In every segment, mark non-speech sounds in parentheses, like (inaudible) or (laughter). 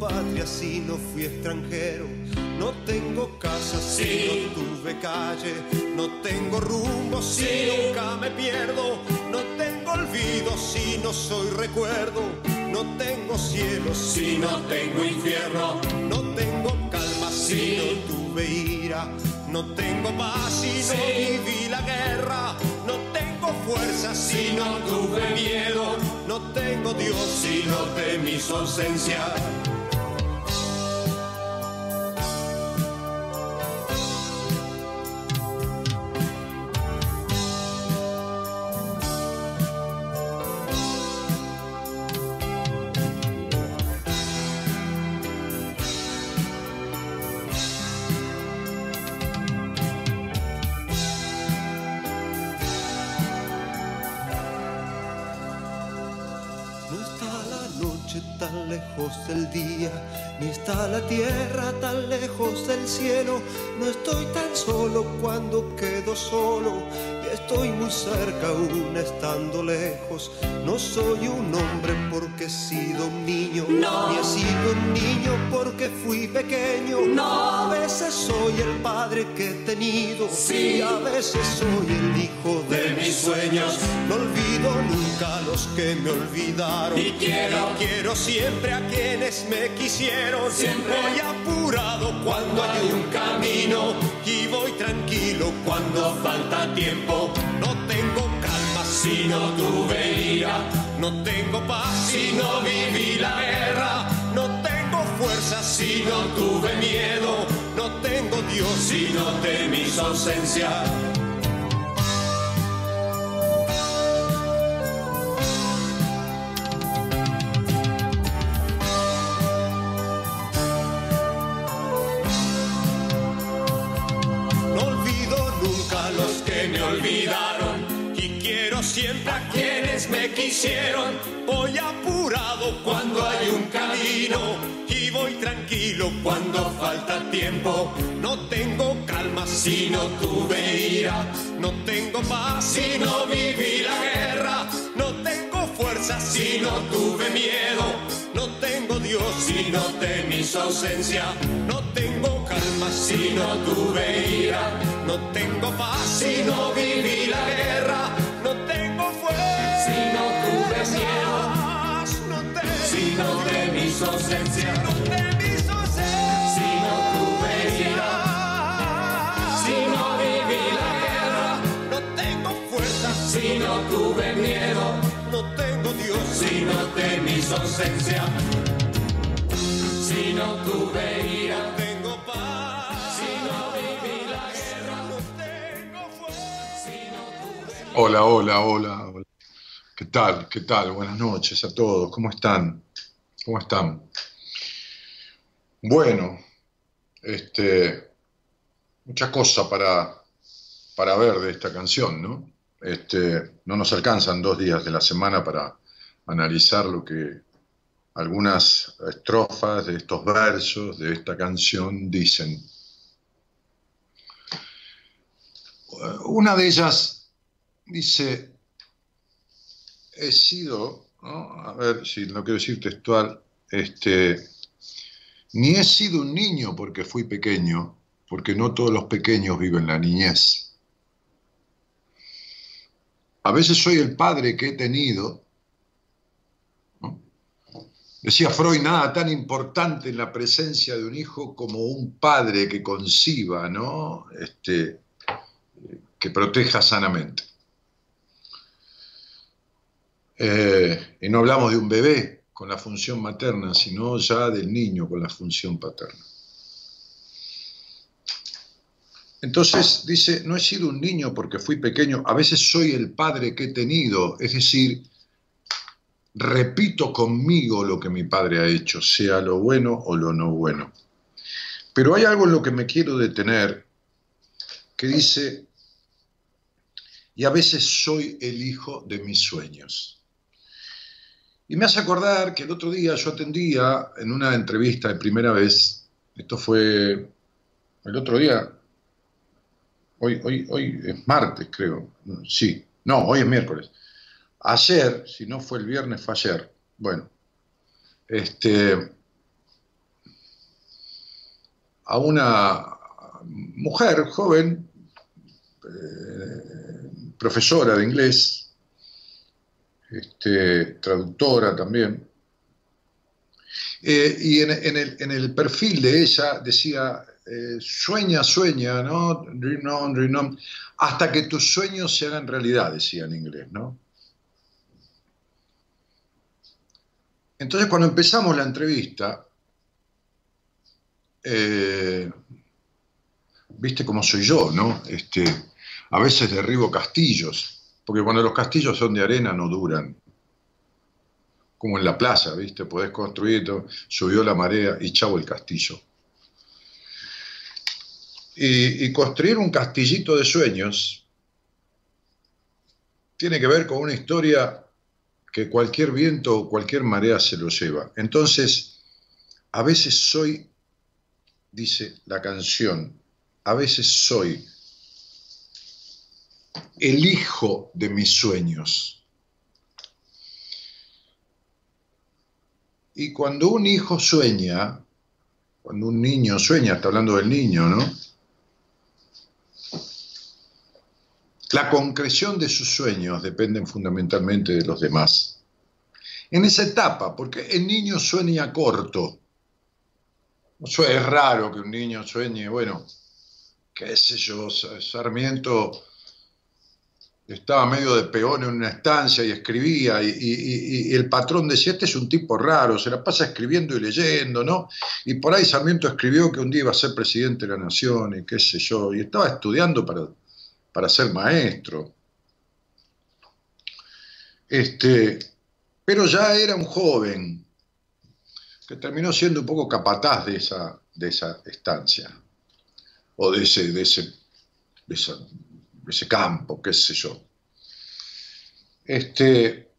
Patria si no fui extranjero, no tengo casa si no tuve calle, no tengo rumbo si nunca me pierdo, no tengo olvido si no soy recuerdo, no tengo cielo si no tengo infierno, no tengo calma si no tuve ira. No tengo paz si no viví la guerra. No tengo fuerza si no tuve miedo. No tengo Dios si no temí su la tierra tan lejos del cielo. No estoy tan solo cuando quedo solo estoy muy cerca aún estando lejos. No soy un hombre porque he sido un niño, no. ni he sido un niño porque fui pequeño. No. A veces soy el padre que he tenido, sí. y a veces soy el hijo de, mis sueños. No olvido nunca a los que me olvidaron, y quiero, y quiero siempre a quienes me quisieron. Siempre voy apurado cuando hay un camino y voy tranquilo cuando falta tiempo. No tengo calma si no tuve ira. No tengo paz si no viví la guerra. No tengo fuerza si no tuve miedo. No tengo Dios si no temí su ausencia. Quisieron. Voy apurado cuando hay un camino y voy tranquilo cuando falta tiempo. No tengo calma si no tuve ira, no tengo paz si no viví la guerra, no tengo fuerza si no tuve miedo, no tengo Dios si no temí su ausencia, no tengo calma si no tuve ira, no tengo paz si no viví la guerra de mi ausencia. No de mi ausencia. Si no tuve ira. Si no viví la guerra. No tengo fuerza. Si no tuve miedo. No tengo Dios. Si no de mi ausencia. Si no tuve ira. tengo paz. Si no viví la guerra. No tengo fuerza. Si no tuve Hola, hola, hola, hola. ¿Qué tal? ¿Qué tal? Buenas noches a todos. ¿Cómo están? ¿Cómo están? Bueno, este, muchas cosas para, para ver de esta canción, ¿no? Este, no nos alcanzan dos días de la semana para analizar lo que algunas estrofas de estos versos de esta canción dicen. Una de ellas dice, he sido, a ver si no quiero decir textual, este, ni he sido un niño porque fui pequeño, porque no todos los pequeños viven la niñez. A veces soy el padre que he tenido. Decía Freud, nada tan importante en la presencia de un hijo como un padre que conciba, ¿no? Este, que proteja sanamente. Eh, y no hablamos de un bebé con la función materna, sino ya del niño con la función paterna. Entonces dice, no he sido un niño porque fui pequeño, a veces soy el padre que he tenido, es decir, repito conmigo lo que mi padre ha hecho, sea lo bueno o lo no bueno. Pero hay algo en lo que me quiero detener, que dice, y a veces soy el hijo de mis sueños. Y me hace acordar que el otro día yo atendía en una entrevista de primera vez, esto fue el otro día, hoy, hoy, hoy es martes creo, sí, no, hoy es miércoles. Ayer, si no fue el viernes, fue ayer. Bueno, este, a una mujer joven, eh, profesora de inglés, este, traductora también, eh, y en, el, perfil de ella decía, eh, sueña, sueña, ¿no? Dream on, dream on, hasta que tus sueños se hagan realidad, decía en inglés, ¿no? Entonces cuando empezamos la entrevista, eh, viste cómo soy yo, ¿no? Este, a veces derribo castillos, porque cuando los castillos son de arena no duran. Como en la plaza, ¿viste? Podés construir, subió la marea y chavo el castillo. y construir un castillito de sueños tiene que ver con una historia que cualquier viento o cualquier marea se lo lleva. Entonces, a veces soy, dice la canción, a veces soy el hijo de mis sueños. Y cuando un hijo sueña, cuando un niño sueña, está hablando del niño, ¿no? La concreción de sus sueños dependen fundamentalmente de los demás. En esa etapa, porque el niño sueña corto. es raro que un niño sueñe, bueno, qué sé yo, Sarmiento estaba medio de peón en una estancia y escribía, y, el patrón decía, este es un tipo raro, se la pasa escribiendo y leyendo, ¿no? Y por ahí Sarmiento escribió que un día iba a ser presidente de la nación, y qué sé yo, y estaba estudiando para para ser maestro. Este, pero ya era un joven que terminó siendo un poco capataz de esa, de esa estancia, o de ese, de ese, de ese campo, qué sé yo. Este,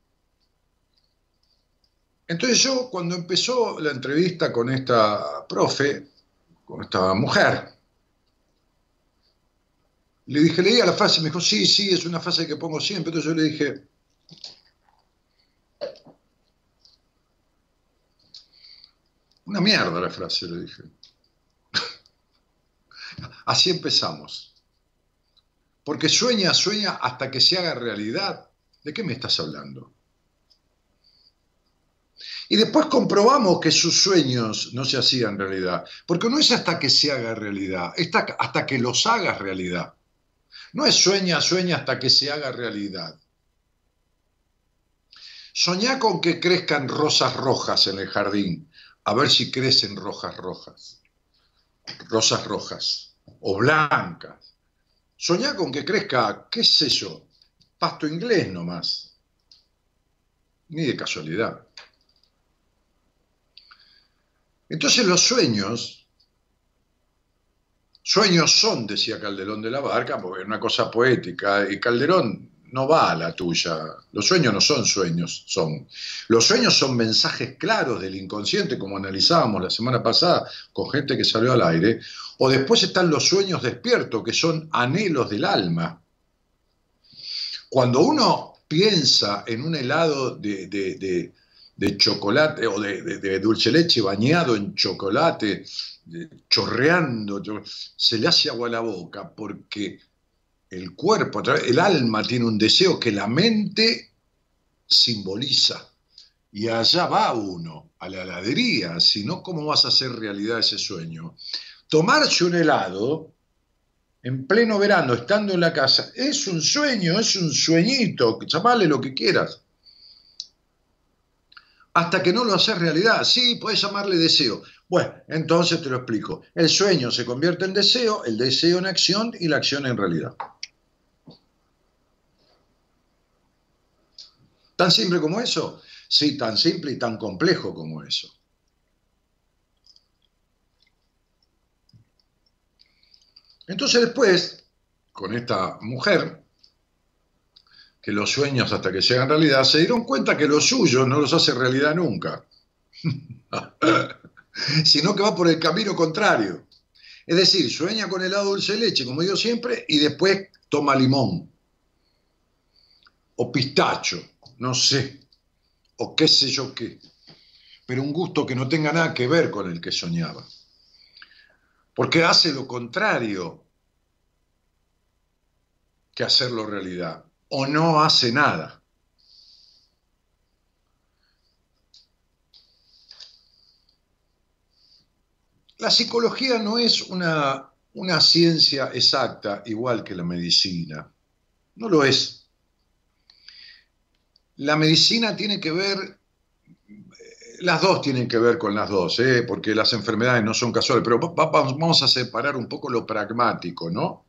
entonces yo cuando empezó la entrevista con esta profe, con esta mujer, le dije, leía la frase, me dijo, sí, sí, es una frase que pongo siempre. Entonces yo le dije, una mierda la frase, le dije. (laughs) Así empezamos. Porque sueña, sueña hasta que se haga realidad. ¿De qué me estás hablando? Y después comprobamos que sus sueños no se hacían realidad. Porque no es hasta que se haga realidad, es hasta que los hagas realidad. No es sueña, sueña hasta que se haga realidad. Soñá con que crezcan rosas rojas en el jardín, a ver si crecen rojas rojas, rosas rojas o blancas. Soñá con que crezca, qué sé yo, pasto inglés nomás, ni de casualidad. Entonces los sueños Sueños son, decía Calderón de la Barca, porque es una cosa poética, y Calderón no va a la tuya. Los sueños no son sueños, son. Los sueños son mensajes claros del inconsciente, como analizábamos la semana pasada con gente que salió al aire. O después están los sueños despiertos, que son anhelos del alma. Cuando uno piensa en un helado de, de, de, chocolate o de, dulce leche bañado en chocolate, chorreando, se le hace agua a la boca porque el cuerpo, el alma tiene un deseo que la mente simboliza. Y allá va uno, a la heladería, si no, ¿cómo vas a hacer realidad ese sueño? Tomarse un helado en pleno verano, estando en la casa, es un sueño, es un sueñito, llamarle lo que quieras. Hasta que no lo haces realidad, sí, puedes llamarle deseo. Bueno, entonces te lo explico. El sueño se convierte en deseo, el deseo en acción y la acción en realidad. ¿Tan simple como eso? Sí, tan simple y tan complejo como eso. Entonces después, con esta mujer, que los sueños hasta que llegan realidad, se dieron cuenta que los suyos no los hace realidad nunca, (laughs) sino que va por el camino contrario. Es decir, sueña con helado dulce de leche, como digo siempre, y después toma limón o pistacho no sé, o qué sé yo qué, pero un gusto que no tenga nada que ver con el que soñaba. Porque hace lo contrario que hacerlo realidad, o no hace nada. La psicología no es una, una ciencia exacta igual que la medicina, no lo es. La medicina tiene que ver, las dos tienen que ver con las dos, ¿eh? porque las enfermedades no son casuales, pero vamos a separar un poco lo pragmático, ¿no?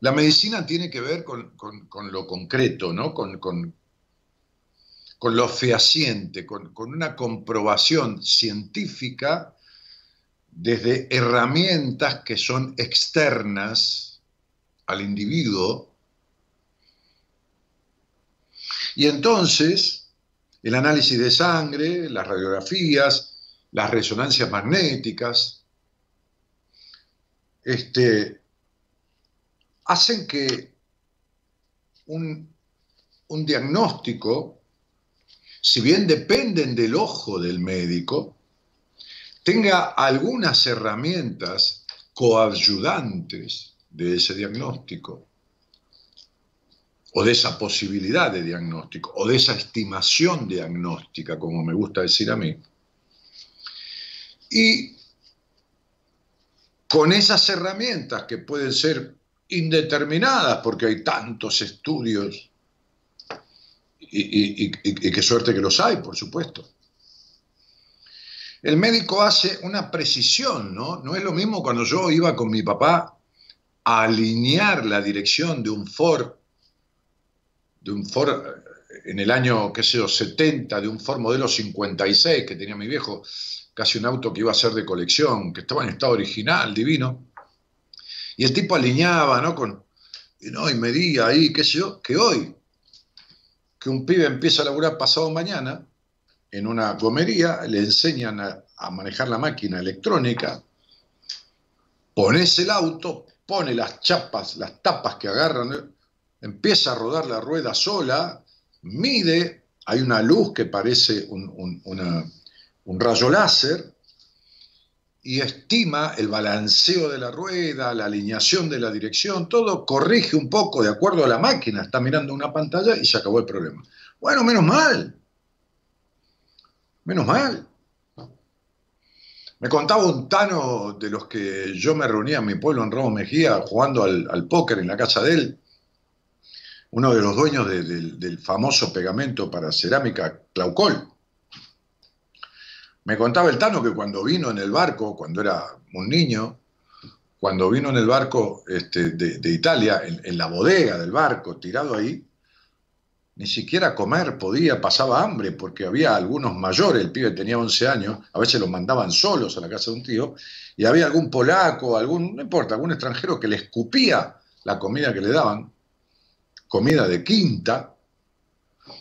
La medicina tiene que ver con, lo concreto, ¿no? Con, con, lo fehaciente, con, una comprobación científica desde herramientas que son externas al individuo. Y entonces, el análisis de sangre, las radiografías, las resonancias magnéticas, este, hacen que un, un diagnóstico, si bien dependen del ojo del médico, tenga algunas herramientas coayudantes de ese diagnóstico, o de esa posibilidad de diagnóstico, o de esa estimación diagnóstica, como me gusta decir a mí. Y con esas herramientas que pueden ser indeterminadas, porque hay tantos estudios, y, qué suerte que los hay, por supuesto. El médico hace una precisión, ¿no? No es lo mismo cuando yo iba con mi papá alinear la dirección de un Ford, de un Ford en el año, qué sé yo, 70, de un Ford modelo 56 que tenía mi viejo, casi un auto que iba a ser de colección, que estaba en estado original, divino. Y el tipo alineaba, ¿no? Con, y, ¿no? y medía ahí, qué sé yo, que hoy, que un pibe empieza a laburar pasado mañana en una gomería, le enseñan a, a manejar la máquina electrónica, pones el auto, pone las chapas, las tapas que agarran, empieza a rodar la rueda sola, mide, hay una luz que parece un, rayo láser, y estima el balanceo de la rueda, la alineación de la dirección, todo corrige un poco de acuerdo a la máquina, está mirando una pantalla y se acabó el problema. Bueno, menos mal, menos mal. Me contaba un tano de los que yo me reunía en mi pueblo, en Ramos Mejía, jugando al, póker en la casa de él, uno de los dueños del famoso pegamento para cerámica Claucol. Me contaba el Tano que cuando vino en el barco, cuando era un niño, cuando vino en el barco este, de, Italia, en, la bodega del barco, tirado ahí, ni siquiera comer podía, pasaba hambre, porque había algunos mayores, el pibe tenía 11 años, a veces los mandaban solos a la casa de un tío, y había algún polaco, algún, no importa, algún extranjero que le escupía la comida que le daban, comida de quinta,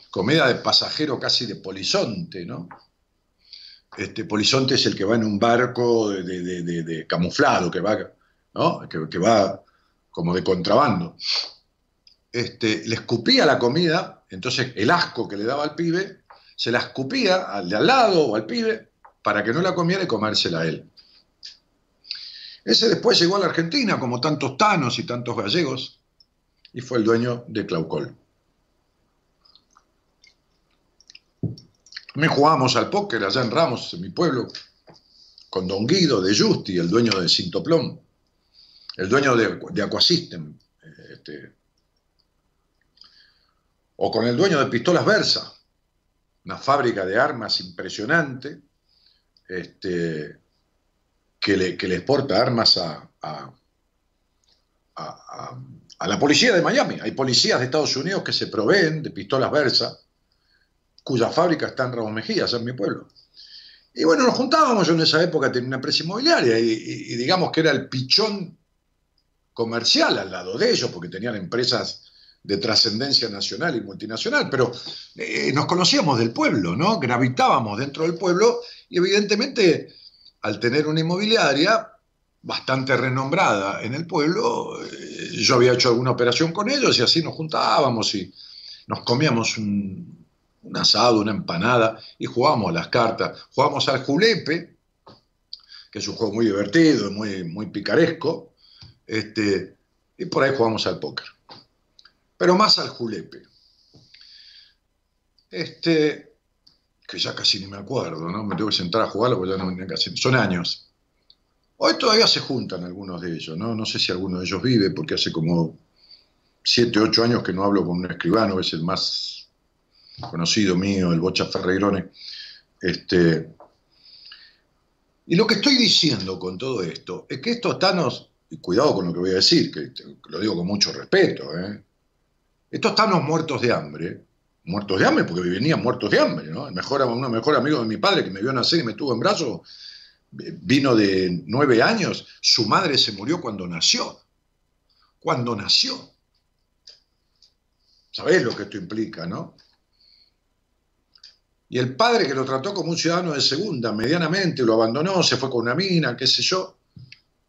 comida de pasajero casi de polizonte, ¿no? Este, polizonte es el que va en un barco de, camuflado, que va, ¿no? que, va como de contrabando. Este, le escupía la comida, entonces el asco que le daba al pibe, se la escupía al de al lado o al pibe para que no la comiera y comérsela a él. Ese después llegó a la Argentina, como tantos tanos y tantos gallegos, y fue el dueño de Claucol. Me jugábamos al póker allá en Ramos, en mi pueblo, con Don Guido de Justi, el dueño de Sintoplón, el dueño de, de Aquasystem, este, o con el dueño de Pistolas Versa, una fábrica de armas impresionante, este, que, le, que exporta armas a, a, la policía de Miami. Hay policías de Estados Unidos que se proveen de pistolas Versa, cuya fábrica está en Ramos Mejía, en mi pueblo. Y bueno, nos juntábamos, yo en esa época tenía una empresa inmobiliaria y, y digamos que era el pichón comercial al lado de ellos, porque tenían empresas de trascendencia nacional y multinacional, pero eh, nos conocíamos del pueblo, ¿no? Gravitábamos dentro del pueblo y evidentemente al tener una inmobiliaria bastante renombrada en el pueblo, eh, yo había hecho alguna operación con ellos y así nos juntábamos y nos comíamos un, asado, una empanada y jugábamos las cartas, jugábamos al julepe, que es un juego muy divertido, muy, muy picaresco, este, y por ahí jugamos al póker pero más al julepe. Este, que ya casi ni me acuerdo, ¿no? Me tengo que sentar a jugarlo porque ya no casi. Son años. Hoy todavía se juntan algunos de ellos, ¿no? No sé si alguno de ellos vive, porque hace como siete, ocho años que no hablo con un escribano, es el más conocido mío, el Bocha Ferreirone. Este, y lo que estoy diciendo con todo esto es que estos tanos, y cuidado con lo que voy a decir, que lo digo con mucho respeto, ¿eh? Estos tanos muertos de hambre, muertos de hambre porque venían muertos de hambre, ¿no? El mejor, amigo de mi padre que me vio nacer y me tuvo en brazos, vino de nueve años, su madre se murió cuando nació. Cuando nació. ¿Sabés lo que esto implica, no? Y el padre que lo trató como un ciudadano de segunda, medianamente, lo abandonó, se fue con una mina, qué sé yo.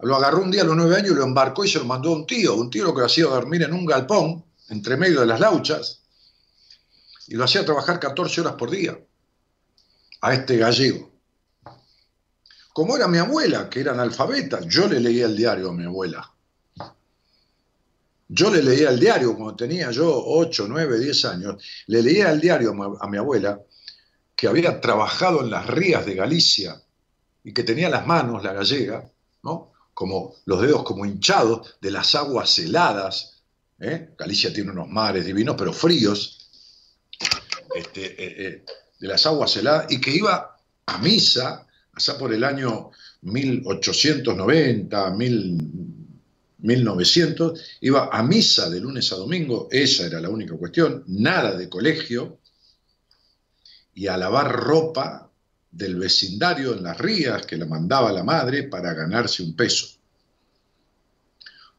Lo agarró un día a los nueve años, lo embarcó y se lo mandó a un tío. Un tío lo que hacía dormir en un galpón entre medio de las lauchas, y lo hacía trabajar 14 horas por día a este gallego. Como era mi abuela, que era analfabeta, yo le leía el diario a mi abuela. Yo le leía el diario cuando tenía yo 8, 9, 10 años, le leía el diario a mi abuela que había trabajado en las rías de Galicia y que tenía las manos, la gallega, ¿no? como los dedos como hinchados de las aguas heladas ¿eh? Galicia tiene unos mares divinos, pero fríos, este, eh, eh, de las aguas heladas, y que iba a misa, allá por el año 1890, 1900, iba a misa de lunes a domingo, esa era la única cuestión, nada de colegio, y a lavar ropa del vecindario en las rías que le mandaba la madre para ganarse un peso.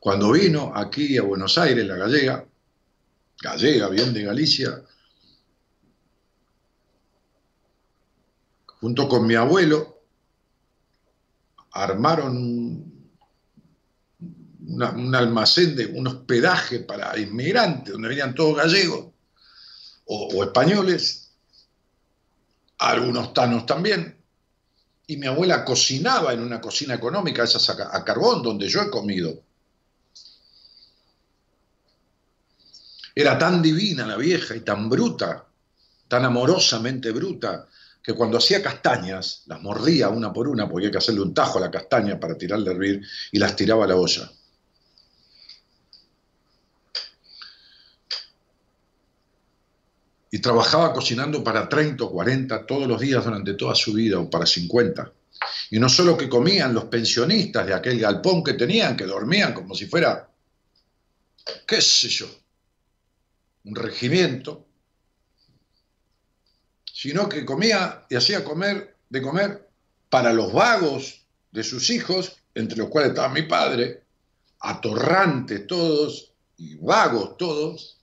Cuando vino aquí a Buenos Aires, la gallega, gallega, bien de Galicia, junto con mi abuelo, armaron un almacén de un hospedaje para inmigrantes, donde venían todos gallegos o, españoles, algunos tanos también, y mi abuela cocinaba en una cocina económica, esas a, carbón, donde yo he comido. Era tan divina la vieja y tan bruta, tan amorosamente bruta, que cuando hacía castañas, las mordía una por una, porque había que hacerle un tajo a la castaña para tirarle a hervir, y las tiraba a la olla. Y trabajaba cocinando para 30 o 40 todos los días durante toda su vida, o para 50. Y no solo que comían los pensionistas de aquel galpón que tenían, que dormían como si fuera, qué sé yo, un regimiento, sino que comía y hacía comer de comer para los vagos de sus hijos, entre los cuales estaba mi padre, atorrantes todos y vagos todos,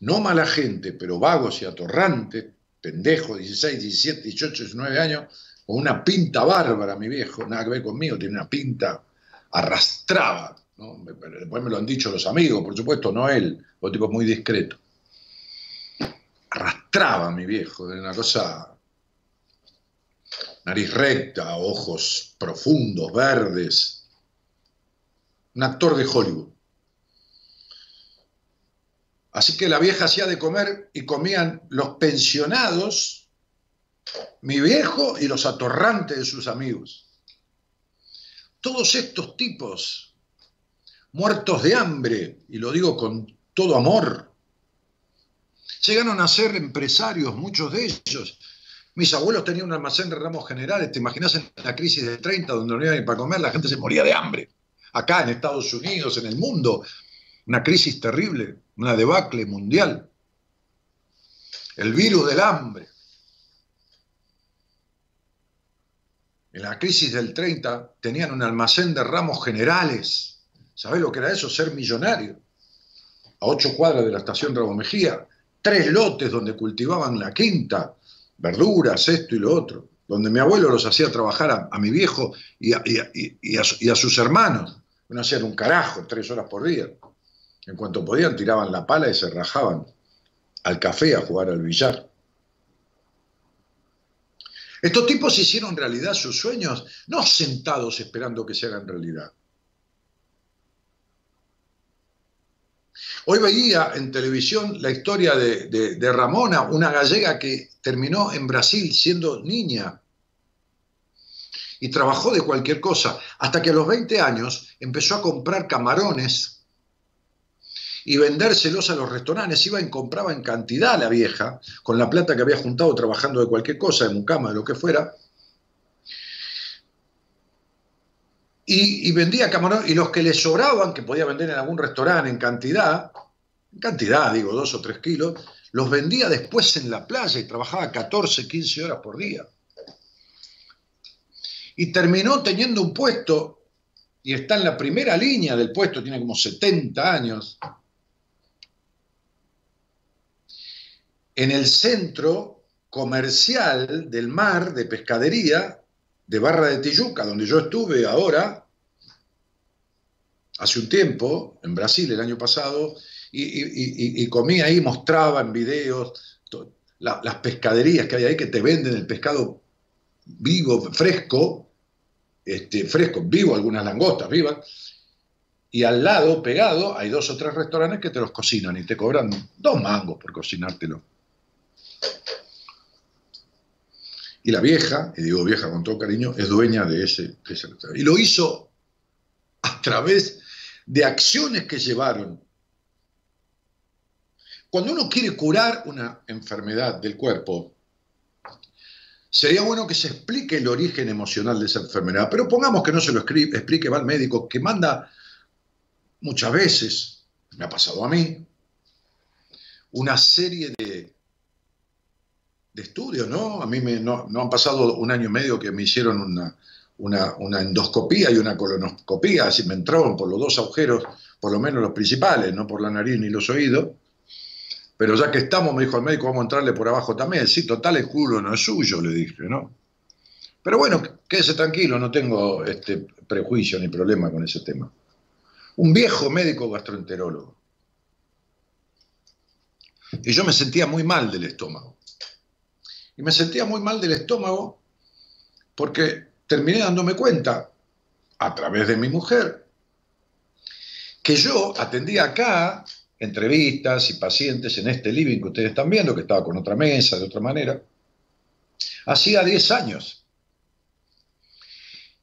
no mala gente, pero vagos y atorrantes, pendejos, 16, 17, 18, 19 años, con una pinta bárbara, mi viejo, nada que ver conmigo, tiene una pinta, arrastraba, ¿no? después me lo han dicho los amigos, por supuesto, no él, un tipo muy discreto. Arrastraba mi viejo, era una cosa, nariz recta, ojos profundos, verdes, un actor de Hollywood. Así que la vieja hacía de comer y comían los pensionados, mi viejo y los atorrantes de sus amigos. Todos estos tipos, muertos de hambre, y lo digo con todo amor, llegaron a ser empresarios, muchos de ellos. Mis abuelos tenían un almacén de ramos generales, te imaginas en la crisis del 30, donde no había ni para comer, la gente se moría de hambre. Acá en Estados Unidos, en el mundo, una crisis terrible, una debacle mundial. El virus del hambre. En la crisis del 30 tenían un almacén de ramos generales. ¿Sabés lo que era eso? Ser millonario. A ocho cuadras de la estación Rabo Mejía. Tres lotes donde cultivaban la quinta, verduras, esto y lo otro. Donde mi abuelo los hacía trabajar a, mi viejo y a, y a sus hermanos. No hacían un carajo tres horas por día. En cuanto podían, tiraban la pala y se rajaban al café a jugar al billar. Estos tipos hicieron realidad sus sueños, no sentados esperando que se hagan realidad. Hoy veía en televisión la historia de, Ramona, una gallega que terminó en Brasil siendo niña y trabajó de cualquier cosa, hasta que a los 20 años empezó a comprar camarones y vendérselos a los restaurantes. Iba y compraba en cantidad la vieja, con la plata que había juntado trabajando de cualquier cosa, de cama, de lo que fuera. Y, vendía camarón, y los que le sobraban, que podía vender en algún restaurante en cantidad, en cantidad, digo, dos o tres kilos, los vendía después en la playa y trabajaba 14, 15 horas por día. Y terminó teniendo un puesto, y está en la primera línea del puesto, tiene como 70 años, en el centro comercial del mar de pescadería de Barra de Tijuca, donde yo estuve ahora, hace un tiempo, en Brasil el año pasado, y, comí ahí, mostraba en videos las pescaderías que hay ahí que te venden el pescado vivo, fresco, este, fresco, vivo, algunas langostas vivas, y al lado, pegado, hay dos o tres restaurantes que te los cocinan y te cobran dos mangos por cocinártelo. Y la vieja, y digo vieja con todo cariño, es dueña de ese. Y lo hizo a través de acciones que llevaron. Cuando uno quiere curar una enfermedad del cuerpo, sería bueno que se explique el origen emocional de esa enfermedad, pero pongamos que no se lo explique, va al médico, que manda muchas veces, me ha pasado a mí, una serie de de estudio, ¿no? A mí me, no, han pasado un año y medio que me hicieron una, una, endoscopía y una colonoscopía, así me entraban por los dos agujeros, por lo menos los principales, no por la nariz ni los oídos. Pero ya que estamos, me dijo el médico, vamos a entrarle por abajo también. Sí, total, el culo no es suyo, le dije, ¿no? Pero bueno, quédese tranquilo, no tengo este prejuicio ni problema con ese tema. Un viejo médico gastroenterólogo. Y yo me sentía muy mal del estómago y me sentía muy mal del estómago porque terminé dándome cuenta, a través de mi mujer, que yo atendía acá entrevistas y pacientes en este living que ustedes están viendo, que estaba con otra mesa, de otra manera, hacía 10 años.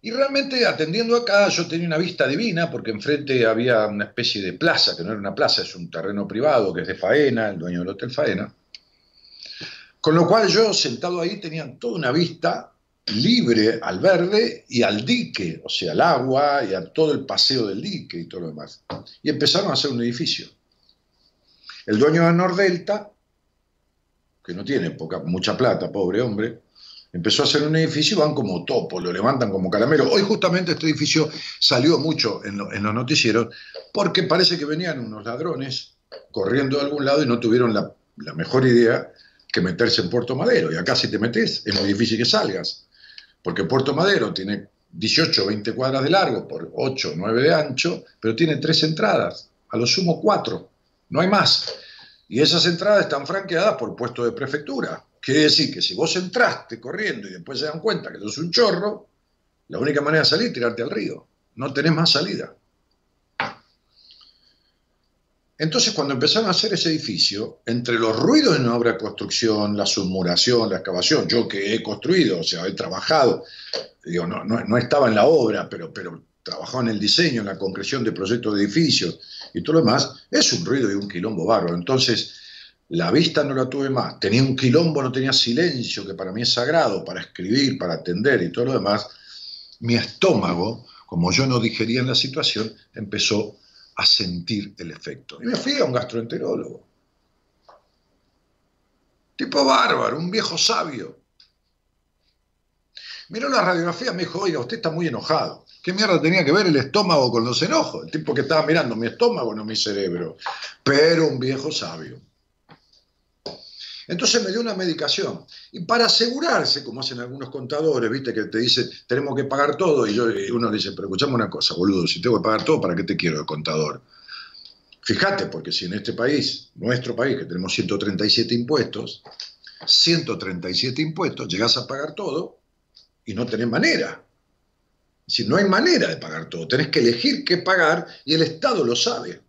Y realmente atendiendo acá yo tenía una vista divina porque enfrente había una especie de plaza, que no era una plaza, es un terreno privado que es de Faena, el dueño del Hotel Faena. Con lo cual yo sentado ahí tenía toda una vista libre al verde y al dique, o sea, al agua y a todo el paseo del dique y todo lo demás. Y empezaron a hacer un edificio. El dueño de Nordelta, que no tiene mucha plata, pobre hombre, empezó a hacer un edificio y van como topo, lo levantan como caramelo. Hoy justamente este edificio salió mucho en, los noticieros porque parece que venían unos ladrones corriendo de algún lado y no tuvieron la mejor idea que meterse en Puerto Madero. Y acá si te metes es muy difícil que salgas, porque Puerto Madero tiene 18 20 cuadras de largo por 8 9 de ancho, pero tiene tres entradas, a lo sumo cuatro, no hay más. Y esas entradas están franqueadas por puesto de prefectura. Quiere decir que si vos entraste corriendo y después se dan cuenta que sos un chorro, la única manera de salir es tirarte al río. No tenés más salida. Entonces, cuando empezaron a hacer ese edificio, entre los ruidos de una obra de construcción, la submuración, la excavación, yo que he construido, o sea, he trabajado, digo, no, no, estaba en la obra, pero, pero trabajaba en el diseño, en la concreción de proyectos de edificios y todo lo demás, es un ruido y un quilombo bárbaro. Entonces, la vista no la tuve más. Tenía un quilombo, no tenía silencio, que para mí es sagrado, para escribir, para atender y todo lo demás. Mi estómago, como yo no digería en la situación, empezó a sentir el efecto. Y me fui a un gastroenterólogo. Tipo bárbaro, un viejo sabio. Miró la radiografía, me dijo, oiga, usted está muy enojado. ¿Qué mierda tenía que ver el estómago con los enojos? El tipo que estaba mirando mi estómago, no mi cerebro. Pero un viejo sabio. Entonces me dio una medicación. Y para asegurarse, como hacen algunos contadores, viste, que te dicen, tenemos que pagar todo, y, yo, uno le dice, pero escuchame una cosa, boludo, si tengo que pagar todo, ¿para qué te quiero de contador? Fíjate, porque si en este país, nuestro país, que tenemos 137 impuestos, 137 impuestos, llegás a pagar todo y no tenés manera. Si no hay manera de pagar todo, tenés que elegir qué pagar y el Estado lo sabe.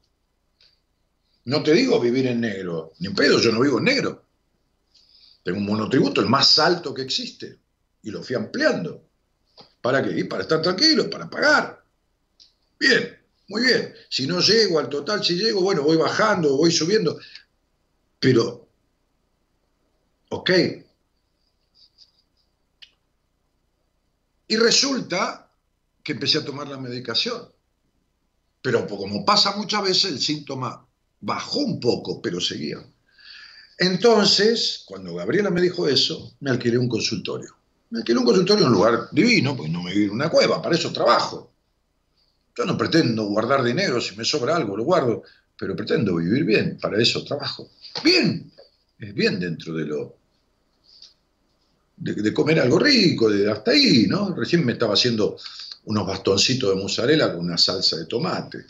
No te digo vivir en negro, ni en pedo, yo no vivo en negro. Tengo un monotributo, el más alto que existe, y lo fui ampliando. ¿Para qué? para estar tranquilo, para pagar. Bien, muy bien. Si no llego al total, si llego, bueno, voy bajando, voy subiendo. Pero, ok. Y resulta que empecé a tomar la medicación. Pero como pasa muchas veces, el síntoma bajó un poco, pero seguía. Entonces, cuando Gabriela me dijo eso, me alquilé un consultorio. Me alquilé un consultorio en un lugar divino, porque no me vivo en una cueva, para eso trabajo. Yo no pretendo guardar dinero, si me sobra algo lo guardo, pero pretendo vivir bien, para eso trabajo. Bien, es bien dentro de lo... De, comer algo rico, de hasta ahí, ¿no? Recién me estaba haciendo unos bastoncitos de mozzarella con una salsa de tomate,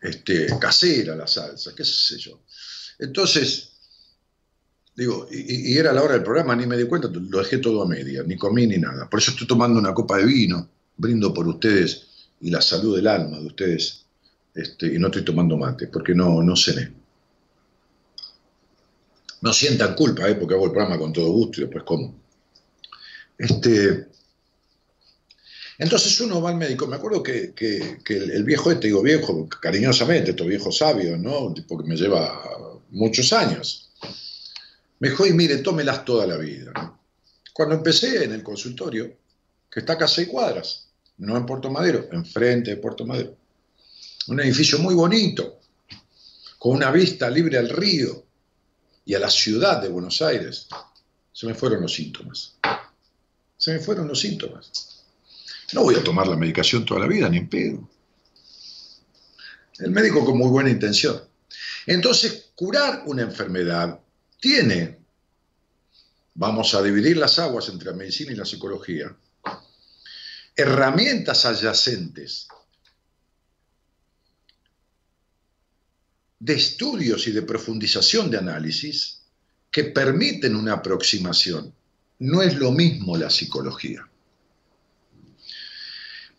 este, casera la salsa, qué sé yo. Entonces, Digo, y, era la hora del programa, ni me di cuenta, lo dejé todo a media, ni comí ni nada. Por eso estoy tomando una copa de vino, brindo por ustedes y la salud del alma de ustedes, este, y no estoy tomando mate, porque no, no cené. No sientan culpa, ¿eh? porque hago el programa con todo gusto y después como. Este, entonces uno va al médico, me acuerdo que, el, viejo este, digo viejo, cariñosamente, este viejo sabio, ¿no? Un que me lleva muchos años me dijo, y mire, tómelas toda la vida. Cuando empecé en el consultorio, que está acá a seis cuadras, no en Puerto Madero, enfrente de Puerto Madero, un edificio muy bonito, con una vista libre al río y a la ciudad de Buenos Aires, se me fueron los síntomas. Se me fueron los síntomas. No voy a tomar la medicación toda la vida, ni en pedo. El médico con muy buena intención. Entonces, curar una enfermedad tiene, vamos a dividir las aguas entre la medicina y la psicología, herramientas adyacentes de estudios y de profundización de análisis que permiten una aproximación. No es lo mismo la psicología.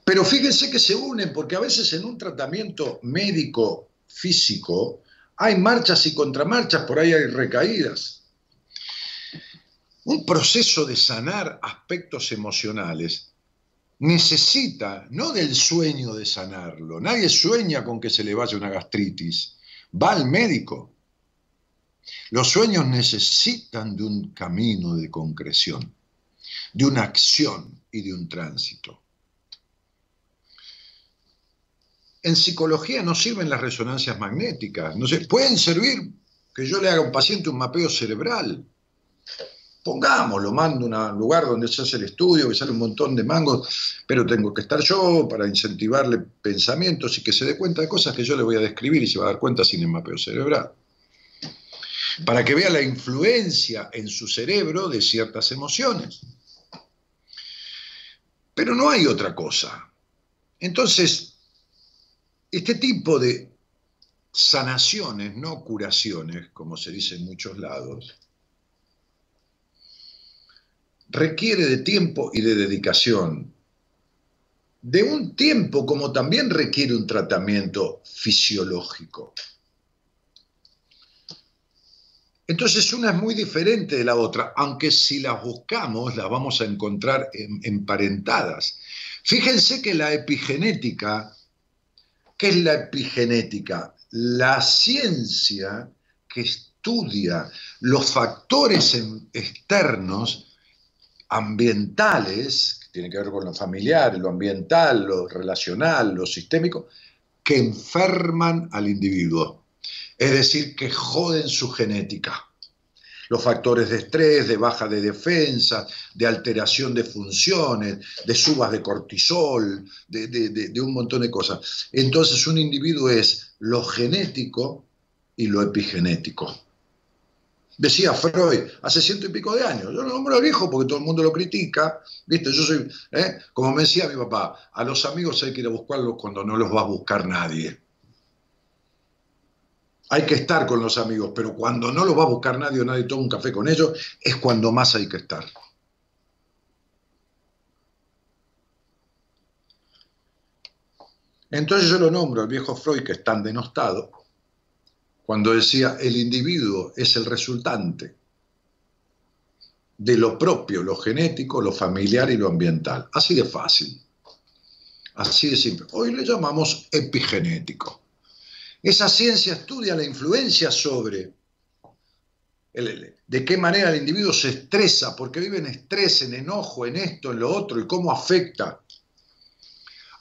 Pero fíjense que se unen porque a veces en un tratamiento médico físico hay marchas y contramarchas, por ahí hay recaídas. Un proceso de sanar aspectos emocionales necesita, no del sueño de sanarlo, nadie sueña con que se le vaya una gastritis, va al médico. Los sueños necesitan de un camino de concreción, de una acción y de un tránsito. En psicología no sirven las resonancias magnéticas. No pueden servir que yo le haga a un paciente un mapeo cerebral, Pongámoslo, mando a un lugar donde se hace el estudio, que sale un montón de mangos, pero tengo que estar yo para incentivarle pensamientos y que se dé cuenta de cosas que yo le voy a describir y se va a dar cuenta sin el mapeo cerebral. Para que vea la influencia en su cerebro de ciertas emociones. Pero no hay otra cosa. Entonces, este tipo de sanaciones, no curaciones, como se dice en muchos lados, requiere de tiempo y de dedicación. De un tiempo como también requiere un tratamiento fisiológico. Entonces una es muy diferente de la otra, aunque si las buscamos las vamos a encontrar emparentadas. Fíjense que la epigenética, ¿qué es la epigenética? La ciencia que estudia los factores externos ambientales, que tienen que ver con lo familiar, lo ambiental, lo relacional, lo sistémico, que enferman al individuo. Es decir, que joden su genética. Los factores de estrés, de baja de defensa, de alteración de funciones, de subas de cortisol, de, un montón de cosas. Entonces un individuo es lo genético y lo epigenético. Decía Freud hace ciento y pico de años. Yo lo nombro viejo porque todo el mundo lo critica. ¿Viste? Yo soy, ¿eh? como me decía mi papá, a los amigos hay que ir a buscarlos cuando no los va a buscar nadie. Hay que estar con los amigos, pero cuando no los va a buscar nadie o nadie toma un café con ellos, es cuando más hay que estar. Entonces yo lo nombro al viejo Freud, que es tan denostado, cuando decía el individuo es el resultante de lo propio, lo genético, lo familiar y lo ambiental. Así de fácil. Así de simple. Hoy le llamamos epigenético. Esa ciencia estudia la influencia sobre de qué manera el individuo se estresa, porque vive en estrés, en enojo, en esto, en lo otro, y cómo afecta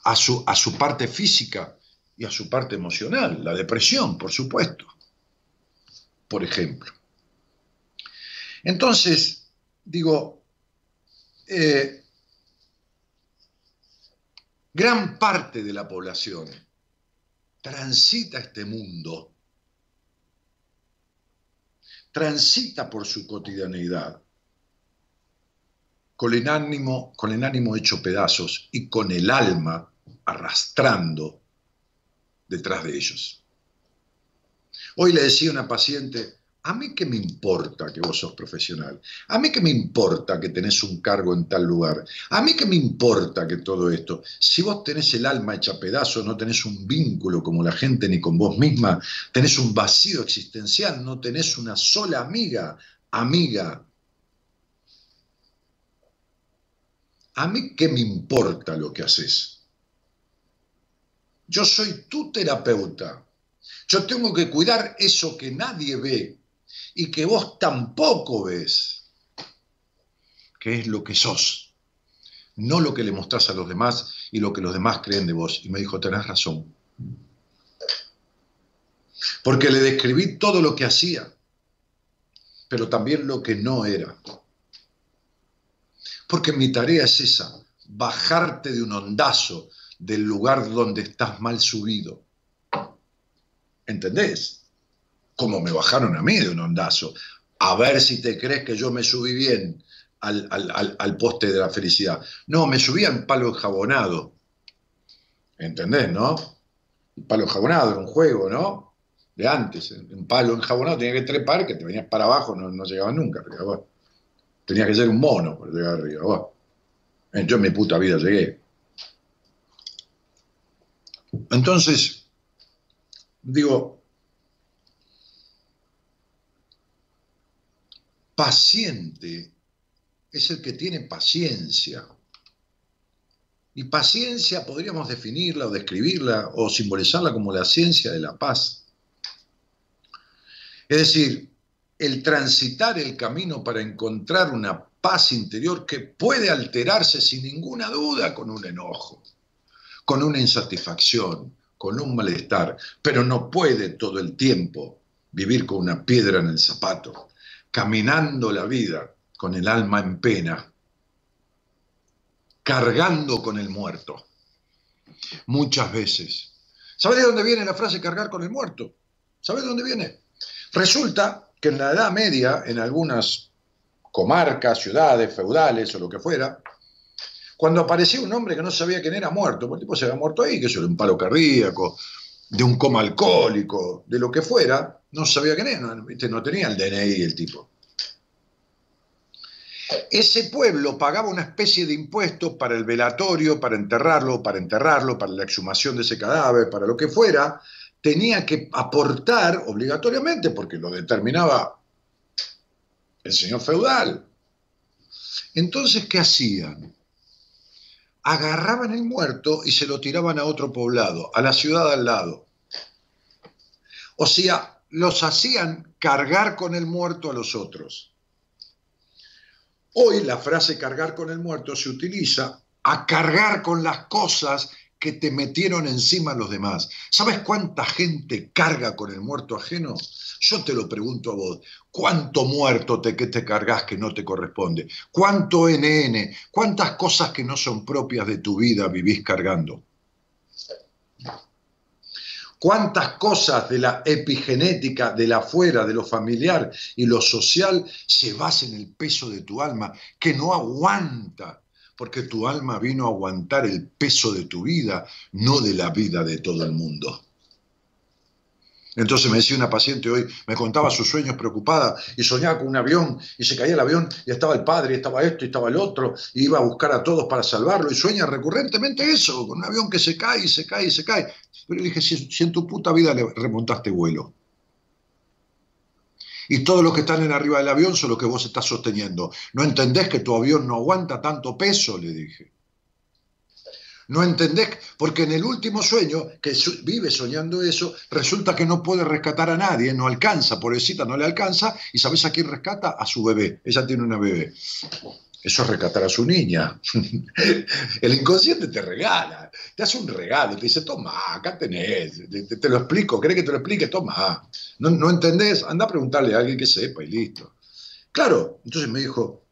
a su, a su parte física y a su parte emocional, la depresión, por supuesto por ejemplo. Entonces, digo, eh, gran parte de la población transita este mundo, transita por su cotidianeidad, con el ánimo, con el ánimo hecho pedazos y con el alma arrastrando detrás de ellos. Hoy le decía a una paciente, a mí qué me importa que vos sos profesional, a mí qué me importa que tenés un cargo en tal lugar, a mí qué me importa que todo esto, si vos tenés el alma hecha pedazo, no tenés un vínculo como la gente ni con vos misma, tenés un vacío existencial, no tenés una sola amiga, amiga. A mí qué me importa lo que haces. Yo soy tu terapeuta. Yo tengo que cuidar eso que nadie ve y que vos tampoco ves, que es lo que sos, no lo que le mostrás a los demás y lo que los demás creen de vos. Y me dijo, tenés razón. Porque le describí todo lo que hacía, pero también lo que no era. Porque mi tarea es esa, bajarte de un ondazo del lugar donde estás mal subido ¿Entendés? Como me bajaron a mí de un ondazo. A ver si te crees que yo me subí bien al, poste de la felicidad. No, me subí en palo enjabonado. ¿Entendés, no? El palo enjabonado era un juego, ¿no? De antes. Un palo enjabonado tenía que trepar, que te venías para abajo, no, no llegabas nunca. Tenía que ser un mono para llegar arriba. Yo en mi puta vida llegué. Entonces, digo, paciente es el que tiene paciencia. Y paciencia podríamos definirla o describirla o simbolizarla como la ciencia de la paz. Es decir, el transitar el camino para encontrar una paz interior que puede alterarse sin ninguna duda con un enojo, con una insatisfacción, con un malestar, pero no puede todo el tiempo vivir con una piedra en el zapato, caminando la vida con el alma en pena, cargando con el muerto. Muchas veces. ¿Sabes de dónde viene la frase cargar con el muerto? ¿Sabes de dónde viene? Resulta que en la Edad Media, en algunas comarcas, ciudades, feudales o lo que fuera, cuando aparecía un hombre que no sabía quién era muerto, porque el tipo se había muerto ahí, que eso de un paro cardíaco, de un coma alcohólico, de lo que fuera, no sabía quién era, no, tenía el DNI el tipo. Ese pueblo pagaba una especie de impuesto para el velatorio, para enterrarlo, para enterrarlo, para la exhumación de ese cadáver, para lo que fuera, tenía que aportar obligatoriamente, porque lo determinaba el señor feudal. Entonces, ¿qué hacían? Agarraban el muerto y se lo tiraban a otro poblado, a la ciudad al lado. O sea, los hacían cargar con el muerto a los otros. Hoy la frase cargar con el muerto se utiliza a cargar con las cosas que te metieron encima los demás. ¿Sabes cuánta gente carga con el muerto ajeno? Yo te lo pregunto a vos, ¿cuánto muerto te, que te cargas que no te corresponde? ¿Cuánto NN? ¿Cuántas cosas que no son propias de tu vida vivís cargando? ¿Cuántas cosas de la epigenética, de la afuera, de lo familiar y lo social se basan en el peso de tu alma que no aguanta porque tu alma vino a aguantar el peso de tu vida, no de la vida de todo el mundo. Entonces me decía una paciente hoy, me contaba sus sueños preocupada y soñaba con un avión y se caía el avión y estaba el padre, y estaba esto y estaba el otro y iba a buscar a todos para salvarlo y sueña recurrentemente eso, con un avión que se cae y se cae y se cae. Pero le dije, si, en tu puta vida le remontaste vuelo, y todos los que están en arriba del avión son los que vos estás sosteniendo. ¿No entendés que tu avión no aguanta tanto peso? Le dije. ¿No entendés? Porque en el último sueño, que vive soñando eso, resulta que no puede rescatar a nadie, no alcanza, pobrecita, no le alcanza, y ¿sabes a quién rescata? A su bebé. Ella tiene una bebé. Eso es rescatar a su niña. (laughs) El inconsciente te regala, te hace un regalo, te dice, toma, acá tenés, te, lo explico, ¿crees que te lo explique? Toma. ¿No, ¿No entendés? Anda a preguntarle a alguien que sepa y listo. Claro, entonces me dijo,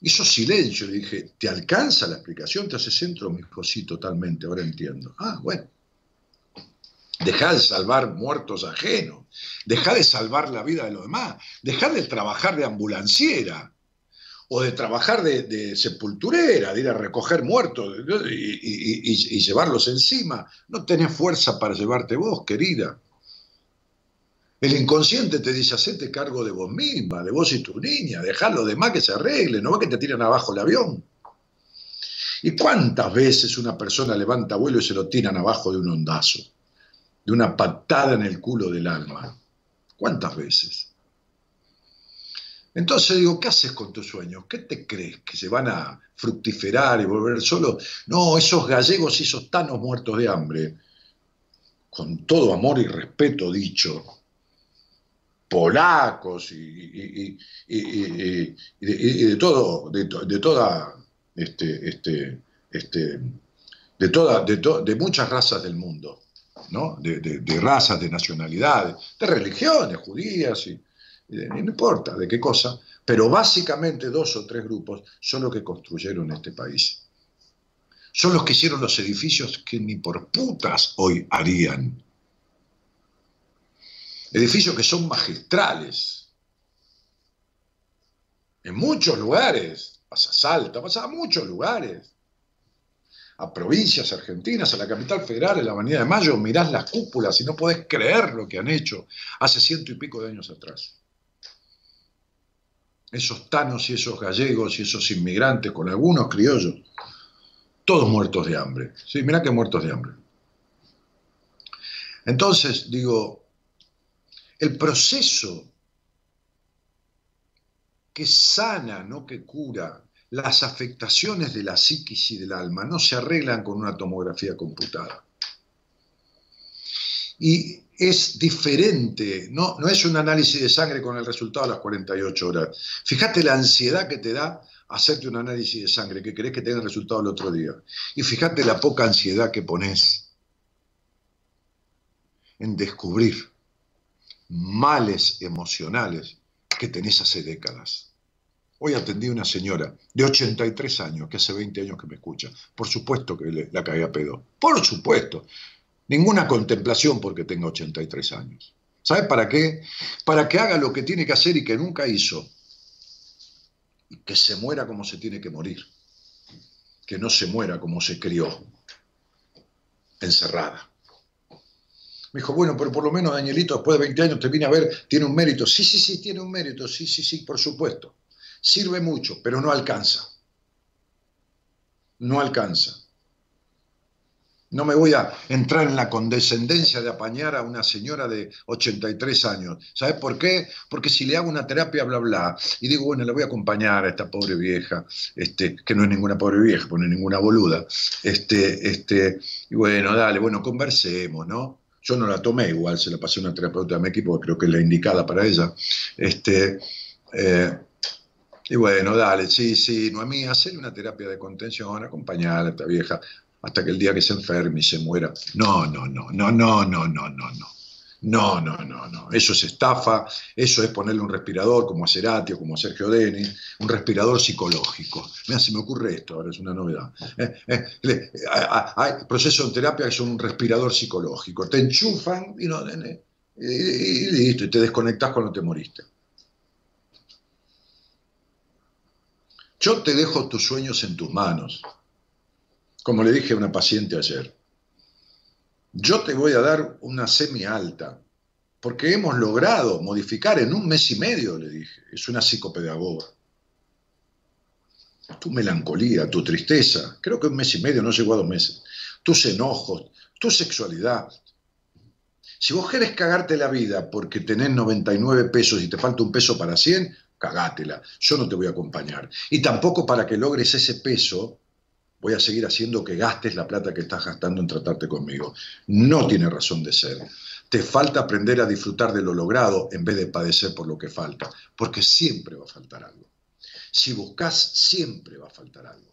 hizo silencio, le dije, ¿te alcanza la explicación? Te hace centro, mi hijo, sí, totalmente, ahora entiendo. Ah, bueno. Deja de salvar muertos ajenos, deja de salvar la vida de los demás, deja de trabajar de ambulanciera o de trabajar de, sepulturera, de ir a recoger muertos y, llevarlos encima. No tenés fuerza para llevarte vos, querida. El inconsciente te dice, hacete cargo de vos misma, de vos y tu niña, dejá lo demás que se arregle, no va que te tiran abajo el avión. ¿Y cuántas veces una persona levanta vuelo y se lo tiran abajo de un ondazo? De una patada en el culo del alma. ¿Cuántas veces? Entonces digo, ¿qué haces con tus sueños? ¿Qué te crees? ¿Que se van a fructiferar y volver solo? No, esos gallegos y esos tanos muertos de hambre, con todo amor y respeto dicho, polacos y, de, todo, de, toda, este, este, este, de, toda, de, muchas razas del mundo, ¿no? de, razas, de nacionalidades, de religiones judías y no importa de qué cosa, pero básicamente dos o tres grupos son los que construyeron este país. Son los que hicieron los edificios que ni por putas hoy harían. Edificios que son magistrales. En muchos lugares, pasa Salta, pasa a muchos lugares, a provincias argentinas, a la capital federal, en la Avenida de Mayo, mirás las cúpulas y no podés creer lo que han hecho hace ciento y pico de años atrás esos tanos y esos gallegos y esos inmigrantes, con algunos criollos, todos muertos de hambre. Sí, mirá que muertos de hambre. Entonces, digo, el proceso que sana, no que cura, las afectaciones de la psiquis y del alma no se arreglan con una tomografía computada. Y es diferente, no, no es un análisis de sangre con el resultado a las 48 horas. Fíjate la ansiedad que te da hacerte un análisis de sangre, que querés que tenga el resultado el otro día. Y fíjate la poca ansiedad que pones en descubrir males emocionales que tenés hace décadas. Hoy atendí a una señora de 83 años, que hace 20 años que me escucha. Por supuesto que le, la cagué a pedo. Por supuesto. Ninguna contemplación porque tenga 83 años. ¿Sabes para qué? Para que haga lo que tiene que hacer y que nunca hizo. Y que se muera como se tiene que morir. Que no se muera como se crió. Encerrada. Me dijo, bueno, pero por lo menos Danielito, después de 20 años te vine a ver, tiene un mérito. Sí, sí, sí, tiene un mérito. Sí, sí, sí, por supuesto. Sirve mucho, pero no alcanza. No alcanza. No me voy a entrar en la condescendencia de apañar a una señora de 83 años. ¿Sabes por qué? Porque si le hago una terapia, bla, bla, y digo, bueno, le voy a acompañar a esta pobre vieja, este, que no es ninguna pobre vieja, no es ninguna boluda, este, este, y bueno, dale, bueno, conversemos, ¿no? Yo no la tomé igual, se la pasé a una terapeuta de mi equipo, creo que es la indicada para ella. Este, eh, y bueno, dale, sí, sí, Noemí, hacerle una terapia de contención, acompañar a esta vieja hasta que el día que se enferme y se muera. No, no, no, no, no, no, no, no. No, no, no, no. Eso es estafa, eso es ponerle un respirador como a o como a Sergio Deni, un respirador psicológico. Mira, se me ocurre esto, ahora es una novedad. Eh, eh, hay procesos en terapia que son un respirador psicológico. Te enchufan y, no, y listo, y te desconectas cuando te moriste. Yo te dejo tus sueños en tus manos, como le dije a una paciente ayer. Yo te voy a dar una semi alta, porque hemos logrado modificar en un mes y medio, le dije. Es una psicopedagoga. Tu melancolía, tu tristeza, creo que un mes y medio, no llegó a dos meses. Tus enojos, tu sexualidad. Si vos querés cagarte la vida porque tenés 99 pesos y te falta un peso para 100, cagátela, yo no te voy a acompañar. Y tampoco para que logres ese peso, voy a seguir haciendo que gastes la plata que estás gastando en tratarte conmigo. No tiene razón de ser. Te falta aprender a disfrutar de lo logrado en vez de padecer por lo que falta, porque siempre va a faltar algo. Si buscas, siempre va a faltar algo.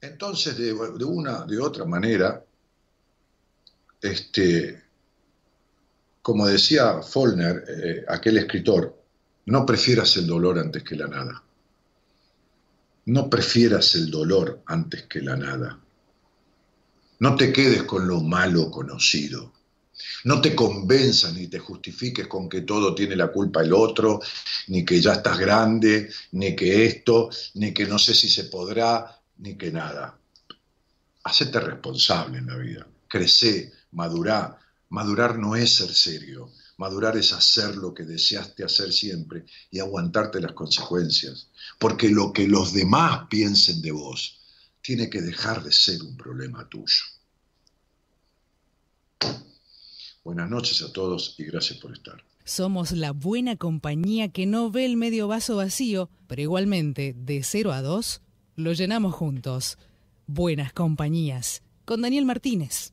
Entonces, de, una, de otra manera, este, como decía Follner, eh, aquel escritor, no prefieras el dolor antes que la nada. No prefieras el dolor antes que la nada. No te quedes con lo malo conocido. No te convenzas ni te justifiques con que todo tiene la culpa el otro, ni que ya estás grande, ni que esto, ni que no sé si se podrá, ni que nada. Hacete responsable en la vida. Crecé, madurá. Madurar no es ser serio. Madurar es hacer lo que deseaste hacer siempre y aguantarte las consecuencias. Porque lo que los demás piensen de vos tiene que dejar de ser un problema tuyo. Buenas noches a todos y gracias por estar. Somos la buena compañía que no ve el medio vaso vacío, pero igualmente, de 0 a 2, lo llenamos juntos. Buenas compañías. Con Daniel Martínez.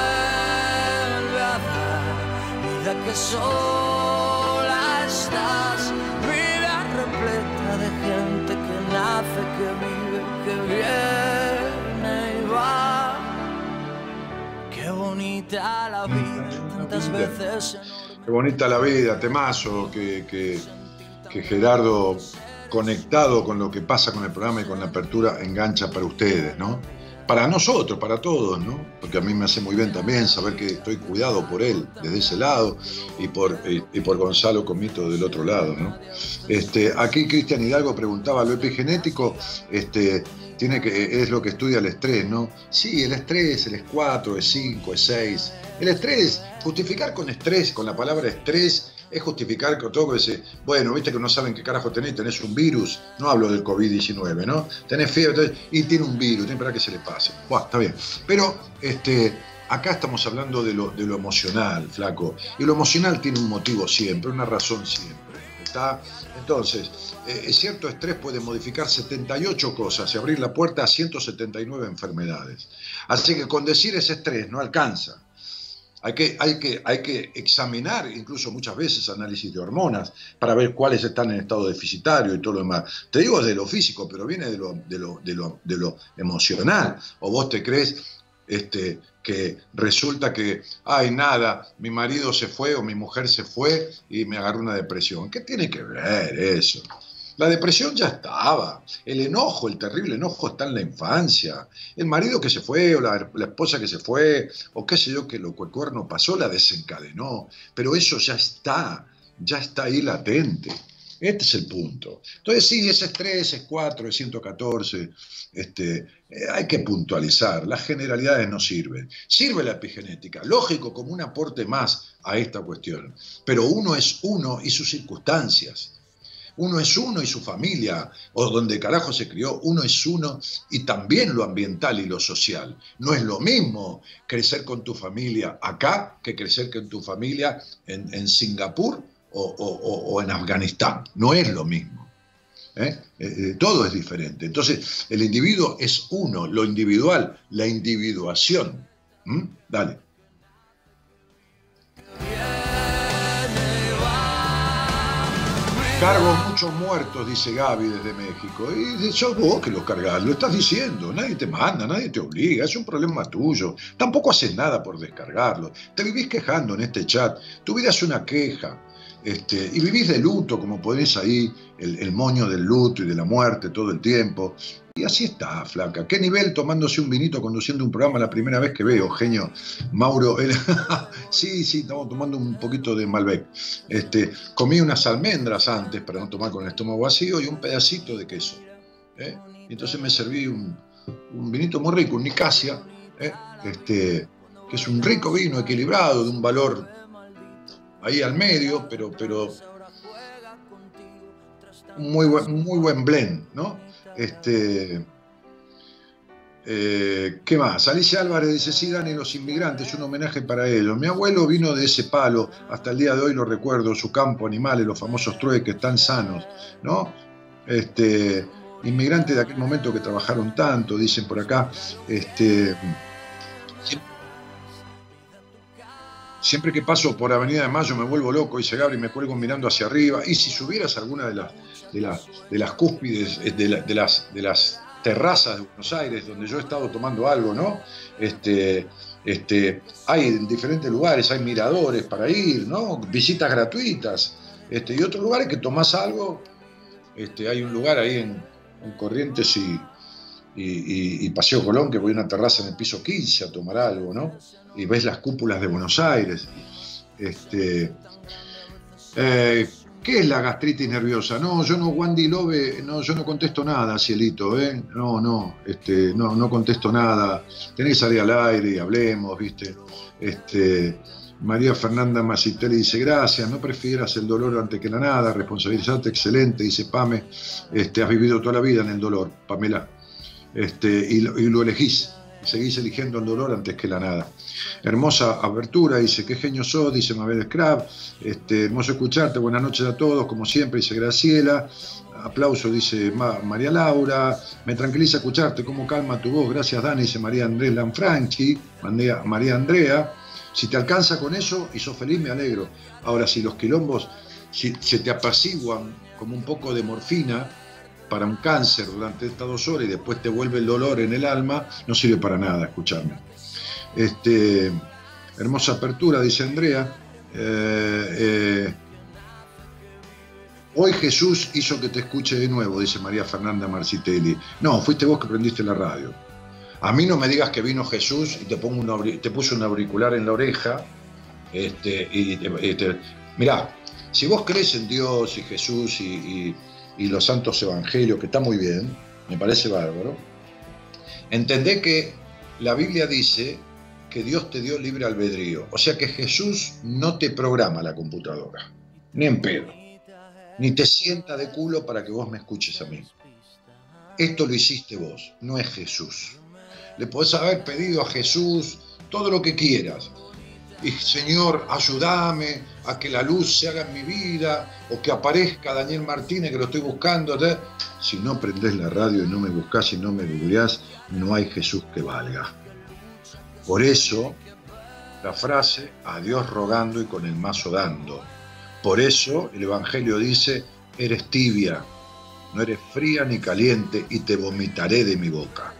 vida que sola estás de gente que nace, que vive, que viene y va. bonita la vida, tantas veces Qué bonita la vida, temazo, que, que, que Gerardo, conectado con lo que pasa con el programa y con la apertura, engancha para ustedes, ¿no? Para nosotros, para todos, ¿no? Porque a mí me hace muy bien también saber que estoy cuidado por él desde ese lado y por, y, por Gonzalo Comito del otro lado, ¿no? Este, aquí Cristian Hidalgo preguntaba, ¿lo epigenético este, tiene que, es lo que estudia el estrés, ¿no? Sí, el estrés, el es 4, es 5, es 6. El estrés, justificar con estrés, con la palabra estrés, es justificar con todo que dice, bueno, viste que no saben qué carajo tenés, tenés un virus, no hablo del COVID-19, ¿no? Tenés fiebre entonces, y tiene un virus, tiene para que se le pase. Bueno, está bien. Pero este, acá estamos hablando de lo, de lo emocional, flaco. Y lo emocional tiene un motivo siempre, una razón siempre. ¿Está? Entonces, eh, cierto estrés puede modificar 78 cosas y abrir la puerta a 179 enfermedades. Así que con decir ese estrés no alcanza. Hay que, hay, que, hay que examinar incluso muchas veces análisis de hormonas para ver cuáles están en estado deficitario y todo lo demás. Te digo de lo físico, pero viene de lo, de lo, de lo, de lo emocional. O vos te crees este, que resulta que, ay, nada, mi marido se fue o mi mujer se fue y me agarró una depresión. ¿Qué tiene que ver eso? La depresión ya estaba, el enojo, el terrible enojo está en la infancia. El marido que se fue o la, esposa que se fue o qué sé yo que lo que el cuerno pasó la desencadenó, pero eso ya está, ya está ahí latente. Este es el punto. Entonces, sí, ese estrés es 4, es 114. Este, eh, hay que puntualizar. Las generalidades no sirven. Sirve la epigenética, lógico, como un aporte más a esta cuestión. Pero uno es uno y sus circunstancias. Uno es uno y su familia, o donde carajo se crió, uno es uno y también lo ambiental y lo social. No es lo mismo crecer con tu familia acá que crecer con tu familia en, Singapur o, en Afganistán. No es lo mismo. ¿eh? Eh, todo es diferente. Entonces, el individuo es uno, lo individual, la individuación. ¿Mm? Dale. Cargo muchos muertos, dice Gaby desde México. Y sos vos que los cargas, lo estás diciendo. Nadie te manda, nadie te obliga, es un problema tuyo. Tampoco haces nada por descargarlo. Te vivís quejando en este chat. Tu vida es una queja. Este, y vivís de luto, como podés ahí, el, el, moño del luto y de la muerte todo el tiempo. Y así está, flaca. ¿Qué nivel tomándose un vinito conduciendo un programa la primera vez que veo, genio? Mauro, (laughs) sí, sí, estamos tomando un poquito de Malbec. Este, comí unas almendras antes para no tomar con el estómago vacío y un pedacito de queso. ¿eh? Y entonces me serví un, vinito muy rico, un Nicasia, ¿eh? este, que es un rico vino equilibrado, de un valor ahí al medio, pero, pero muy buen, muy buen blend, ¿no? Este, eh, ¿Qué más? Alicia Álvarez dice, sí, Dani, los inmigrantes, un homenaje para ellos. Mi abuelo vino de ese palo, hasta el día de hoy lo recuerdo, su campo, animales, los famosos trueques, tan sanos, ¿no? Este, inmigrantes de aquel momento que trabajaron tanto, dicen por acá. Este, Siempre que paso por Avenida de Mayo me vuelvo loco, dice Gabri, me cuelgo mirando hacia arriba. Y si subieras alguna de las, de las, de las cúspides, eh, de, la, de, las, de las terrazas de Buenos Aires, donde yo he estado tomando algo, ¿no? Este, este, hay en diferentes lugares, hay miradores para ir, ¿no? Visitas gratuitas. Este, y otros lugares que tomás algo, este, hay un lugar ahí en, en Corrientes y, y, Paseo Colón, que voy a una terraza en el piso 15 a tomar algo, ¿no? Y ves las cúpulas de Buenos Aires. Este, eh, ¿Qué es la gastritis nerviosa? No, yo no, Wandy Love, no, yo no contesto nada, cielito, ¿eh? No, no, este, no, no contesto nada. Tenés que salir al aire y hablemos, ¿viste? Este, María Fernanda Macitelli dice, gracias, no prefieras el dolor antes que la nada, responsabilizarte, excelente, dice Pame, este, has vivido toda la vida en el dolor, Pamela este, y, lo, y, elegís, seguís eligiendo el dolor antes que la nada. Hermosa abertura, dice, qué genio sos, dice Mabel Scrap, este, hermoso escucharte, buenas noches a todos, como siempre, dice Graciela, aplauso, dice Ma, María Laura, me tranquiliza escucharte, cómo calma tu voz, gracias Dani, dice María Andrés Lanfranchi, María Andrea, si te alcanza con eso y sos feliz, me alegro. Ahora, si los quilombos si, se te apaciguan como un poco de morfina, para un cáncer durante estas dos horas y después te vuelve el dolor en el alma, no sirve para nada escucharme. Este, Hermosa apertura, dice Andrea. Eh, eh, hoy Jesús hizo que te escuche de nuevo, dice María Fernanda Marcitelli. No, fuiste vos que prendiste la radio. A mí no me digas que vino Jesús y te, pongo te puso un auricular en la oreja. Este, y, mirá, si vos crees en Dios y Jesús y los santos evangelios, que está muy bien, me parece bárbaro, entendé que la Biblia dice que Dios te dio libre albedrío. O sea que Jesús no te programa la computadora, ni en pedo, ni te sienta de culo para que vos me escuches a mí. Esto lo hiciste vos, no es Jesús. Le podés haber pedido a Jesús todo lo que quieras. Y Señor, ayúdame a que la luz se haga en mi vida o que aparezca Daniel Martínez que lo estoy buscando. Si no prendés la radio y no me buscas y no me googleás, no hay Jesús que valga. Por eso, la frase, a Dios rogando y con el mazo dando. Por eso el Evangelio dice, eres tibia, no eres fría ni caliente y te vomitaré de mi boca.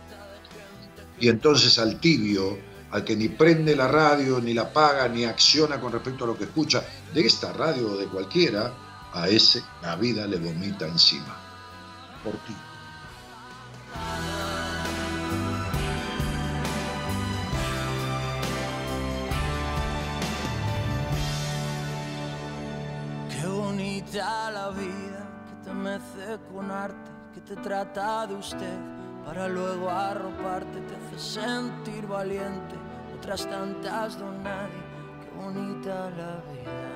Y entonces al tibio, al que ni prende la radio, ni la paga, ni acciona con respecto a lo que escucha, de esta radio o de cualquiera, a ese la vida le vomita encima. Por ti. la vida que te mece con arte, que te trata de usted para luego arroparte, te hace sentir valiente. Otras tantas don qué bonita la vida.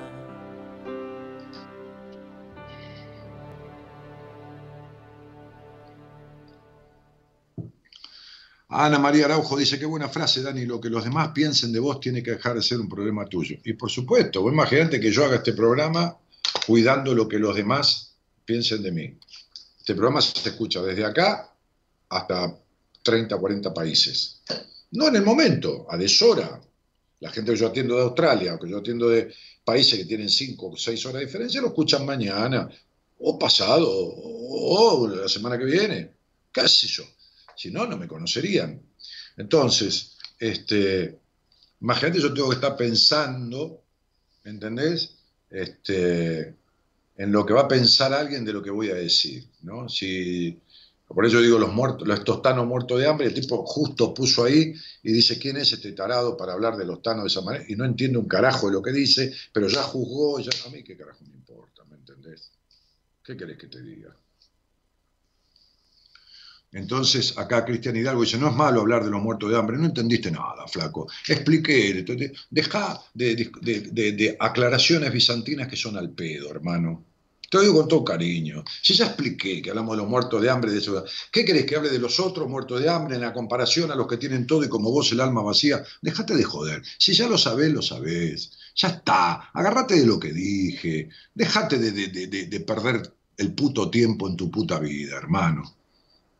Ana María Araujo dice, qué buena frase, Dani, lo que los demás piensen de vos tiene que dejar de ser un problema tuyo. Y por supuesto, vos imaginate que yo haga este programa cuidando lo que los demás piensen de mí. Este programa se escucha desde acá hasta 30, 40 países. No en el momento, a deshora. La gente que yo atiendo de Australia o que yo atiendo de países que tienen 5 o 6 horas de diferencia lo escuchan mañana, o pasado, o, la semana que viene. ¿Qué sé yo? Si no, no me conocerían. Entonces, este, imagínate, yo tengo que estar pensando, ¿entendés? este, en lo que va a pensar alguien de lo que voy a decir. ¿no? Si, por eso digo los muertos, los muertos de hambre, el tipo justo puso ahí y dice quién es este tarado para hablar de los tanos de esa manera, y no entiende un carajo de lo que dice, pero ya juzgó, ya a mí qué carajo me importa, ¿me entendés? ¿Qué querés que te diga? Entonces, acá Cristian Hidalgo dice, no es malo hablar de los muertos de hambre, no entendiste nada, flaco. Expliqué, deja de, aclaraciones bizantinas que son al pedo, hermano. Te lo digo con todo cariño. Si ya expliqué que hablamos de los muertos de hambre, de eso, ¿qué querés que hable de los otros muertos de hambre en la comparación a los que tienen todo y como vos el alma vacía? Déjate de joder. Si ya lo sabés, lo sabés. Ya está. Agárrate de lo que dije. Déjate de perder el puto tiempo en tu puta vida, hermano.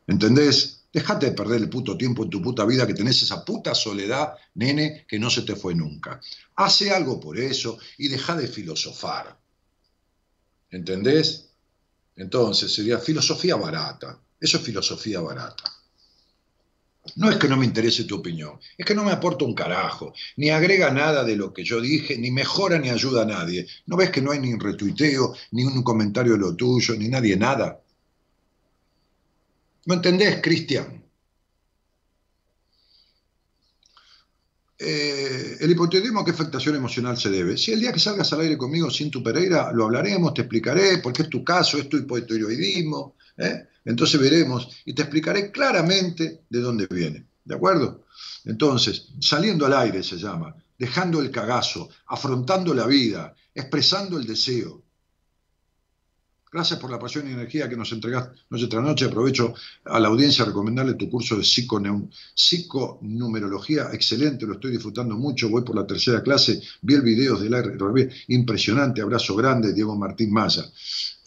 ¿Entendés? Dejate de perder el puto tiempo en tu puta vida que tenés esa puta soledad, nene, que no se te fue nunca. Hace algo por eso y deja de filosofar. ¿Entendés? Entonces sería filosofía barata. Eso es filosofía barata. No es que no me interese tu opinión, es que no me aporta un carajo, ni agrega nada de lo que yo dije, ni mejora ni ayuda a nadie. ¿No ves que no hay ni un retuiteo, ni un comentario de lo tuyo, ni nadie nada? ¿Me entendés, Cristian? Eh, el hipotiroidismo, ¿a qué afectación emocional se debe? Si el día que salgas al aire conmigo sin tu Pereira, lo hablaremos, te explicaré por qué es tu caso, es tu hipotiroidismo, ¿eh? entonces veremos y te explicaré claramente de dónde viene, ¿de acuerdo? Entonces, saliendo al aire se llama, dejando el cagazo, afrontando la vida, expresando el deseo, Gracias por la pasión y energía que nos entregas noche tras noche. Aprovecho a la audiencia a recomendarle tu curso de psiconumerología. Excelente, lo estoy disfrutando mucho. Voy por la tercera clase. Vi el video del RB. Impresionante. Abrazo grande, Diego Martín Maya.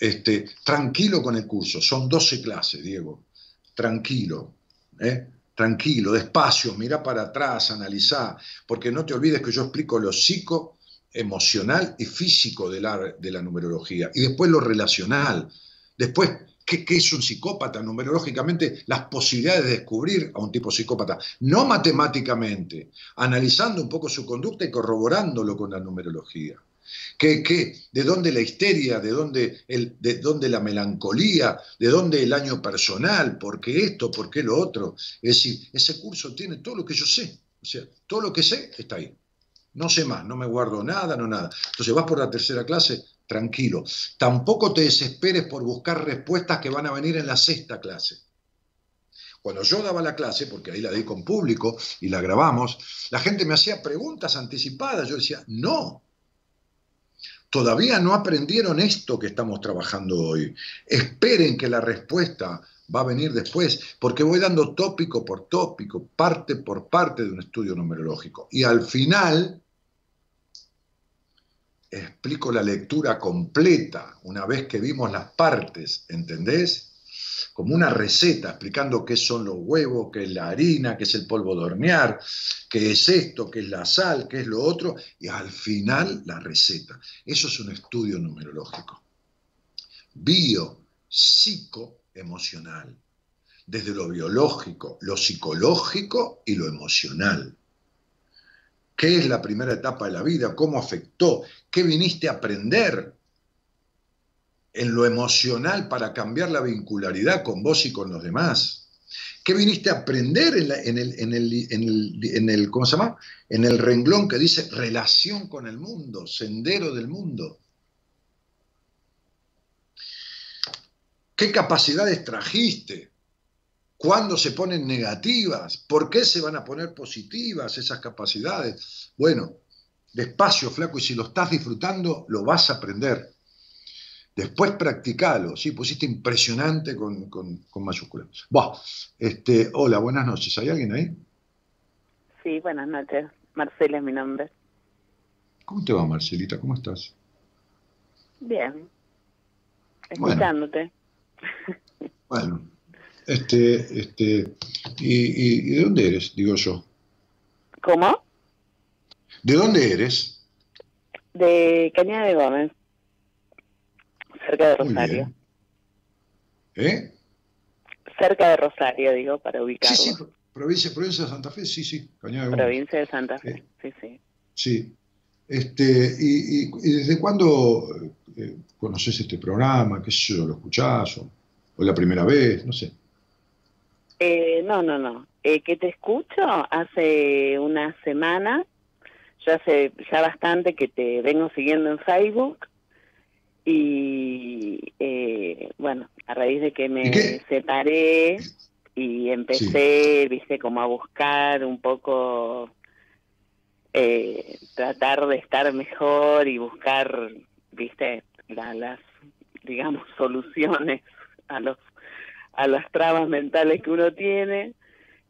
Este, tranquilo con el curso. Son 12 clases, Diego. Tranquilo. ¿eh? Tranquilo, despacio, mira para atrás, analizá. Porque no te olvides que yo explico lo psico emocional y físico de la, de la numerología. Y después lo relacional. Después, qué, qué es un psicópata numerológicamente, las posibilidades de descubrir a un tipo psicópata, no matemáticamente, analizando un poco su conducta y corroborándolo con la numerología. ¿Qué, qué? ¿De dónde la histeria? ¿De dónde, el, ¿De dónde la melancolía? ¿De dónde el año personal? ¿Por qué esto? ¿Por qué lo otro? Es decir, ese curso tiene todo lo que yo sé. O sea, todo lo que sé está ahí. No sé más, no me guardo nada, no nada. Entonces vas por la tercera clase, tranquilo. Tampoco te desesperes por buscar respuestas que van a venir en la sexta clase. Cuando yo daba la clase, porque ahí la di con público y la grabamos, la gente me hacía preguntas anticipadas. Yo decía, no, todavía no aprendieron esto que estamos trabajando hoy. Esperen que la respuesta va a venir después, porque voy dando tópico por tópico, parte por parte de un estudio numerológico. Y al final explico la lectura completa, una vez que vimos las partes, ¿entendés? Como una receta explicando qué son los huevos, qué es la harina, qué es el polvo de hornear, qué es esto, qué es la sal, qué es lo otro, y al final la receta. Eso es un estudio numerológico. Bio, psico, emocional, desde lo biológico, lo psicológico y lo emocional. ¿Qué es la primera etapa de la vida? ¿Cómo afectó? ¿Qué viniste a aprender en lo emocional para cambiar la vincularidad con vos y con los demás? ¿Qué viniste a aprender en, el renglón que dice relación con el mundo, sendero del mundo. ¿Qué capacidades trajiste? ¿Cuándo se ponen negativas? ¿Por qué se van a poner positivas esas capacidades? Bueno, despacio, flaco, y si lo estás disfrutando, lo vas a aprender. Después practicalo, sí, pusiste impresionante con, con, con mayúsculas. este, hola, buenas noches. ¿Hay alguien ahí? Sí, buenas noches. Marcela es mi nombre. ¿Cómo te va, Marcelita? ¿Cómo estás? Bien. Escuchándote. Bueno, este, este, ¿y, de dónde eres? Digo yo. ¿Cómo? ¿De dónde eres? De Cañada de Gómez, cerca de Rosario. ¿Eh? Cerca de Rosario, digo, para ubicarlo. Sí, sí, provincia, provincia de Santa Fe, sí, sí, Cañada de Gómez. Provincia de Santa Fe, sí, sí. Sí. Este, y, y, desde cuándo eh, conoces este programa? ¿Qué sé yo? ¿Lo escuchás? O, o la primera vez? No sé. Eh, no, no, no. Eh, que te escucho hace una semana, ya hace ya bastante que te vengo siguiendo en Facebook y eh, bueno, a raíz de que me separé y empecé, viste, como a buscar un poco, eh, tratar de estar mejor y buscar, viste, las, digamos, (laughs) soluciones a los a las trabas mentales que uno tiene.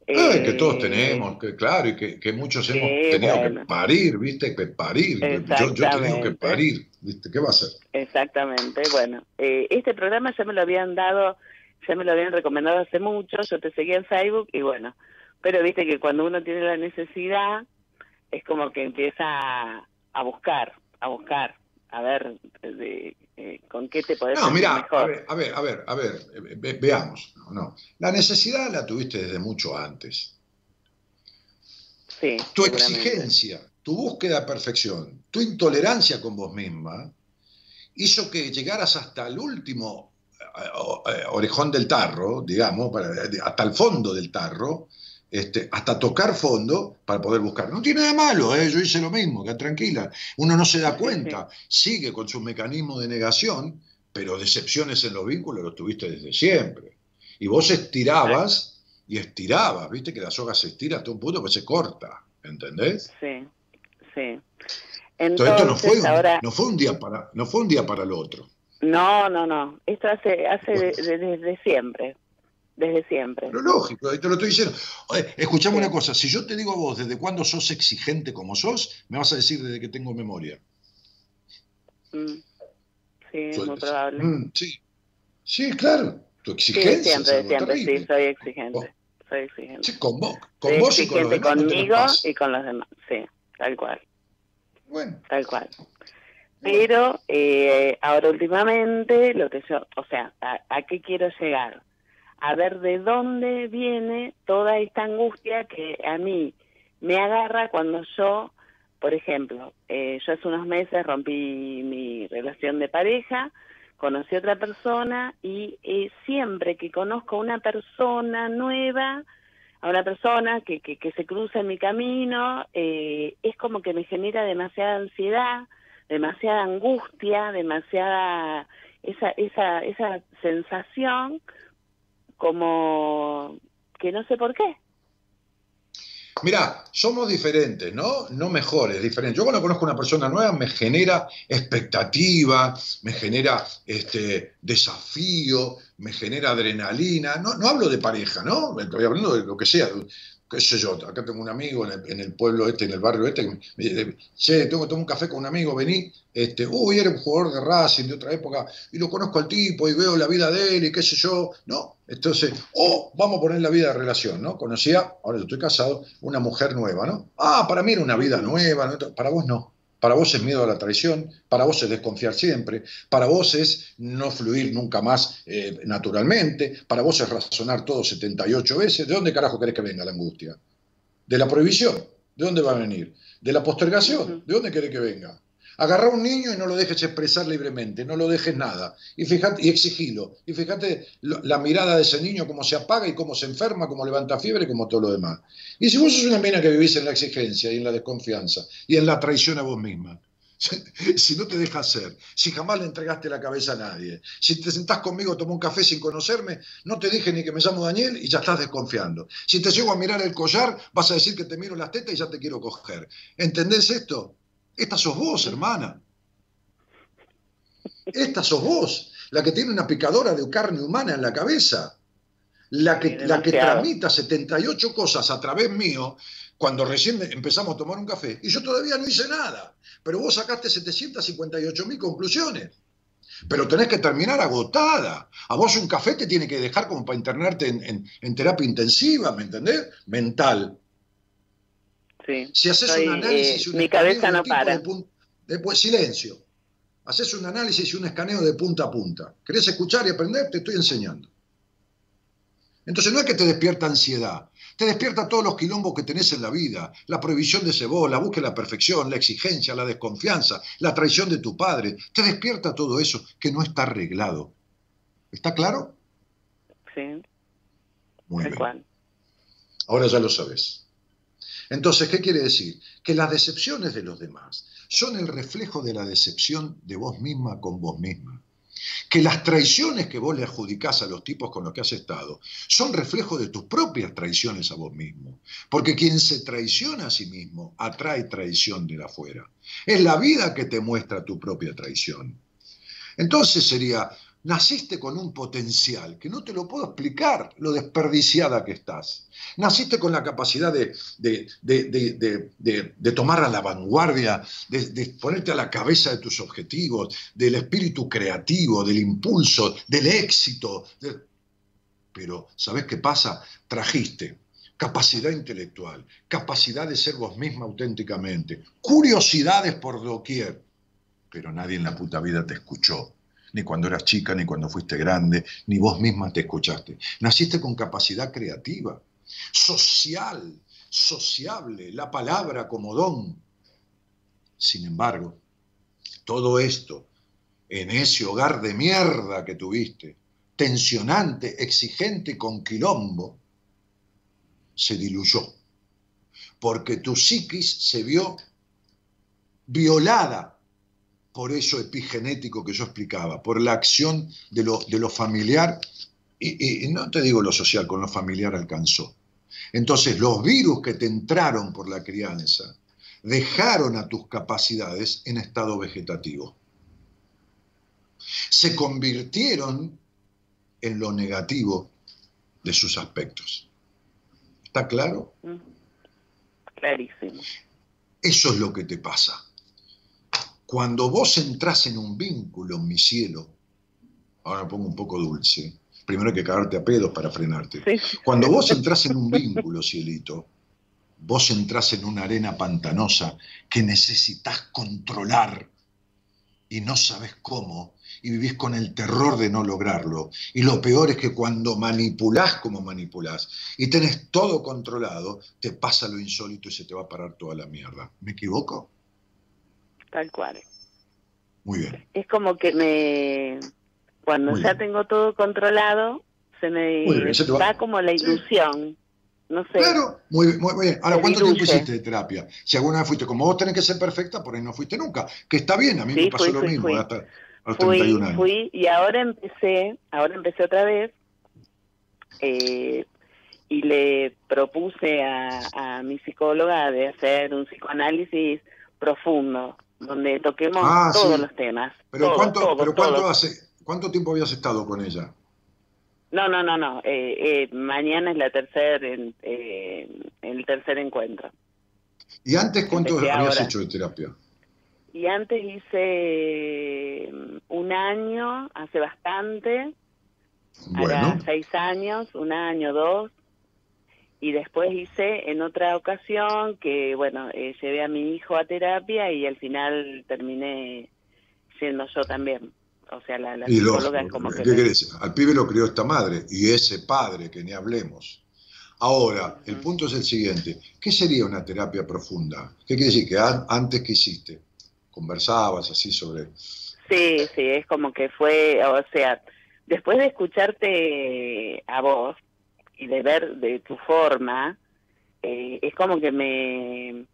Ah, que todos eh, tenemos, que claro, y que, muchos hemos tenido que parir, ¿viste? Que parir. Yo, yo he tenido que parir, ¿viste? ¿Qué va a hacer? Exactamente, bueno. Eh, este programa ya me lo habían dado, ya me lo habían recomendado hace mucho, yo te seguía en Facebook y bueno, pero viste que cuando uno tiene la necesidad, es como que empieza a buscar, a buscar a ver de, eh, con qué te podés no, mira, mejor. A ver, a ver, a ver, veamos. No, La necesidad la tuviste desde mucho antes. Sí, tu exigencia, tu búsqueda de perfección, tu intolerancia con vos misma, hizo que llegaras hasta el último eh, eh, orejón del tarro, digamos, hasta el fondo del tarro, este, hasta tocar fondo para poder buscar. No tiene nada malo, ¿eh? yo hice lo mismo, que tranquila. Uno no se da cuenta, sigue con su mecanismo de negación, pero decepciones en los vínculos los tuviste desde siempre. Y vos estirabas y estirabas, viste que la soga se estira hasta un punto que se corta, ¿entendés? Sí, sí. Entonces, esto no fue, un, no fue un día para, no fue un día para el otro. No, no, no. Esto hace, hace desde siempre desde siempre. Pero lógico, te lo estoy diciendo. escuchame una cosa, si yo te digo a vos desde cuándo sos exigente como sos, me vas a decir desde que tengo memoria. Mm. Sí, es muy probable. Mm, sí. sí, claro, tu exigencia. Sí, siempre, siempre, sí, soy exigente. Soy exigente. Sí, con vos, con vos y con los demás. conmigo y con los demás, sí, tal cual. Bueno. Tal cual. Pero eh, ahora últimamente, lo que yo, o sea, ¿a qué quiero llegar? A ver de dónde viene toda esta angustia que a mí me agarra cuando yo, por ejemplo, eh, yo hace unos meses rompí mi relación de pareja, conocí a otra persona y eh, siempre que conozco a una persona nueva, a una persona que, que, se cruza en mi camino, eh, es como que me genera demasiada ansiedad, demasiada angustia, demasiada esa, esa, esa sensación como que no sé por qué. Mirá, somos diferentes, ¿no? No mejores, diferentes. Yo cuando conozco a una persona nueva me genera expectativa, me genera este, desafío, me genera adrenalina. No, no hablo de pareja, ¿no? Estoy hablando de lo que sea, qué sé yo, acá tengo un amigo en el, pueblo este, en el barrio este, que me dice, che, tengo que tomar un café con un amigo, vení, este, uy, era un jugador de Racing de otra época, y lo conozco al tipo y veo la vida de él y qué sé yo, ¿no? Entonces, o vamos a poner la vida de relación, ¿no? Conocía, ahora yo estoy casado, una mujer nueva, ¿no? Ah, para mí era una vida nueva, para vos no. Para vos es miedo a la traición, para vos es desconfiar siempre, para vos es no fluir nunca más eh, naturalmente, para vos es razonar todo 78 veces. ¿De dónde carajo querés que venga la angustia? ¿De la prohibición? ¿De dónde va a venir? ¿De la postergación? ¿De dónde querés que venga? Agarra a un niño y no lo dejes expresar libremente, no lo dejes nada. Y fíjate, y exigilo. Y fíjate la mirada de ese niño, cómo se apaga y cómo se enferma, cómo levanta fiebre, como todo lo demás. Y si vos sos una mina que vivís en la exigencia y en la desconfianza y en la traición a vos misma, (laughs) si no te dejas ser, si jamás le entregaste la cabeza a nadie, si te sentás conmigo, tomó un café sin conocerme, no te dije ni que me llamo Daniel y ya estás desconfiando. Si te llego a mirar el collar, vas a decir que te miro las tetas y ya te quiero coger. ¿Entendés esto? Esta sos vos, hermana. Esta sos vos, la que tiene una picadora de carne humana en la cabeza. La que, la que tramita 78 cosas a través mío cuando recién empezamos a tomar un café. Y yo todavía no hice nada. Pero vos sacaste 758 mil conclusiones. Pero tenés que terminar agotada. A vos un café te tiene que dejar como para internarte en terapia intensiva, ¿me entendés? Mental. Si haces un análisis, eh, mi cabeza no para. después, silencio. Haces un análisis y un escaneo de punta a punta. ¿Querés escuchar y aprender? Te estoy enseñando. Entonces no es que te despierta ansiedad, te despierta todos los quilombos que tenés en la vida, la prohibición de ese vos, la búsqueda de la perfección, la exigencia, la desconfianza, la traición de tu padre, te despierta todo eso que no está arreglado. ¿Está claro? Sí. Muy bien. Ahora ya lo sabes. Entonces, ¿qué quiere decir? Que las decepciones de los demás son el reflejo de la decepción de vos misma con vos misma. Que las traiciones que vos le adjudicás a los tipos con los que has estado son reflejo de tus propias traiciones a vos mismo. Porque quien se traiciona a sí mismo atrae traición de afuera. Es la vida que te muestra tu propia traición. Entonces sería, Naciste con un potencial que no te lo puedo explicar, lo desperdiciada que estás. Naciste con la capacidad de, de, tomar a la vanguardia, de, ponerte a la cabeza de tus objetivos, del espíritu creativo, del impulso, del éxito. Pero, ¿sabes qué pasa? Trajiste capacidad intelectual, capacidad de ser vos misma auténticamente, curiosidades por doquier, pero nadie en la puta vida te escuchó ni cuando eras chica, ni cuando fuiste grande, ni vos misma te escuchaste. Naciste con capacidad creativa, social, sociable, la palabra como don. Sin embargo, todo esto en ese hogar de mierda que tuviste, tensionante, exigente con quilombo, se diluyó, porque tu psiquis se vio violada por eso epigenético que yo explicaba, por la acción de lo, de lo familiar, y, no te digo lo social, con lo familiar alcanzó. Entonces los virus que te entraron por la crianza dejaron a tus capacidades en estado vegetativo. Se convirtieron en lo negativo de sus aspectos. ¿Está claro? Clarísimo. Eso es lo que te pasa. Cuando vos entras en un vínculo, mi cielo, ahora me pongo un poco dulce, primero hay que cagarte a pedos para frenarte. Cuando vos entras en un vínculo, cielito, vos entras en una arena pantanosa que necesitas controlar y no sabes cómo, y vivís con el terror de no lograrlo. Y lo peor es que cuando manipulás como manipulás y tenés todo controlado, te pasa lo insólito y se te va a parar toda la mierda. ¿Me equivoco? Tal cual. Muy bien. Es como que me... Cuando ya tengo todo controlado, se me da como la ilusión. No sé. Claro, muy, muy bien. Ahora, ¿cuánto tiempo hiciste de terapia? Si alguna vez fuiste, como vos tenés que ser perfecta, por ahí no fuiste nunca. Que está bien, a mí me pasó lo mismo hasta a los 31 años. Fui y ahora empecé, ahora empecé otra vez eh, y le propuse a, mi psicóloga de hacer un psicoanálisis profundo, donde toquemos ah, todos los temas. Pero, ¿cuánto, pero ¿cuánto, hace, ¿cuánto tiempo habías estado con ella? No, no, no, no. Eh, eh, mañana es la tercer, eh, el tercer encuentro. ¿Y antes cuánto habías hecho de terapia? Y antes hice mm, un año, hace bastante, bueno. seis años, un año, dos, y después hice en otra ocasión que, bueno, llevé a mi hijo a terapia y al final terminé siendo yo también. O sea, la, la psicóloga es como ¿Qué querés? Al pibe lo crió esta madre y ese padre, que ni hablemos. Ahora, el punto es el siguiente. ¿Qué sería una terapia profunda? ¿Qué quiere decir? Que antes que hiciste, conversabas así sobre... Sí, sí, es como que fue, o sea, después de escucharte a vos y de ver de tu forma, eh, es como que me,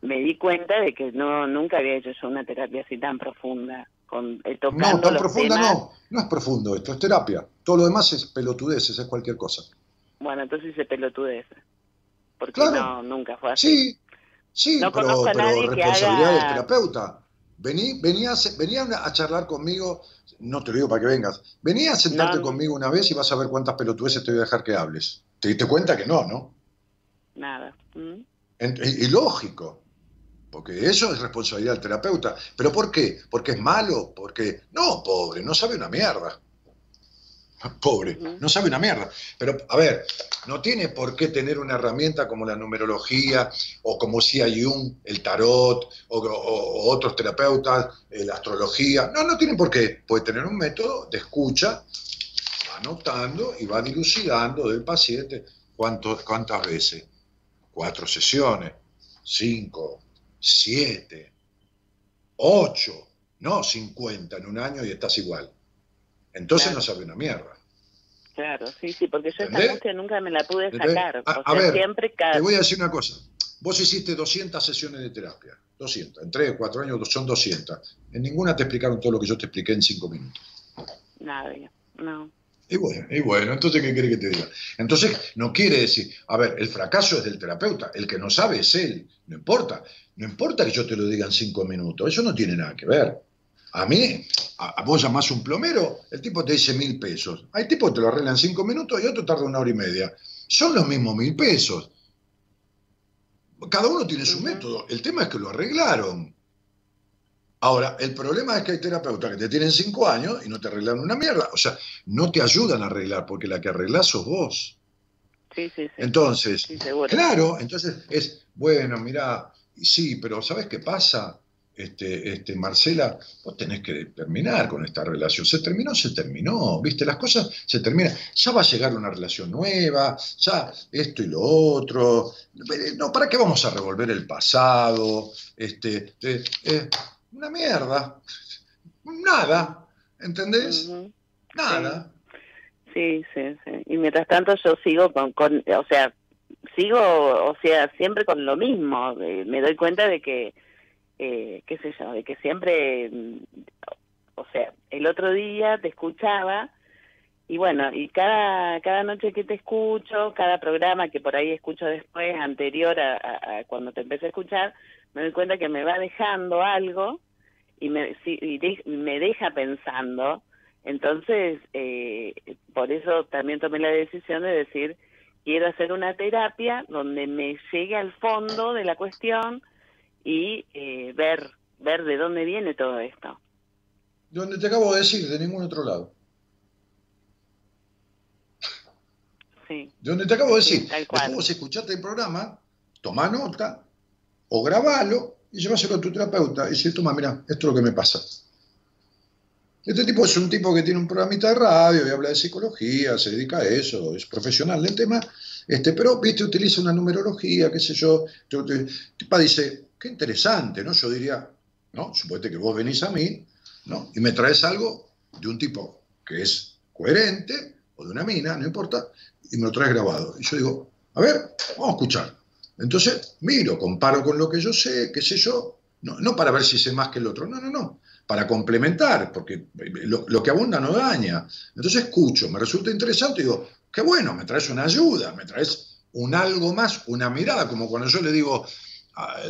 me di cuenta de que no nunca había hecho yo una terapia así tan profunda. Eh, no, tan profunda no, no es profundo esto, es terapia. Todo lo demás es pelotudeces, es cualquier cosa. Bueno, entonces es pelotudez. Porque no, nunca fue así. Sí, sí, pero, responsabilidad del terapeuta. Vení, venía, a charlar conmigo, no te lo digo para que vengas, venía a sentarte conmigo una vez y vas a ver cuántas pelotudeces te voy a dejar que hables. ¿Te diste cuenta que no, no? Nada. ¿Mm? y, lógico. Porque eso es responsabilidad del terapeuta. ¿Pero por qué? ¿Porque es malo? Porque. No, pobre, no sabe una mierda. Pobre, no sabe una mierda. Pero, a ver, no tiene por qué tener una herramienta como la numerología, o como si Jung, el tarot, o, otros terapeutas, eh, la astrología. No, no tiene por qué. Puede tener un método de escucha, va anotando y va dilucidando del paciente cuántas veces. Cuatro sesiones, cinco, siete, ocho, no 50 en un año y estás igual. Entonces no sabe una mierda. Claro, sí, sí, porque yo esa angustia nunca me la pude sacar. A, ver, siempre te voy a decir una cosa. Vos hiciste 200 sesiones de terapia, 200, en 3, 4 años son 200. En ninguna te explicaron todo lo que yo te expliqué en 5 minutos. Nada, no. Y bueno, y bueno, entonces, ¿qué quiere que te diga? Entonces, no quiere decir, a ver, el fracaso es del terapeuta, el que no sabe es él, no importa. No importa que yo te lo diga en cinco minutos, eso no tiene nada que ver. A mí, a, vos llamás un plomero, el tipo te dice mil pesos. Hay tipos que te lo arreglan en cinco minutos y otro tarda una hora y media. Son los mismos mil pesos. Cada uno tiene su método. El tema es que lo arreglaron. Ahora, el problema es que hay terapeutas que te tienen cinco años y no te arreglan una mierda. O sea, no te ayudan a arreglar, porque la que arreglás sos vos. Sí, sí, sí. Entonces, claro, entonces es, bueno, mira, sí, pero ¿sabes qué pasa? Este, este, Marcela, vos tenés que terminar con esta relación. Se terminó, se terminó, ¿viste? Las cosas se terminan. Ya va a llegar una relación nueva, ya esto y lo otro. No, ¿para qué vamos a revolver el pasado? Este, eh, eh, una mierda. Nada. ¿Entendés? Nada. Sí. sí, sí, Y mientras tanto yo sigo con, con, o sea, sigo, o sea, siempre con lo mismo. Eh, me doy cuenta de que, eh, qué sé yo, de que siempre, mm, o sea, el otro día te escuchaba y bueno, y cada, cada noche que te escucho, cada programa que por ahí escucho después, anterior a cuando te empecé a escuchar, me doy cuenta que me va dejando algo y me, me deja pensando. Entonces, eh, por eso también tomé la decisión de decir, quiero hacer una terapia donde me llegue al fondo de la cuestión y eh, ver, ver de dónde viene todo esto. Donde te acabo de decir, de ningún otro lado. Sí. Donde te acabo de decir. Sí, Después vos escuchaste el programa, toma nota, o grabalo y lleváselo a tu terapeuta y dice, toma, mira, esto es lo que me pasa. Este tipo es un tipo que tiene un programita de radio y habla de psicología, se dedica a eso, es profesional del tema, este, pero, viste, utiliza una numerología, qué sé yo. Tipa dice, qué interesante, ¿no? Yo diría, ¿no? Suponete que vos venís a mí, ¿no? Y me traes algo de un tipo que es coherente, o de una mina, no importa, y me lo traes grabado. Y yo digo, a ver, vamos a escuchar. Entonces, miro, comparo con lo que yo sé, qué sé yo, no, no para ver si sé más que el otro, no, no, no, para complementar, porque lo, lo, que abunda no daña. Entonces escucho, me resulta interesante y digo, qué bueno, me traes una ayuda, me traes un algo más, una mirada, como cuando yo le digo,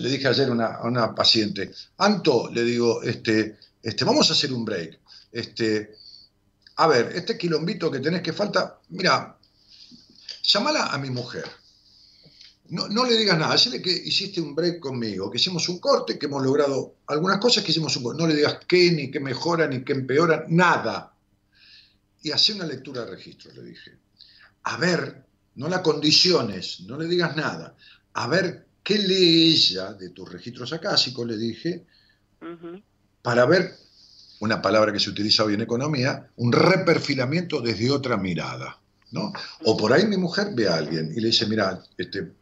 le dije ayer a una, paciente, Anto, le digo, este, este, vamos a hacer un break. Este, a ver, este quilombito que tenés que falta, mira, llamala a mi mujer. No, no, le digas nada, decirle que hiciste un break conmigo, que hicimos un corte, que hemos logrado algunas cosas, que hicimos un corte. No le digas qué, ni qué mejora, ni qué empeora, nada. Y hace una lectura de registro, le dije. A ver, no la condiciones, no le digas nada. A ver qué lee ella de tus registros acásicos, le dije, para ver, una palabra que se utiliza hoy en economía, un reperfilamiento desde otra mirada. ¿no? O por ahí mi mujer ve a alguien y le dice, mira, este,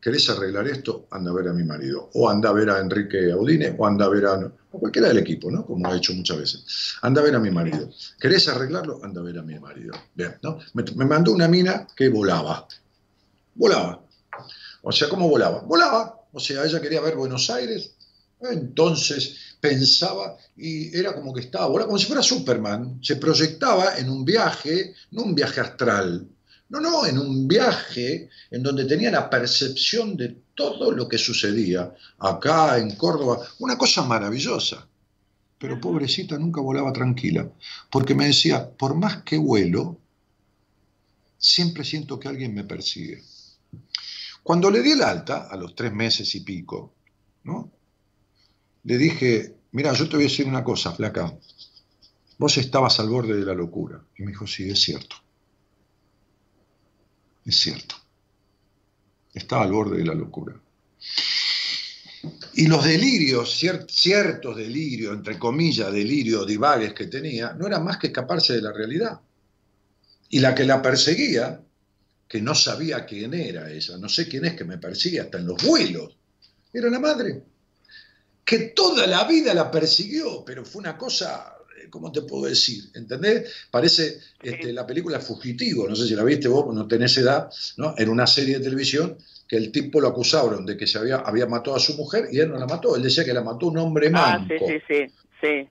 ¿querés arreglar esto? Anda a ver a mi marido. O anda a ver a Enrique Audine, o anda a ver a... O cualquiera del equipo, ¿no? Como ha hecho muchas veces. Anda a ver a mi marido. ¿Querés arreglarlo? Anda a ver a mi marido. Bien, ¿no? me mandó una mina que volaba. Volaba. O sea, ¿cómo volaba? Volaba. O sea, ella quería ver Buenos Aires. Entonces pensaba y era como que estaba volando, como si fuera Superman. Se proyectaba en un viaje, no un viaje astral, no, no, en un viaje en donde tenía la percepción de todo lo que sucedía acá en Córdoba. Una cosa maravillosa. Pero pobrecita nunca volaba tranquila, porque me decía, por más que vuelo, siempre siento que alguien me persigue. Cuando le di el alta, a los tres meses y pico, ¿no? le dije, mira, yo te voy a decir una cosa, flaca, vos estabas al borde de la locura. Y me dijo, sí, es cierto. Es cierto. Estaba al borde de la locura. Y los delirios, ciertos delirios, entre comillas, delirios divagues que tenía, no eran más que escaparse de la realidad. Y la que la perseguía que no sabía quién era ella, no sé quién es que me persigue hasta en los vuelos, era la madre, que toda la vida la persiguió, pero fue una cosa, eh, ¿cómo te puedo decir? ¿Entendés? Parece este, la película Fugitivo, no sé si la viste vos, no tenés edad, ¿no? En una serie de televisión que el tipo lo acusaron de que se había, había matado a su mujer y él no la mató, él decía que la mató un hombre manco. Ah, sí, sí, sí, sí.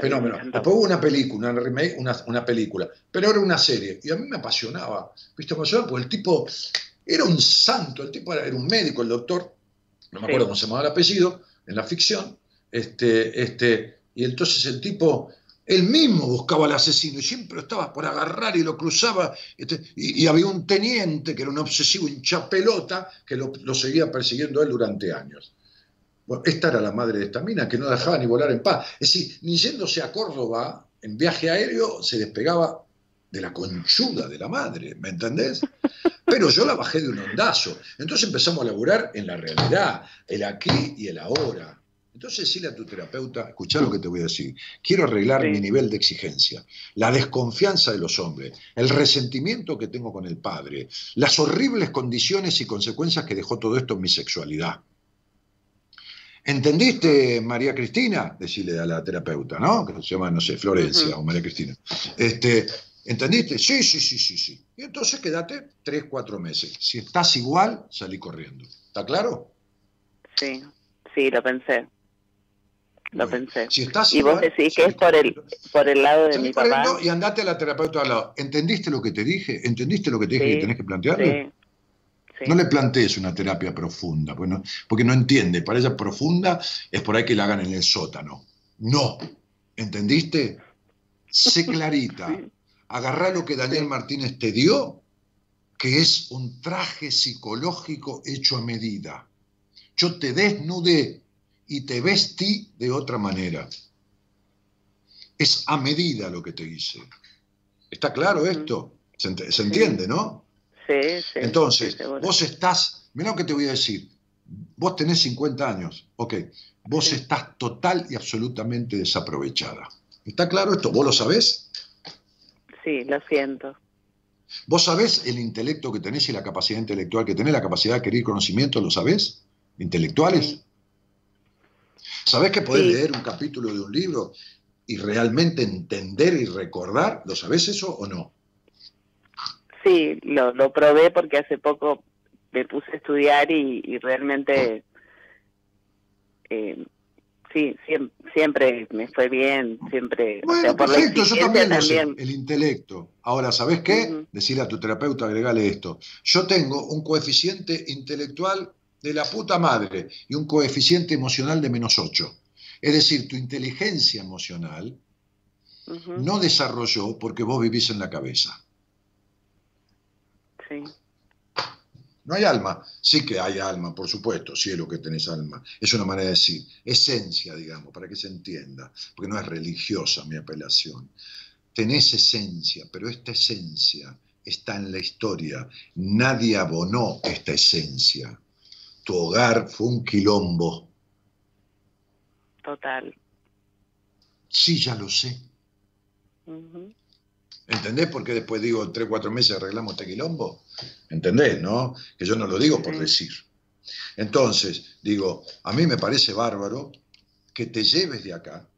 Fenómeno. Después hubo una película, una remake, una, una película pero era una serie. Y a mí me apasionaba, ¿viste? Me apasionaba porque el tipo era un santo, el tipo era, un médico, el doctor, no me acuerdo cómo se llamaba el apellido, en la ficción, este, este, y entonces el tipo, él mismo buscaba al asesino y siempre estaba por agarrar y lo cruzaba, este, y, había un teniente que era un obsesivo hincha pelota que lo, lo seguía persiguiendo a él durante años. Bueno, esta era la madre de esta mina que no dejaba ni volar en paz. Es decir, ni yéndose a Córdoba en viaje aéreo se despegaba de la conchuda de la madre, ¿me entendés? Pero yo la bajé de un ondazo. Entonces empezamos a laburar en la realidad, el aquí y el ahora. Entonces decirle a tu terapeuta, escuchá lo que te voy a decir, quiero arreglar mi nivel de exigencia, la desconfianza de los hombres, el resentimiento que tengo con el padre, las horribles condiciones y consecuencias que dejó todo esto en mi sexualidad. ¿Entendiste, María Cristina? Decirle a la terapeuta, ¿no? Que se llama, no sé, Florencia o María Cristina. Este, ¿Entendiste? Sí, sí, sí, sí, sí. Y entonces quédate tres, cuatro meses. Si estás igual, salí corriendo. ¿Está claro? Sí, sí, lo pensé. Lo pensé. Si estás y vos decís que es por el, por el lado de mi papá. Y andate a la terapeuta al lado. ¿Entendiste lo que te dije? ¿Entendiste lo que te dije que tenés que plantearle? Sí. No le plantees una terapia profunda, porque no, porque no entiende. Para ella profunda es por ahí que la hagan en el sótano. No. ¿Entendiste? Sé (laughs) clarita agarrá lo que Daniel Martínez te dio, que es un traje psicológico hecho a medida. Yo te desnudé y te vestí de otra manera. Es a medida lo que te hice. ¿Está claro esto? ¿Se, entiende, no? Sí, sí. Entonces, vos estás, mira lo que te voy a decir, vos tenés 50 años, ok, vos estás total y absolutamente desaprovechada. ¿Está claro esto? ¿Vos lo sabés? Sí, lo siento. ¿Vos sabés el intelecto que tenés y la capacidad intelectual que tenés, la capacidad de adquirir conocimiento, lo sabés? ¿Intelectuales? ¿Sabés que podés leer un capítulo de un libro y realmente entender y recordar? ¿Lo sabés eso o no? Sí, lo, lo probé porque hace poco me puse a estudiar y, realmente eh, sí, siempre, me fue bien, siempre. Bueno, perfecto, yo también lo sé, el intelecto. Ahora, ¿sabes qué? Decirle a tu terapeuta, agregale esto. Yo tengo un coeficiente intelectual de la puta madre y un coeficiente emocional de menos 8. Es decir, tu inteligencia emocional no desarrolló porque vos vivís en la cabeza. Sí. No hay alma. Sí que hay alma, por supuesto, sí es lo que tenés alma. Es una manera de decir, esencia, digamos, para que se entienda, porque no es religiosa mi apelación. Tenés esencia, pero esta esencia está en la historia. Nadie abonó esta esencia. Tu hogar fue un quilombo. Total. Sí, ya lo sé. ¿Entendés por qué después digo tres, cuatro meses arreglamos este quilombo? ¿Entendés, no? Que yo no lo digo por decir. Entonces, digo, a mí me parece bárbaro que te lleves de acá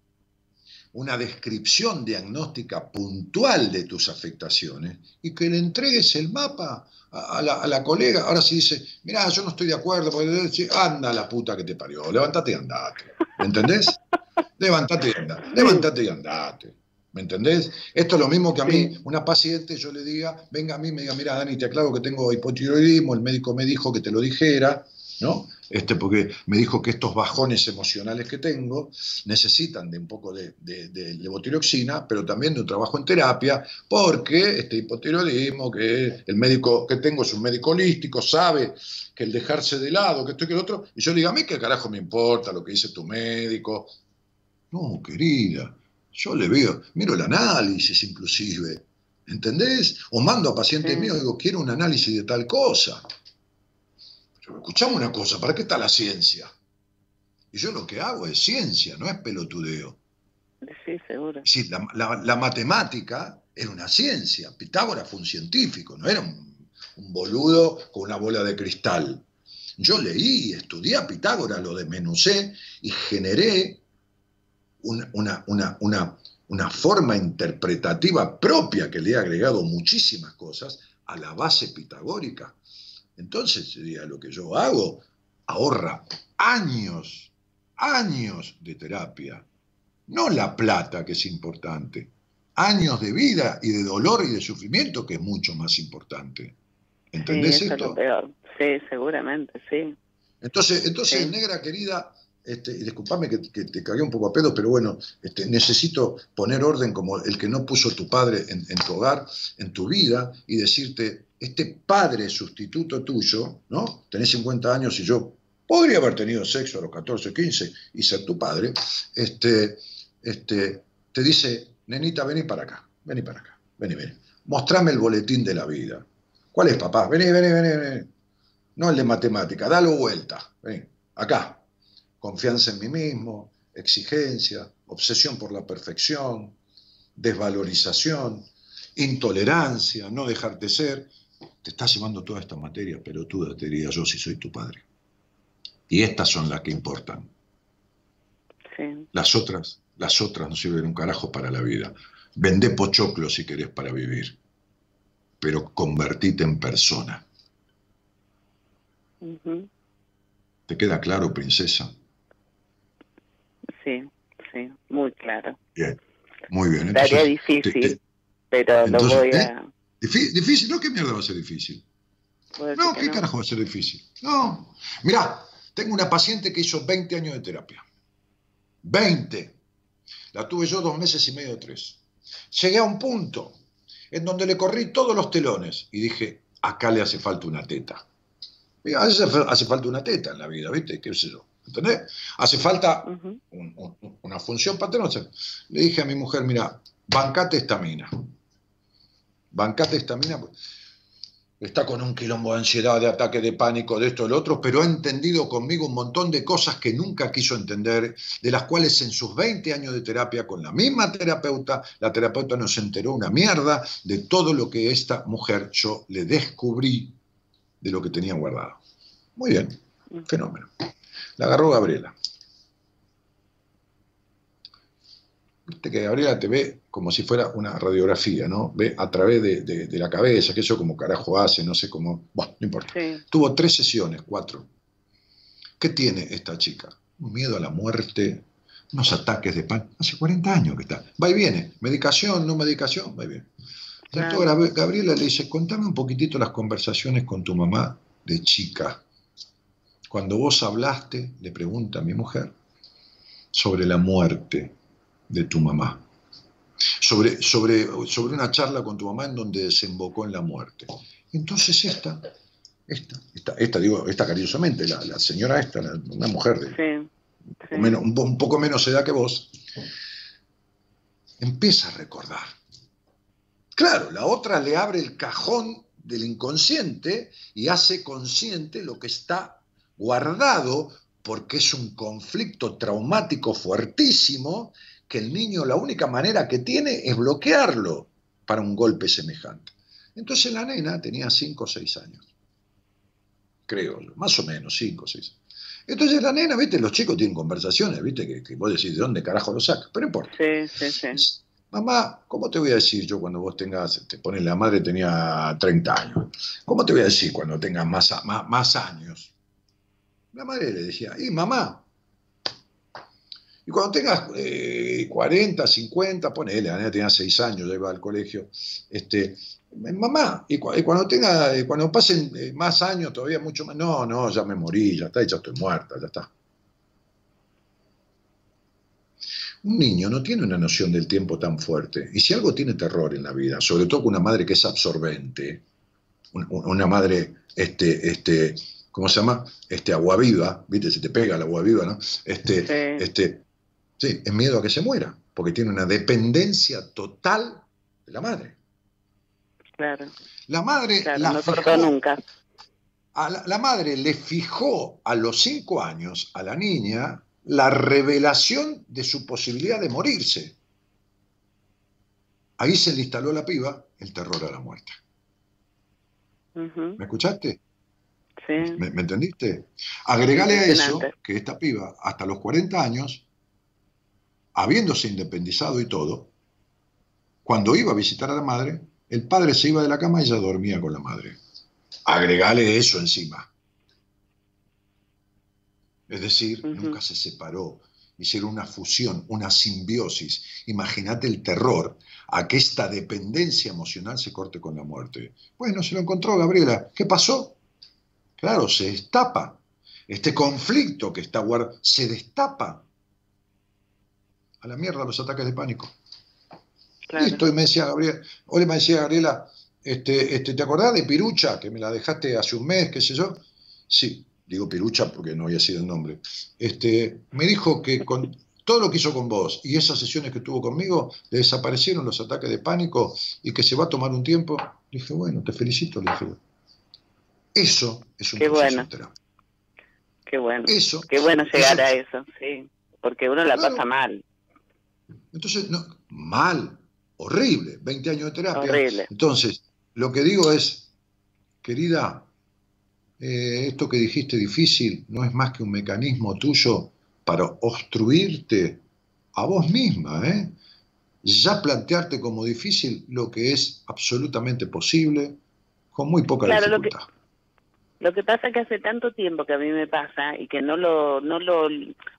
una descripción diagnóstica puntual de tus afectaciones y que le entregues el mapa a, la, colega. Ahora sí dice, mira, yo no estoy de acuerdo, porque anda la puta que te parió, levántate y andate. ¿Entendés? (laughs) levántate y andate, levántate y andate. ¿Me entendés? Esto es lo mismo que a mí, una paciente, yo le diga, venga a mí y me diga, mira, Dani, te aclaro que tengo hipotiroidismo, el médico me dijo que te lo dijera, ¿no? Este, porque me dijo que estos bajones emocionales que tengo necesitan de un poco de, de, levotiroxina, pero también de un trabajo en terapia, porque este hipotiroidismo que el médico que tengo es un médico holístico, sabe que el dejarse de lado, que esto y que el otro, y yo le digo, a mí qué carajo me importa lo que dice tu médico. No, querida, yo le veo, miro el análisis inclusive, ¿entendés? O mando a pacientes míos y digo, quiero un análisis de tal cosa. Pero escuchamos una cosa, ¿para qué está la ciencia? Y yo lo que hago es ciencia, no es pelotudeo. Sí, seguro. Sí, la, matemática era una ciencia. Pitágoras fue un científico, no era un, un boludo con una bola de cristal. Yo leí, estudié a Pitágoras, lo desmenucé y generé una, una, forma interpretativa propia que le he agregado muchísimas cosas a la base pitagórica. Entonces, sería lo que yo hago, ahorra años, años de terapia, no la plata que es importante, años de vida y de dolor y de sufrimiento que es mucho más importante. ¿Entendés esto? Sí, seguramente, sí. Entonces, entonces negra querida, este, y disculpame que, te cagué un poco a pedo, pero bueno, este, necesito poner orden como el que no puso tu padre en, tu hogar, en tu vida, y decirte, este padre sustituto tuyo, ¿no? Tenés 50 años y yo podría haber tenido sexo a los 14, 15 y ser tu padre, este, este, te dice, nenita, vení para acá, vení para acá, vení, vení. Mostrame el boletín de la vida. ¿Cuál es, papá? Vení, vení, vení, vení. No el de matemática, dalo vuelta. Vení, acá, confianza en mí mismo, exigencia, obsesión por la perfección, desvalorización, intolerancia, no dejarte ser. Te estás llevando toda esta materia, pero tú te diría yo si soy tu padre. Y estas son las que importan. Las otras, las otras no sirven un carajo para la vida. Vendé pochoclo si querés para vivir, pero convertite en persona. ¿Te queda claro, princesa? Sí, sí, muy claro. Bien, muy bien. Estaría difícil, pero lo voy a... ¿eh? ¿Difícil? ¿No? ¿Qué mierda va a ser difícil? No, ¿qué carajo va a ser difícil? No. Mirá, tengo una paciente que hizo 20 años de terapia. 20. La tuve yo dos meses y medio, tres. Llegué a un punto en donde le corrí todos los telones y dije, acá le hace falta una teta. A veces hace falta una teta en la vida, ¿viste? ¿Qué sé yo? ¿Entendés? Hace falta una función paterna. Le dije a mi mujer, mira, bancate esta mina. Bancate esta mina. está con un quilombo de ansiedad, de ataque de pánico, de esto, de lo otro, pero ha entendido conmigo un montón de cosas que nunca quiso entender, de las cuales en sus 20 años de terapia con la misma terapeuta, la terapeuta nos enteró una mierda de todo lo que esta mujer yo le descubrí de lo que tenía guardado. Muy bien, fenómeno. La agarró Gabriela. Viste que Gabriela te ve como si fuera una radiografía, ¿no? Ve a través de, la cabeza, que eso como carajo hace, no sé cómo. Bueno, no importa. Tuvo tres sesiones, cuatro. ¿Qué tiene esta chica? Un miedo a la muerte, unos ataques de pan. Hace 40 años que está. Va y viene. Medicación, no medicación, va y viene. Gabriela le dice, contame un poquitito las conversaciones con tu mamá de chica. Cuando vos hablaste, le pregunta a mi mujer, sobre la muerte de tu mamá. Sobre, sobre, sobre una charla con tu mamá en donde desembocó en la muerte. Entonces esta, esta, esta, esta digo, esta cariñosamente, la, la señora esta, una mujer de un, poco menos edad que vos, empieza a recordar. Claro, la otra le abre el cajón del inconsciente y hace consciente lo que está guardado porque es un conflicto traumático fuertísimo que el niño la única manera que tiene es bloquearlo para un golpe semejante. Entonces la nena tenía 5 o 6 años, creo, más o menos 5 o 6 Entonces la nena, viste, los chicos tienen conversaciones, viste, que, que vos decís de dónde carajo lo sacas, pero no importa. Sí, sí, sí. Mamá, ¿cómo te voy a decir yo cuando vos tengas, te pones la madre tenía 30 años, ¿cómo te voy a decir cuando tengas más, más, más años? La madre le decía, y mamá, y cuando tengas 40, eh, 50, ponele, la tenía 6 años, ya iba al colegio, este, mamá, y, cuando tenga, eh, cuando pasen eh, más años, todavía mucho más, no, no, ya me morí, ya está, ya estoy muerta, ya está. Un niño no tiene una noción del tiempo tan fuerte. Y si algo tiene terror en la vida, sobre todo con una madre que es absorbente, una madre, este, este, ¿cómo se llama? Este, agua viva, ¿viste? Se te pega la agua viva, ¿no? Este, este, Sí, es miedo a que se muera, porque tiene una dependencia total de la madre. Claro. La madre la no nunca. A la, madre le fijó a los cinco años a la niña la revelación de su posibilidad de morirse. Ahí se le instaló a la piba el terror a la muerte. ¿Me escuchaste? Sí. ¿Me, ¿Me, entendiste? Agregale a eso que esta piba, hasta los 40 años, habiéndose independizado y todo, cuando iba a visitar a la madre, el padre se iba de la cama y ella dormía con la madre. Agregale eso encima. Es decir, nunca se separó. Hicieron una fusión, una simbiosis. Imagínate el terror a que esta dependencia emocional se corte con la muerte. Bueno, se lo encontró Gabriela. ¿Qué pasó? Claro, se destapa. Este conflicto que está guardado se destapa a la mierda los ataques de pánico. Listo, y me decía Gabriela, hoy me decía Gabriela, este, este, ¿te acordás de Pirucha, que me la dejaste hace un mes, qué sé yo? Sí, digo Pirucha porque no había sido el nombre. Este, me dijo que con todo lo que hizo con vos y esas sesiones que tuvo conmigo, le desaparecieron los ataques de pánico y que se va a tomar un tiempo. dije, bueno, te felicito, le dije. Eso es un Qué bueno. Qué bueno. Eso, Qué bueno llegar a eso, sí. Porque uno la pasa mal. Entonces, no, mal, horrible, 20 años de terapia. Entonces, lo que digo es, querida, eh, esto que dijiste difícil no es más que un mecanismo tuyo para obstruirte a vos misma, ¿eh? ya plantearte como difícil lo que es absolutamente posible con muy poca dificultad. Lo que pasa es que hace tanto tiempo que a mí me pasa y que no lo, no lo,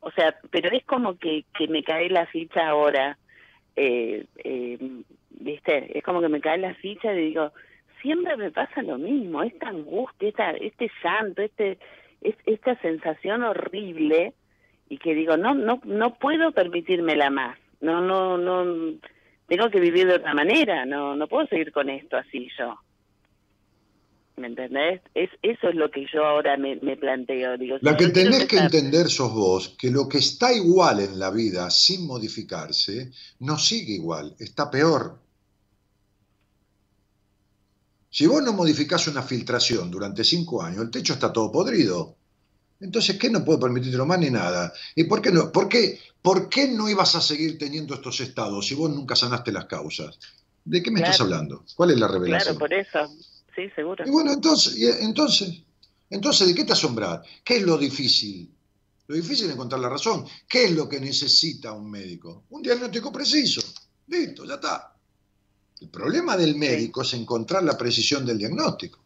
o sea, pero es como que, que me cae la ficha ahora, eh, eh, viste, es como que me cae la ficha y digo, siempre me pasa lo mismo, esta angustia, esta, este llanto, este, es, esta sensación horrible y que digo, no, no, no puedo permitírmela más, no, no, no, tengo que vivir de otra manera, no, no puedo seguir con esto así yo. ¿Me entendés? Es, eso es lo que yo ahora me, planteo. Digo, la que tenés que entender sos vos, que lo que está igual en la vida sin modificarse, no sigue igual, está peor. Si vos no modificás una filtración durante cinco años, el techo está todo podrido. Entonces, ¿qué no puede permitirlo más ni nada? ¿Y por qué no? ¿Por qué, ¿Por qué no ibas a seguir teniendo estos estados si vos nunca sanaste las causas? ¿De qué me estás hablando? ¿Cuál es la revelación? Claro, por eso. Sí, seguro. Y bueno, entonces, entonces, entonces, ¿de qué te asombras? ¿Qué es lo difícil? Lo difícil es encontrar la razón. ¿Qué es lo que necesita un médico? Un diagnóstico preciso. Listo, ya está. El problema del médico es encontrar la precisión del diagnóstico.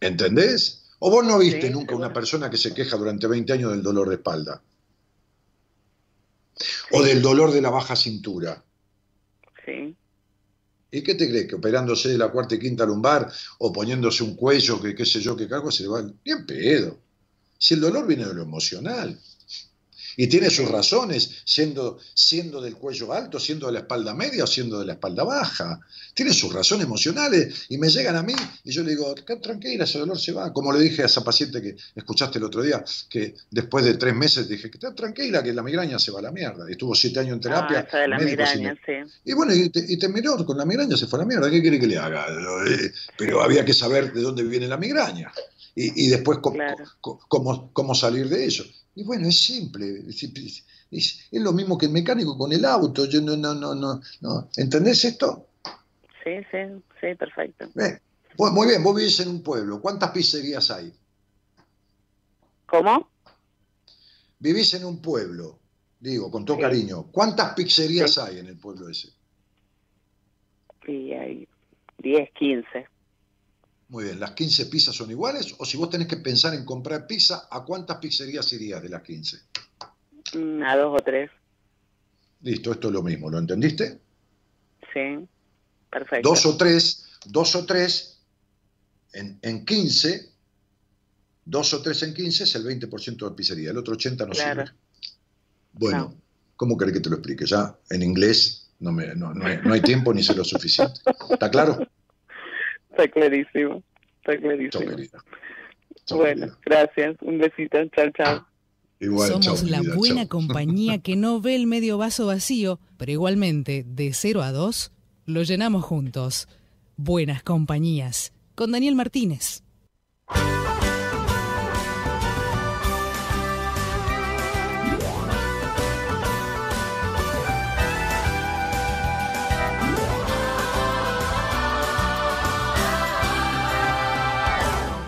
¿Entendés? ¿O vos no viste nunca una persona que se queja durante 20 años del dolor de espalda? O del dolor de la baja cintura. Sí. ¿Y qué te crees? Que operándose de la cuarta y quinta lumbar o poniéndose un cuello, que qué sé yo, qué cago, se le va. Bien pedo. Si el dolor viene de lo emocional. Y tiene sus razones, siendo, siendo del cuello alto, siendo de la espalda media o siendo de la espalda baja. Tiene sus razones emocionales y me llegan a mí y yo le digo, tranquila, ese dolor se va. Como le dije a esa paciente que escuchaste el otro día, que después de tres meses dije, que tranquila, que la migraña se va a la mierda. Y estuvo siete años en terapia. Ah, de la migraña, sí. Y bueno, y, terminó con la migraña, se fue a la mierda. ¿Qué quiere que le haga? Pero había que saber de dónde viene la migraña. Y, después cómo, cómo salir de eso. Y bueno, es simple. Es, lo mismo que el mecánico con el auto. Yo no, no, no, no, no. ¿Entendés esto? Sí, sí, sí, perfecto. muy bien, vos vivís en un pueblo. ¿Cuántas pizzerías hay? ¿Cómo? Vivís en un pueblo, digo, con todo cariño. ¿Cuántas pizzerías hay en el pueblo ese? Sí, hay 10, 15. Muy bien, ¿las 15 pizzas son iguales? O si vos tenés que pensar en comprar pizza, ¿a cuántas pizzerías irías de las 15? Mm, a dos o tres. Listo, esto es lo mismo, ¿lo entendiste? Sí, perfecto. Dos o tres, dos o tres en, en 15, dos o tres en 15 es el 20% de pizzería, el otro 80 no sirve. Bueno, ¿cómo querés que te lo explique? Ya en inglés no, me, no, no, hay, no hay tiempo ni sé lo suficiente. ¿Está claro? Está clarísimo, está clarísimo. bueno, gracias. Un besito. Chao, chao. Somos la buena compañía que no ve el medio vaso vacío, pero igualmente, de 0 a 2, lo llenamos juntos. Buenas compañías. Con Daniel Martínez.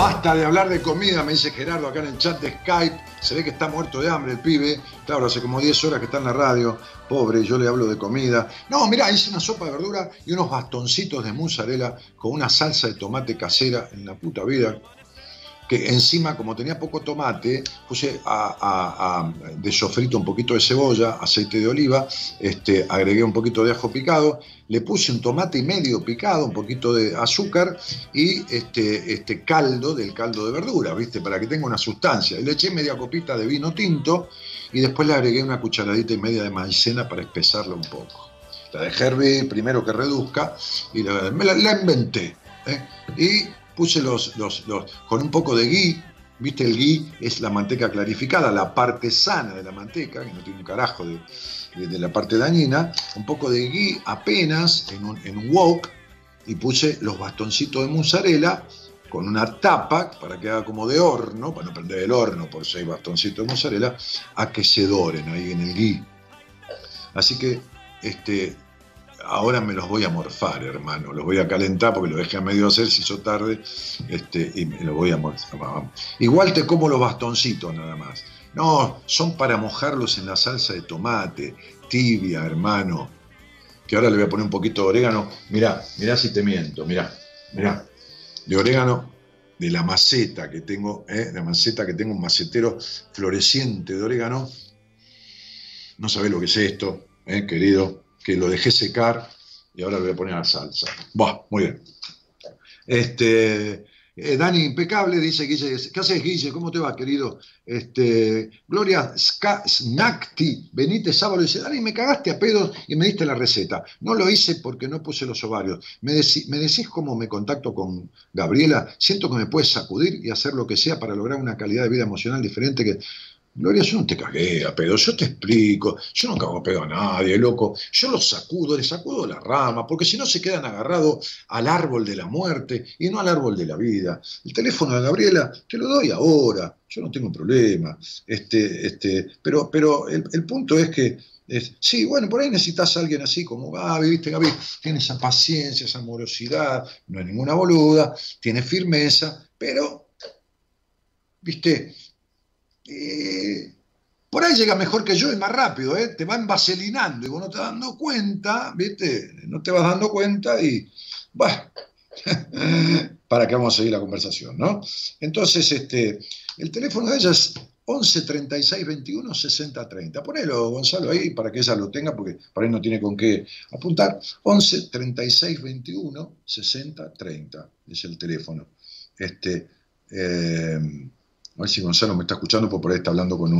Basta de hablar de comida, me dice Gerardo acá en el chat de Skype. Se ve que está muerto de hambre el pibe. Claro, hace como 10 horas que está en la radio. Pobre, yo le hablo de comida. No, mirá, hice una sopa de verdura y unos bastoncitos de mozzarella con una salsa de tomate casera en la puta vida que encima, como tenía poco tomate, puse a, de sofrito un poquito de cebolla, aceite de oliva, este, agregué un poquito de ajo picado, le puse un tomate y medio picado, un poquito de azúcar y este, este caldo del caldo de verdura, ¿viste? Para que tenga una sustancia. Y le eché media copita de vino tinto y después le agregué una cucharadita y media de maicena para espesarlo un poco. La dejé hervir primero que reduzca y la, me la, inventé. ¿eh? Y puse los, los, con un poco de ghee, viste, el ghee es la manteca clarificada, la parte sana de la manteca, que no tiene un carajo de, la parte dañina, un poco de ghee apenas en un, en un wok, y puse los bastoncitos de mozzarella con una tapa para que haga como de horno, para no prender el horno por seis bastoncitos de mozzarella, a que se doren ahí en el ghee. Así que este, ahora me los voy a morfar, hermano. Los voy a calentar porque lo dejé a medio hacer, si hizo tarde, este, y me los voy a morfar. Igual te como los bastoncitos nada más. No, son para mojarlos en la salsa de tomate, tibia, hermano. Que ahora le voy a poner un poquito de orégano. Mirá, mirá si te miento, mirá, mirá. De orégano de la maceta que tengo, ¿eh? la maceta que tengo, un macetero floreciente de orégano. No sabés lo que es esto, ¿eh? querido, lo dejé secar y ahora le voy a poner la salsa. Buah, muy bien. Este, eh, Dani, impecable, dice Guille. ¿Qué haces, Guille? ¿Cómo te va, querido? Este, Gloria Snacti, Benítez Sábalo, dice, Dani, me cagaste a pedos y me diste la receta. No lo hice porque no puse los ovarios. ¿Me, ¿Me decís cómo me contacto con Gabriela? Siento que me puedes sacudir y hacer lo que sea para lograr una calidad de vida emocional diferente que Gloria, yo no te cagué pedo, yo te explico, yo no cago pedo a nadie, loco, yo los sacudo, les sacudo la rama, porque si no se quedan agarrados al árbol de la muerte y no al árbol de la vida. El teléfono de Gabriela te lo doy ahora, yo no tengo problema, este, este, pero, pero el, punto es que, sí, bueno, por ahí necesitas a alguien así como Gaby, viste, Gaby tiene esa paciencia, esa amorosidad, no es ninguna boluda, tiene firmeza, pero, viste, eh, por ahí llega mejor que yo y más rápido, ¿eh? te van vaselinando y vos no te vas dando cuenta, ¿viste? No te vas dando cuenta y, bueno, (laughs) para que vamos a seguir la conversación, ¿no? Entonces, este, el teléfono de ella es 11 36 21 60 30. Ponelo, Gonzalo, ahí para que ella lo tenga, porque para ahí no tiene con qué apuntar. 11 36 21 60 30 es el teléfono. Este, eh, a ver si Gonzalo me está escuchando, porque por ahí está hablando con,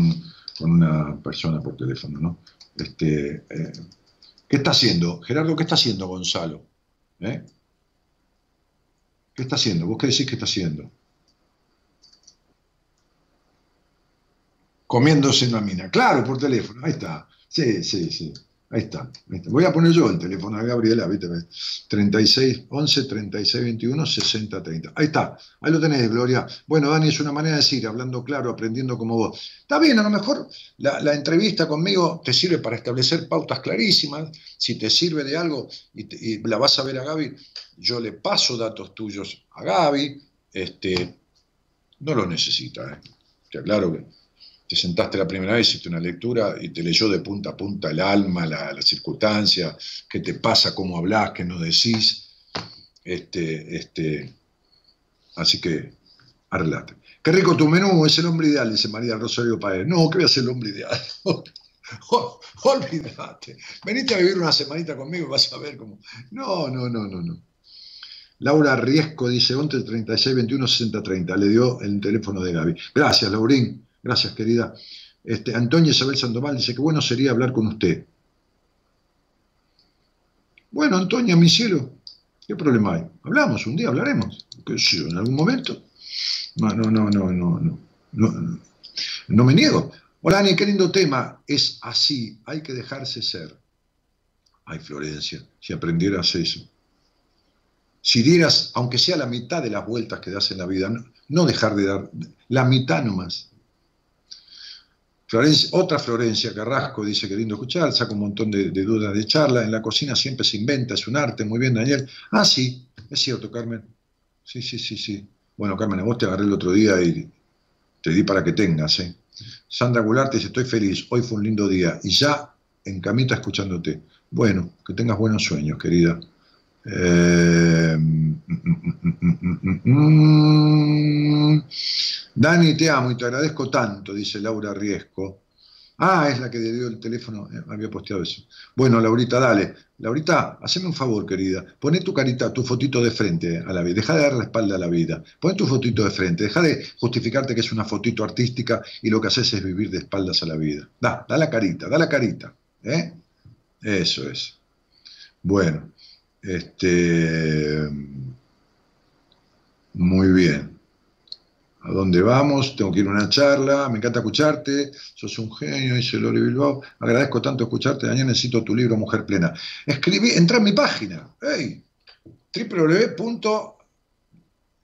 una persona por teléfono, ¿no? Este, eh, ¿Qué está haciendo? Gerardo, ¿qué está haciendo Gonzalo? ¿Eh? ¿Qué está haciendo? ¿Vos qué decís que está haciendo? Comiéndose una mina. Claro, por teléfono. Ahí está. Sí, sí, sí. Ahí está, Voy a poner yo el teléfono de Gabriela, ¿viste? 36 11 36 21 60 30. Ahí está, ahí lo tenés, Gloria. Bueno, Dani, es una manera de decir, hablando claro, aprendiendo como vos. Está bien, a lo mejor la, entrevista conmigo te sirve para establecer pautas clarísimas. Si te sirve de algo y, la vas a ver a Gaby, yo le paso datos tuyos a Gaby. Este, no lo necesita, ¿eh? Te aclaro que te sentaste la primera vez, hiciste una lectura y te leyó de punta a punta el alma, la, circunstancia, qué te pasa, cómo hablas, qué no decís. Este, este, así que, arreglate. Qué rico tu menú, es el hombre ideal, dice María Rosario Paez. No, que voy a ser el hombre ideal. (laughs) Olvídate. Venite a vivir una semanita conmigo y vas a ver cómo. No, no, no, no, no. Laura Riesco dice 11 36 21 60 30. Le dio el teléfono de Gaby. Gracias, Laurín. Gracias, querida. Este, Antonio Isabel Sandoval dice que bueno sería hablar con usted. Bueno, Antonia, mi cielo, ¿qué problema hay? Hablamos, un día hablaremos. En algún momento. No, no, no, no, no, no. No, me niego. Hola, Ani, qué lindo tema. Es así, hay que dejarse ser. Ay, Florencia, si aprendieras eso. Si dieras, aunque sea la mitad de las vueltas que das en la vida, no dejar de dar, la mitad nomás otra Florencia Carrasco dice que lindo escuchar, saca un montón de, dudas de charla. En la cocina siempre se inventa, es un arte. Muy bien, Daniel. Ah, sí, es cierto, Carmen. Sí, sí, sí, sí. Bueno, Carmen, a vos te agarré el otro día y te di para que tengas. ¿eh? Sandra Gularte dice: Estoy feliz, hoy fue un lindo día. Y ya en camita escuchándote. Bueno, que tengas buenos sueños, querida. Eh, Dani, te amo y te agradezco tanto, dice Laura Riesco. Ah, es la que le dio el teléfono, eh, había posteado eso. Bueno, Laurita, dale. Laurita, haceme un favor, querida. Poné tu carita, tu fotito de frente a la vida. Deja de dar la espalda a la vida. Poné tu fotito de frente. Deja de justificarte que es una fotito artística y lo que haces es vivir de espaldas a la vida. Da, da la carita, da la carita. ¿eh? Eso es. Bueno, este, muy bien. ¿A dónde vamos? Tengo que ir a una charla. Me encanta escucharte. Sos un genio, dice Lori Bilbao. Agradezco tanto escucharte. Daniel, necesito tu libro Mujer Plena. Escribí, entra en mi página. Hey, www.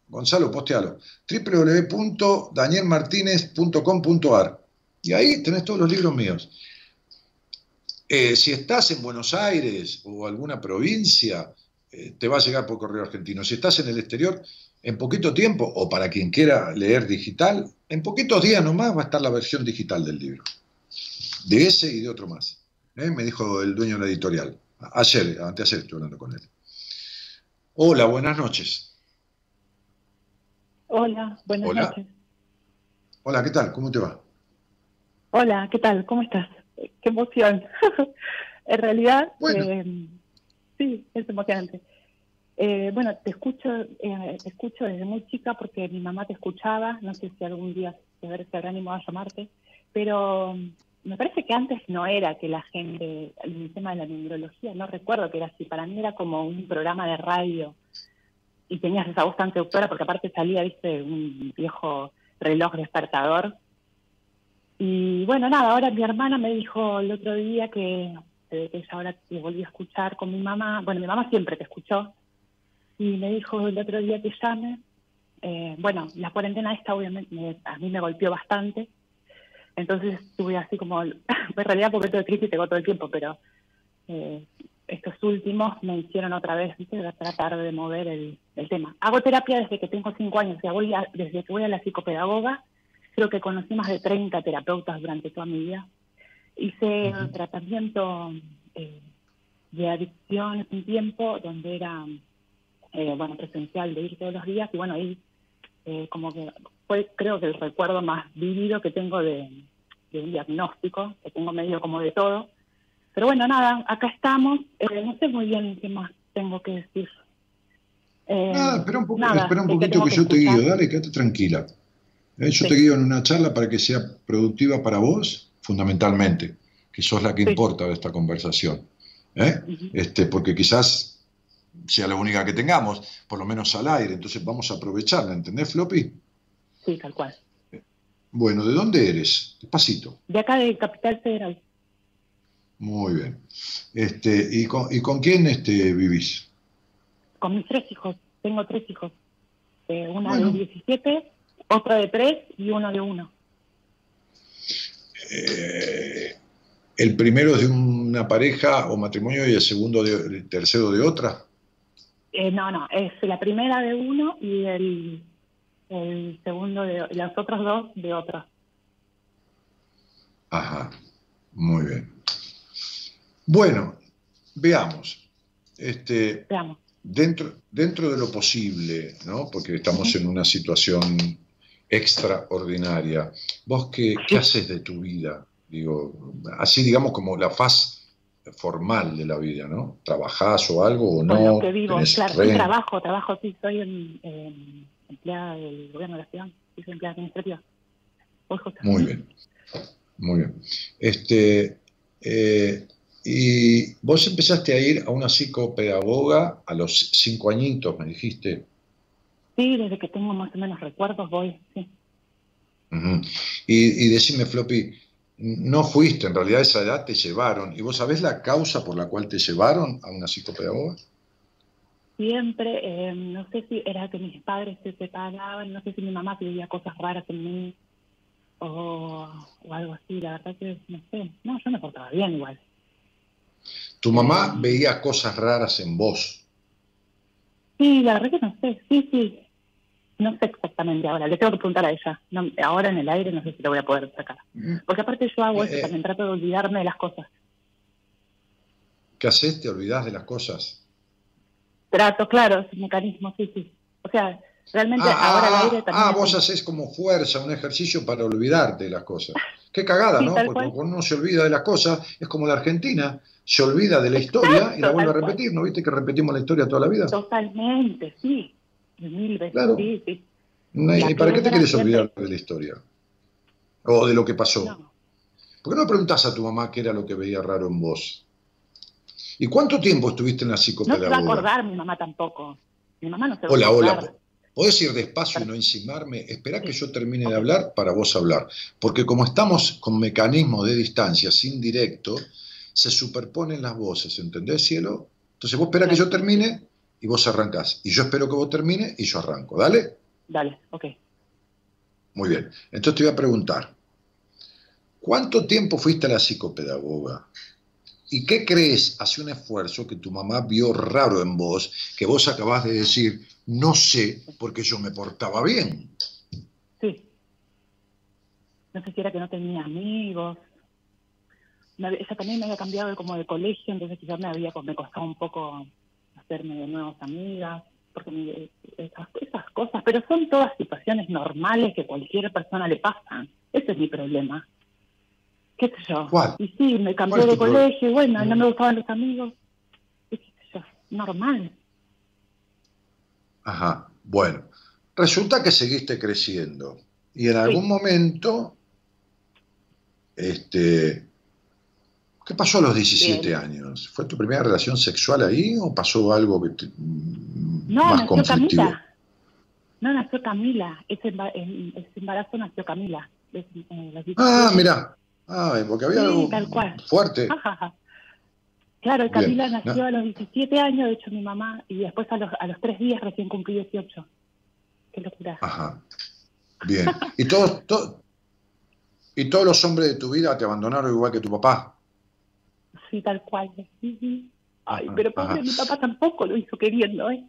Gonzalo, postealo. www.danielmartinez.com.ar. Y ahí tenés todos los libros míos. Eh, si estás en Buenos Aires o alguna provincia, eh, te va a llegar por correo argentino. Si estás en el exterior, en poquito tiempo, o para quien quiera leer digital, en poquitos días nomás va a estar la versión digital del libro. De ese y de otro más. ¿eh? Me dijo el dueño de la editorial. Ayer, antes estuve hablando con él. Hola, buenas noches. Hola, buenas noches. Hola, ¿qué tal? ¿Cómo te va? Hola, ¿qué tal? ¿Cómo estás? Qué emoción. (laughs) en realidad, eh, sí, es emocionante. Eh, bueno, te escucho, eh, escucho desde muy chica porque mi mamá te escuchaba. No sé si algún día se habrá animado a llamarte, pero mm, me parece que antes no era que la gente, el tema de la numerología, no recuerdo que era así. Para mí era como un programa de radio y tenías esa voz tan seductora porque aparte salía, viste, un viejo reloj despertador. Y bueno, nada, ahora mi hermana me dijo el otro día que, que ella ahora te volví a escuchar con mi mamá. Bueno, mi mamá siempre te escuchó y me dijo el otro día que llame. Eh, bueno, la cuarentena esta obviamente a mí me golpeó bastante, entonces estuve así como, (laughs) en realidad porque todo el crisis tengo todo el tiempo, pero eh, estos últimos me hicieron otra vez ¿viste? tratar de mover el, tema. Hago terapia desde que tengo cinco años, o voy desde que voy a la psicopedagoga, creo que conocí más de 30 terapeutas durante toda mi vida. Hice tratamiento eh, de adicción un tiempo donde era eh, bueno, presencial de ir todos los días y bueno, ahí eh, como que fue creo que el recuerdo más vivido que tengo de, un diagnóstico, que tengo medio como de todo. Pero bueno, nada, acá estamos, eh, no sé muy bien qué más tengo que decir. nada, espera un, espera un poquito que, yo te guío, dale, quédate tranquila. yo te guío en una charla para que sea productiva para vos, fundamentalmente, que sos la que importa de esta conversación. este, porque quizás sea la única que tengamos, por lo menos al aire, entonces vamos a aprovecharla, ¿entendés, Floppy? Sí, tal cual. Bueno, ¿de dónde eres? Despacito. De acá de Capital Federal. Muy bien. Este, ¿y, con, ¿Y con quién este, vivís? Con mis tres hijos. Tengo tres hijos. Eh, una de 17, otra de 3 y uno de 1. Eh, ¿El primero es de una pareja o matrimonio y el segundo de, el tercero de otra? Eh, no, no, es la primera de uno y el, segundo de los otros dos de otro. Ajá, muy bien. Bueno, veamos. Este, veamos. Dentro, dentro de lo posible, ¿no? porque estamos en una situación extraordinaria, ¿vos qué, qué haces de tu vida? Digo, así digamos como la faz formal de la vida, ¿no? ¿Trabajás o algo o no? Con lo que vivo, claro, sí, trabajo, trabajo, sí, soy en, empleada del gobierno de la ciudad, soy empleada administrativa. Muy bien, muy bien. Este, eh, y vos empezaste a ir a una psicopedagoga a los cinco añitos, me dijiste. Sí, desde que tengo más o menos recuerdos voy, sí. y, y decime, Floppy, no fuiste, en realidad a esa edad te llevaron. ¿Y vos sabés la causa por la cual te llevaron a una psicopedagoga? Siempre, eh, no sé si era que mis padres se separaban, no sé si mi mamá pedía cosas raras en mí o, algo así, la verdad que no sé. No, yo me portaba bien igual. ¿Tu mamá veía cosas raras en vos? Sí, la verdad que no sé, sí, sí, no sé exactamente ahora, le tengo que preguntar a ella. ahora en el aire no sé si lo voy a poder sacar. Mm. Porque aparte yo hago eso, eh, también trato de olvidarme de las cosas. ¿Qué haces? ¿Te olvidas de las cosas? Trato, claro, es un mecanismo, sí, sí. O sea, realmente ah, ahora el ah, aire también... Ah, vos haces como fuerza, un ejercicio para olvidarte de las cosas. (laughs) Qué cagada, ¿no? Porque cuando uno se olvida de las cosas, es como la Argentina, se olvida de la historia y la vuelve a repetir, ¿no viste que repetimos la historia toda la vida? Totalmente, sí. Claro. ¿Y para qué te quieres olvidar de la historia? O de lo que pasó. ¿Por qué no preguntas a tu mamá qué era lo que veía raro en vos? ¿Y cuánto tiempo estuviste en la psicopedagoga? No se va a acordar mi mamá tampoco. Mi mamá no se Hola, hola. ¿Podés ir despacio y no encimarme? Espera que yo termine de hablar para vos hablar. Porque como estamos con mecanismos de distancia, sin directo, se superponen las voces, ¿entendés, cielo? Entonces vos espera que yo termine y vos arrancás. Y yo espero que vos termine y yo arranco. ¿Dale? Dale, ok. Muy bien. Entonces te voy a preguntar, ¿cuánto tiempo fuiste a la psicopedagoga? ¿Y qué crees? Hace un esfuerzo que tu mamá vio raro en vos, que vos acabás de decir, no sé, porque yo me portaba bien. Sí. No sé si era que no tenía amigos. ella también me había cambiado como de colegio, entonces quizás me había me costado un poco hacerme de nuevas amigas, porque esas, esas cosas, pero son todas situaciones normales que cualquier persona le pasan. Ese es mi problema qué sé yo. Y sí, me cambié de colegio, bueno, no me gustaban los amigos. qué sé yo, normal. Ajá, bueno. Resulta que seguiste creciendo y en algún momento, este, ¿qué pasó a los 17 años? ¿Fue tu primera relación sexual ahí o pasó algo que te, no, más nació Camila. No, nació Camila. Ese, embarazo nació Camila. Eh, ah, mira. Ah, porque había algo fuerte. Claro, Camila nació a los 17 años, de hecho mi mamá, y después a los, a los tres días recién cumplí 18. Qué locura. Ajá. Bien. ¿Y todos, ¿Y todos los hombres de tu vida te abandonaron igual que tu papá? Sí, tal cual. Ay, pero pobre, mi papá tampoco lo hizo queriendo, ¿eh?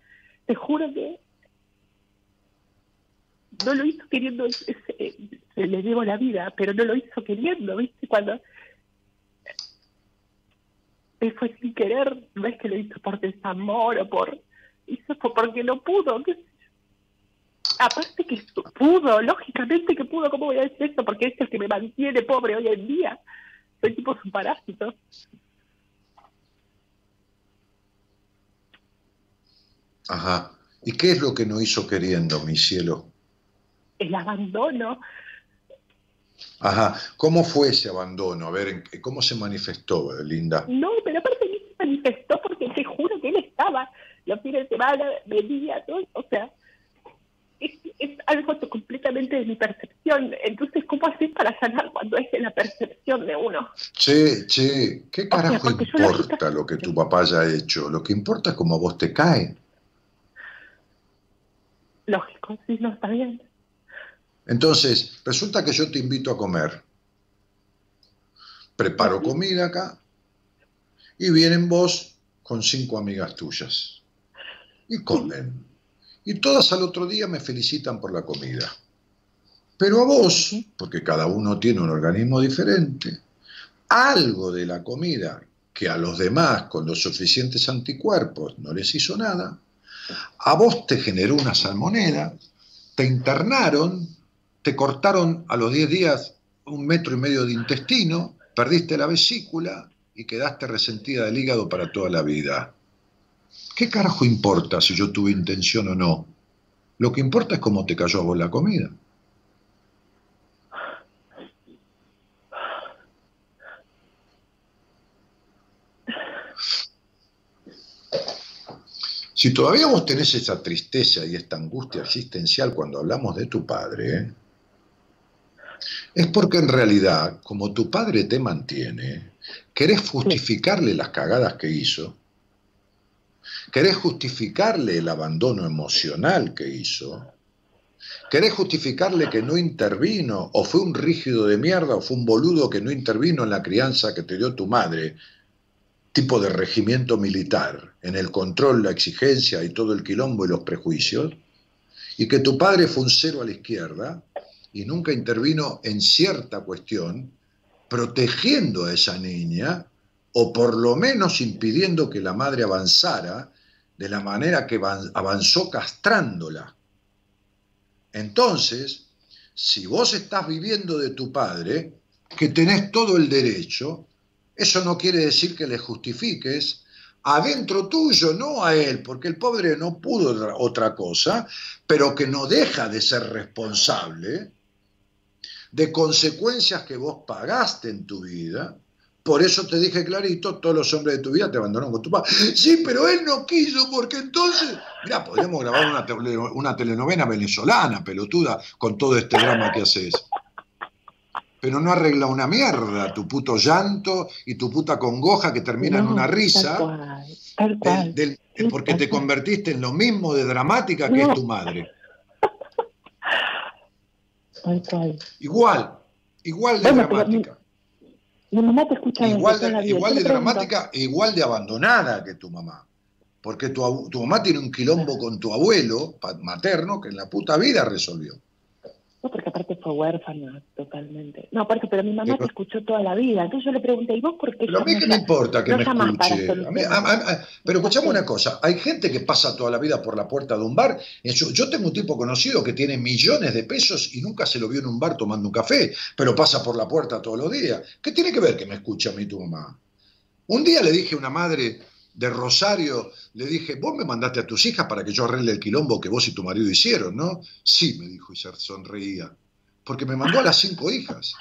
Te juro que no lo hizo queriendo, le llevo la vida, pero no lo hizo queriendo, ¿viste? Cuando fue sin querer, no es que lo hizo por desamor o por... Hizo porque no pudo, Aparte que pudo, lógicamente que pudo, ¿cómo voy a decir esto? Porque es el que me mantiene pobre hoy en día. Soy tipo su parásito. Ajá. ¿Y qué es lo que no hizo queriendo, mi cielo? El abandono. Ajá. ¿Cómo fue ese abandono? A ver, ¿cómo se manifestó, Linda? No, pero aparte mí se manifestó porque te juro que él estaba los fines de semana, venía, todo, o sea, es, algo completamente de mi percepción. Entonces, ¿cómo haces para sanar cuando es de la percepción de uno? Che, che, ¿qué carajo importa lo que tu papá haya hecho? Lo que importa es cómo a vos te cae. Lógico, sí, no, está bien. Entonces, resulta que yo te invito a comer. Preparo comida acá y vienen vos con cinco amigas tuyas. Y comen. Y todas al otro día me felicitan por la comida. Pero a vos, porque cada uno tiene un organismo diferente, algo de la comida que a los demás con los suficientes anticuerpos no les hizo nada, a vos te generó una salmonera, te internaron te cortaron a los 10 días un metro y medio de intestino, perdiste la vesícula y quedaste resentida del hígado para toda la vida. ¿Qué carajo importa si yo tuve intención o no? Lo que importa es cómo te cayó a vos la comida. Si todavía vos tenés esa tristeza y esta angustia existencial cuando hablamos de tu padre. Es porque en realidad, como tu padre te mantiene, querés justificarle las cagadas que hizo, querés justificarle el abandono emocional que hizo, querés justificarle que no intervino, o fue un rígido de mierda, o fue un boludo que no intervino en la crianza que te dio tu madre, tipo de regimiento militar, en el control, la exigencia y todo el quilombo y los prejuicios, y que tu padre fue un cero a la izquierda, y nunca intervino en cierta cuestión, protegiendo a esa niña o por lo menos impidiendo que la madre avanzara de la manera que avanzó castrándola. Entonces, si vos estás viviendo de tu padre, que tenés todo el derecho, eso no quiere decir que le justifiques adentro tuyo, no a él, porque el pobre no pudo otra cosa, pero que no deja de ser responsable de consecuencias que vos pagaste en tu vida. Por eso te dije clarito, todos los hombres de tu vida te abandonaron con tu padre. Sí, pero él no quiso, porque entonces... Mira, podríamos grabar una, una telenovela venezolana, pelotuda, con todo este drama que haces. Pero no arregla una mierda tu puto llanto y tu puta congoja que termina en una risa. Tal cual, porque te convertiste en lo mismo de dramática que es tu madre. Igual, igual de dramática. Mi mamá te escucha igual de, igual de dramática e igual de abandonada que tu mamá. Porque tu, tu mamá tiene un quilombo con tu abuelo materno que en la puta vida resolvió. No, porque aparte fue huérfana totalmente. No, aparte, pero mi mamá te escuchó toda la vida. Entonces yo le pregunté, ¿y vos por qué? Pero a mí que me importa que me escuche. pero escuchame una cosa, hay gente que pasa toda la vida por la puerta de un bar. Yo, yo tengo un tipo conocido que tiene millones de pesos y nunca se lo vio en un bar tomando un café, pero pasa por la puerta todos los días. ¿Qué tiene que ver que me escuche a mí tu mamá? Un día le dije a una madre, de Rosario, le dije, vos me mandaste a tus hijas para que yo arregle el quilombo que vos y tu marido hicieron, ¿no? Sí, me dijo y se sonreía, porque me mandó a las cinco hijas.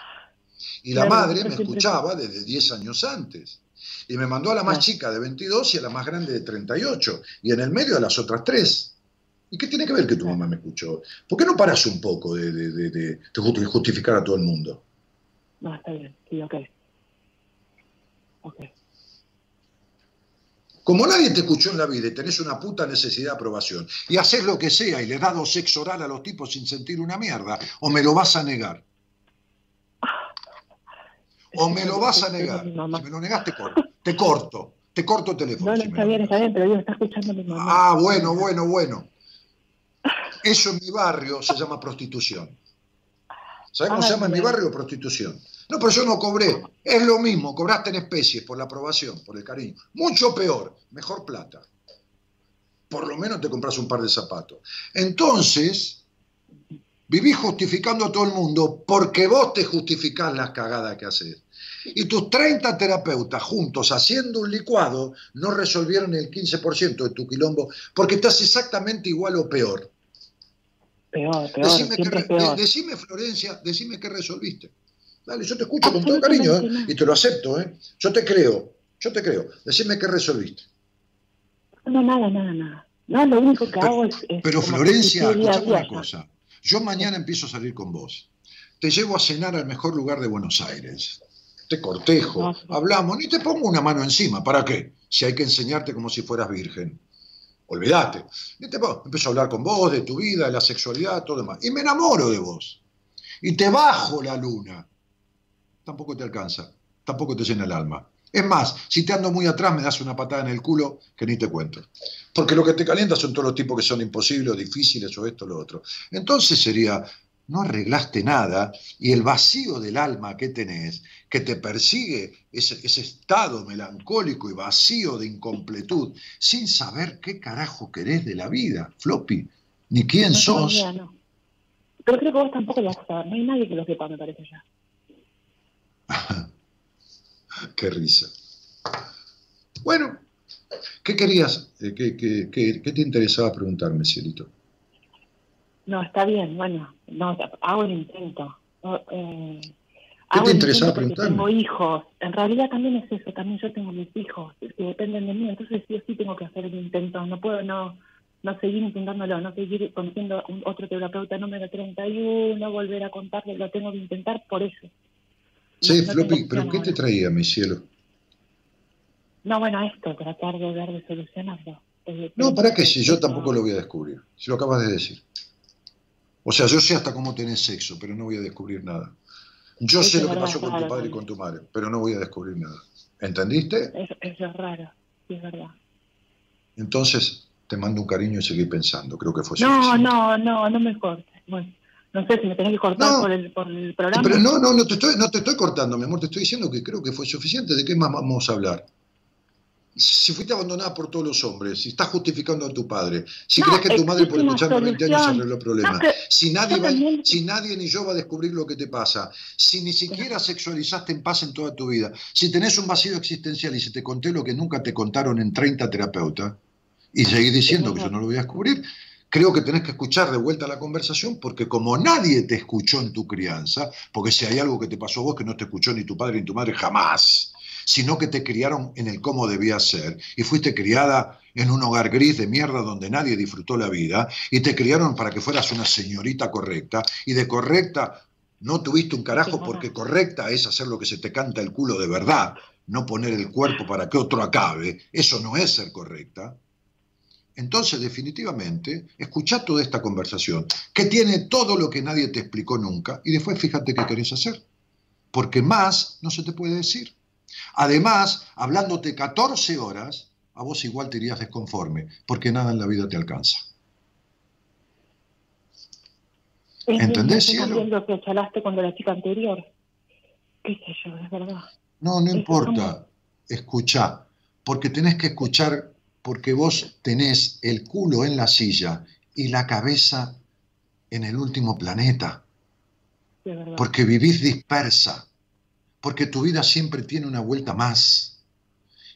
Y la madre me escuchaba desde 10 años antes. Y me mandó a la más chica de 22 y a la más grande de 38. Y en el medio a las otras tres. ¿Y qué tiene que ver que tu mamá me escuchó? ¿Por qué no paras un poco de, de, de, justificar a todo el mundo? No, está bien. Sí, ok. Ok. Como nadie te escuchó en la vida y tenés una puta necesidad de aprobación, y haces lo que sea y le das sexo oral a los tipos sin sentir una mierda, o me lo vas a negar. O me lo vas a negar. Si me lo negaste, te corto. Te corto, te corto el teléfono. No, no está bien, está bien, pero yo está escuchando mi mamá. Ah, bueno, bueno, bueno. Eso en mi barrio se llama prostitución. ¿Sabes cómo se llama en mi barrio? Prostitución. No, pero yo no cobré. Es lo mismo, cobraste en especies por la aprobación, por el cariño. Mucho peor, mejor plata. Por lo menos te compras un par de zapatos. Entonces, vivís justificando a todo el mundo porque vos te justificás las cagadas que haces. Y tus 30 terapeutas juntos haciendo un licuado no resolvieron el 15% de tu quilombo porque estás exactamente igual o peor. Peor, peor, decime, peor. decime Florencia, decime qué resolviste. Dale, yo te escucho con todo cariño ¿eh? y te lo acepto. ¿eh? Yo te creo, yo te creo. Decime qué resolviste. No, nada, nada, nada. No, lo único que hago es... pero Florencia, escuchame una cosa. Yo mañana empiezo a salir con vos. Te llevo a cenar al mejor lugar de Buenos Aires. Te cortejo, hablamos, ni te pongo una mano encima. ¿Para qué? Si hay que enseñarte como si fueras virgen. Olvídate. Empiezo a hablar con vos de tu vida, de la sexualidad, todo demás. Y me enamoro de vos. Y te bajo la luna tampoco te alcanza, tampoco te llena el alma. Es más, si te ando muy atrás me das una patada en el culo que ni te cuento. Porque lo que te calienta son todos los tipos que son imposibles o difíciles o esto o lo otro. Entonces sería, no arreglaste nada y el vacío del alma que tenés, que te persigue ese, ese, estado melancólico y vacío de incompletud, sin saber qué carajo querés de la vida, Floppy, ni quién sos. Pero creo que vos tampoco lo vas a saber, no hay nadie que lo sepa, me parece ya. (laughs) Qué risa. Bueno, ¿qué querías? Eh, ¿Qué, te interesaba preguntarme, Cielito? No, está bien, bueno, no, hago el intento. Eh, ¿Qué te interesaba preguntarme? Tengo hijos. En realidad también es eso, también yo tengo mis hijos que dependen de mí, entonces yo sí tengo que hacer el intento. No puedo no, no seguir intentándolo, no seguir conociendo otro terapeuta número 31, volver a contarle, lo tengo que intentar por eso. Sí, Floppy, pero ¿qué te traía, mi cielo? No, bueno, esto, tratar de ver de solucionarlo. No, ¿para qué? Si yo tampoco lo voy a descubrir, si lo acabas de decir. O sea, yo sé hasta cómo tenés sexo, pero no voy a descubrir nada. Yo sé lo que pasó con tu padre y con tu madre, pero no voy a descubrir nada. ¿Entendiste? Eso, es raro, sí, es verdad. Entonces, te mando un cariño y seguí pensando, creo que fue No, no, no, no me cortes. Bueno. No sé si me tenés que cortar por, el, por el programa. Pero no, no, no te, estoy, no te estoy cortando, mi amor, te estoy diciendo que creo que fue suficiente. ¿De qué más vamos a hablar? Si fuiste abandonada por todos los hombres, si estás justificando a tu padre, si crees que tu madre por escucharte 20 años arregló el problema, si, nadie va, si nadie ni yo va a descubrir lo que te pasa, si ni siquiera sexualizaste en paz en toda tu vida, si tenés un vacío existencial y si te conté lo que nunca te contaron en 30 terapeutas, y seguís diciendo que yo no lo voy a descubrir, creo que tenés que escuchar de vuelta la conversación porque como nadie te escuchó en tu crianza, porque si hay algo que te pasó a vos que no te escuchó ni tu padre ni tu madre jamás, sino que te criaron en el cómo debía ser y fuiste criada en un hogar gris de mierda donde nadie disfrutó la vida y te criaron para que fueras una señorita correcta y de correcta no tuviste un carajo porque correcta es hacer lo que se te canta el culo de verdad, no poner el cuerpo para que otro acabe, eso no es ser correcta. Entonces, definitivamente, escucha toda esta conversación, que tiene todo lo que nadie te explicó nunca, y después fíjate qué querés hacer. porque más no se te puede decir. Además, hablándote 14 horas, a vos igual te irías desconforme, porque nada en la vida te alcanza. ¿Entendés, cielo? lo que charlaste con la chica anterior. ¿Qué sé yo, es verdad? No, no importa. Escucha, porque tenés que escuchar, porque vos tenés el culo en la silla y la cabeza en el último planeta. Porque vivís dispersa. Porque tu vida siempre tiene una vuelta más.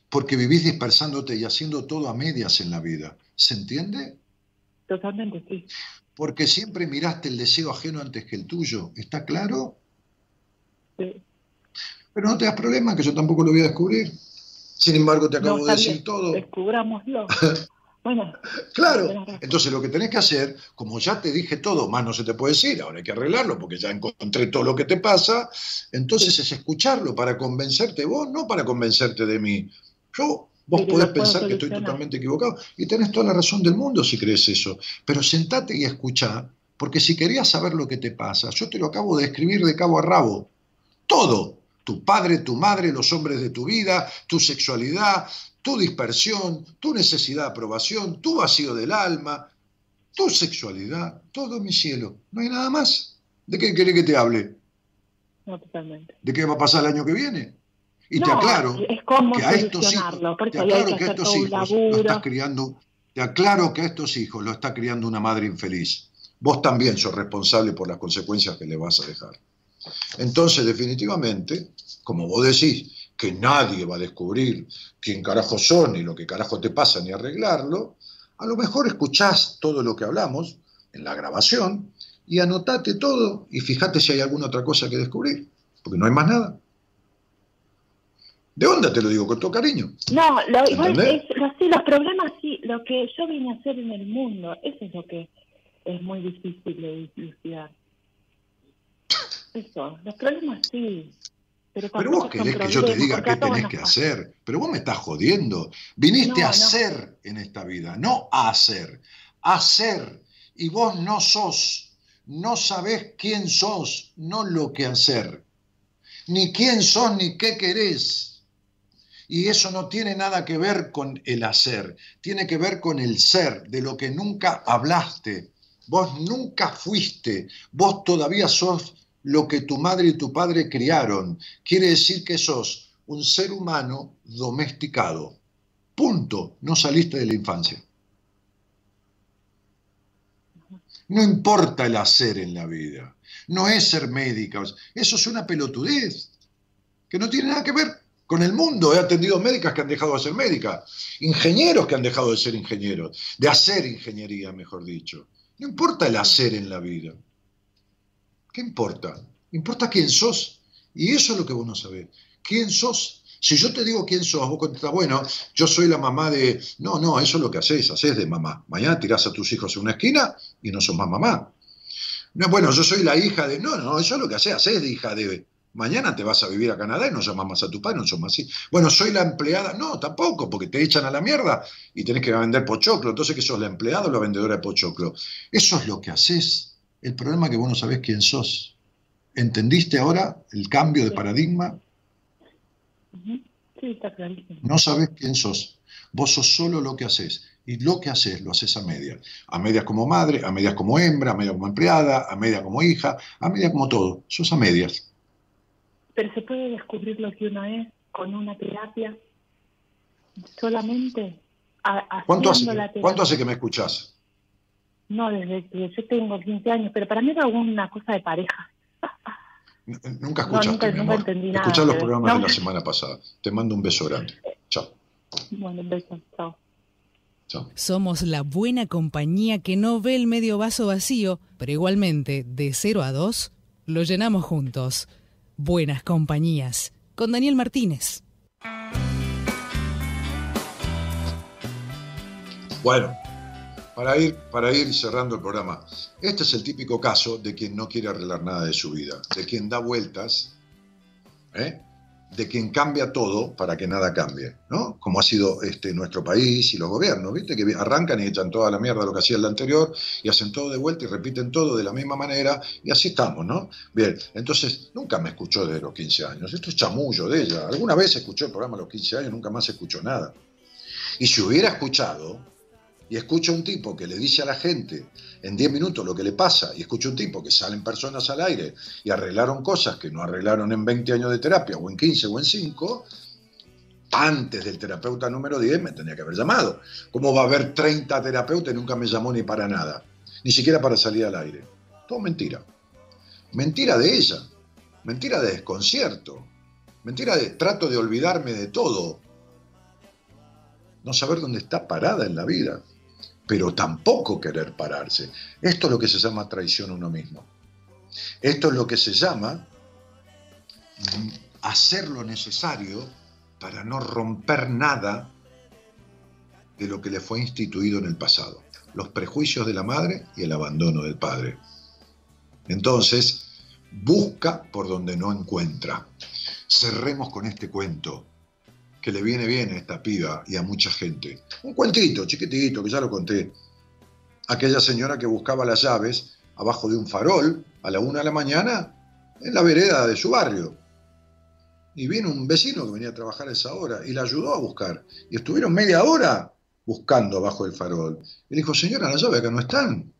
Porque vivís dispersándote y haciendo todo a medias en la vida. ¿Se entiende? Totalmente, sí porque siempre miraste el deseo ajeno antes que el tuyo. ¿Está claro? Sí. Pero no te das problema, que yo tampoco lo voy a descubrir. Sin embargo, te acabo de decir todo. Descubrámoslo. (laughs) Bueno, claro, entonces lo que tenés que hacer, como ya te dije todo, más no se te puede decir, ahora hay que arreglarlo porque ya encontré todo lo que te pasa, entonces es escucharlo para convencerte vos, no para convencerte de mí. Yo Vos podés pensar que estoy totalmente equivocado y tenés toda la razón del mundo si crees eso. Pero sentate y escuchá, porque si querías saber lo que te pasa, yo te lo acabo de escribir de cabo a rabo. Todo. Tu padre, tu madre, los hombres de tu vida, tu sexualidad, tu dispersión, tu necesidad de aprobación, tu vacío del alma, tu sexualidad, todo mi cielo. No hay nada más. ¿De qué querés que te hable? No, totalmente. ¿De qué va a pasar el año que viene? Y te aclaro que a estos hijos, te aclaro que, estos hijos lo estás criando, te aclaro que a estos hijos lo está criando una madre infeliz. Vos también sos responsable por las consecuencias que le vas a dejar. Entonces, definitivamente, como vos decís, que nadie va a descubrir quién carajo son y lo que carajo te pasa ni arreglarlo, a lo mejor escuchás todo lo que hablamos en la grabación y anotate todo y fíjate si hay alguna otra cosa que descubrir, porque no hay más nada. ¿De onda te lo digo? Con todo cariño. No, lo, igual es, sí, los problemas sí, lo que yo vine a hacer en el mundo, eso es lo que es muy difícil de dilucidar. (laughs) Eso, los problemas sí. Pero, pero vos querés que yo te diga qué tenés que hacer. Pero vos me estás jodiendo. Viniste a hacer en esta vida, no a hacer. Hacer. Y vos no sos. No sabés quién sos, no lo que hacer. Ni quién sos, ni qué querés. Y eso no tiene nada que ver con el hacer, tiene que ver con el ser, de lo que nunca hablaste. Vos nunca fuiste, vos todavía sos lo que tu madre y tu padre criaron. Quiere decir que sos un ser humano domesticado. Punto. No saliste de la infancia. No importa el hacer en la vida. No es ser médica. Eso es una pelotudez que no tiene nada que ver con el mundo. He atendido médicas que han dejado de ser médicas, ingenieros que han dejado de ser ingenieros, de hacer ingeniería, mejor dicho. No importa el hacer en la vida. ¿Qué importa? Importa quién sos. Y eso es lo que vos no sabés. ¿Quién sos? Si yo te digo quién sos, vos contestás, bueno, yo soy la mamá de... No, no, eso es lo que haces, haces de mamá. Mañana tirás a tus hijos en una esquina y no sos más mamá. No, bueno, yo soy la hija de... No, no, eso es lo que haces, haces de hija de Mañana te vas a vivir a Canadá y no llamas más a tu padre, no sos más así. Bueno, soy la empleada. No, tampoco, porque te echan a la mierda y tenés que vender pochoclo. Entonces, ¿qué sos la empleada o la vendedora de pochoclo? Eso es lo que haces. El problema es que vos no sabés quién sos. ¿Entendiste ahora el cambio de paradigma? Sí, está clarísimo. No sabés quién sos. Vos sos solo lo que haces. Y lo que haces, lo haces a medias. A medias como madre, a medias como hembra, a medias como empleada, a medias como hija, a medias como todo. Sos a medias pero se puede descubrir lo que uno es con una terapia solamente ¿Cuánto hace, ¿Cuánto hace que me escuchás? No, desde que yo tengo 15 años, pero para mí era una cosa de pareja. Nunca escuchaste, no, nunca, mi amor. los programas de la semana pasada. Te mando un beso grande. Chao. Bueno, un beso. Chao. Chao. Somos la buena compañía que no ve el medio vaso vacío, pero igualmente, de 0 a 2, lo llenamos juntos. Buenas compañías, con Daniel Martínez. Bueno, para ir, para ir cerrando el programa, este es el típico caso de quien no quiere arreglar nada de su vida, de quien da vueltas, ¿eh? de quien cambia todo para que nada cambie, ¿no? Como ha sido este, nuestro país y los gobiernos, ¿viste? Que arrancan y echan toda la mierda lo que hacía el anterior y hacen todo de vuelta y repiten todo de la misma manera y así estamos, ¿no? Bien, entonces nunca me escuchó desde los 15 años, esto es chamullo de ella. Alguna vez escuchó el programa a los 15 años, nunca más escuchó nada. Y si hubiera escuchado, y escucha un tipo que le dice a la gente en 10 minutos lo que le pasa, y escucha un tipo que salen personas al aire y arreglaron cosas que no arreglaron en 20 años de terapia, o en 15 o en 5, antes del terapeuta número 10 me tenía que haber llamado. ¿Cómo va a haber 30 terapeutas y nunca me llamó ni para nada? Ni siquiera para salir al aire. Todo mentira. Mentira de ella. Mentira de desconcierto. Mentira de trato de olvidarme de todo. No saber dónde está parada en la vida pero tampoco querer pararse. Esto es lo que se llama traición a uno mismo. Esto es lo que se llama hacer lo necesario para no romper nada de lo que le fue instituido en el pasado. Los prejuicios de la madre y el abandono del padre. Entonces, busca por donde no encuentra. Cerremos con este cuento que le viene bien a esta piba y a mucha gente. Un cuentito chiquitito, que ya lo conté. Aquella señora que buscaba las llaves abajo de un farol a la una de la mañana en la vereda de su barrio. Y vino un vecino que venía a trabajar a esa hora y la ayudó a buscar. Y estuvieron media hora buscando abajo del farol. Y le dijo, señora, las llaves acá no están.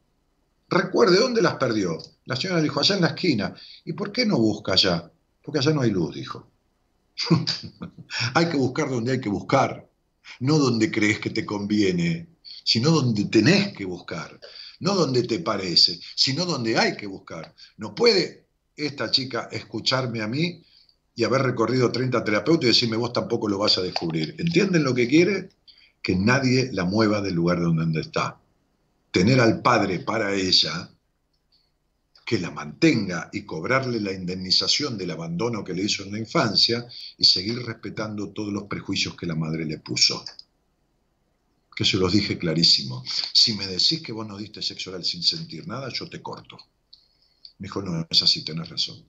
Recuerde dónde las perdió. La señora le dijo, allá en la esquina. ¿Y por qué no busca allá? Porque allá no hay luz, dijo. (laughs) hay que buscar donde hay que buscar, no donde crees que te conviene, sino donde tenés que buscar, no donde te parece, sino donde hay que buscar. No puede esta chica escucharme a mí y haber recorrido 30 terapeutas y decirme vos tampoco lo vas a descubrir. ¿Entienden lo que quiere? Que nadie la mueva del lugar donde está. Tener al padre para ella que la mantenga y cobrarle la indemnización del abandono que le hizo en la infancia y seguir respetando todos los prejuicios que la madre le puso. Que se los dije clarísimo. Si me decís que vos no diste sexo oral sin sentir nada, yo te corto. Me dijo, no, es así, tenés razón.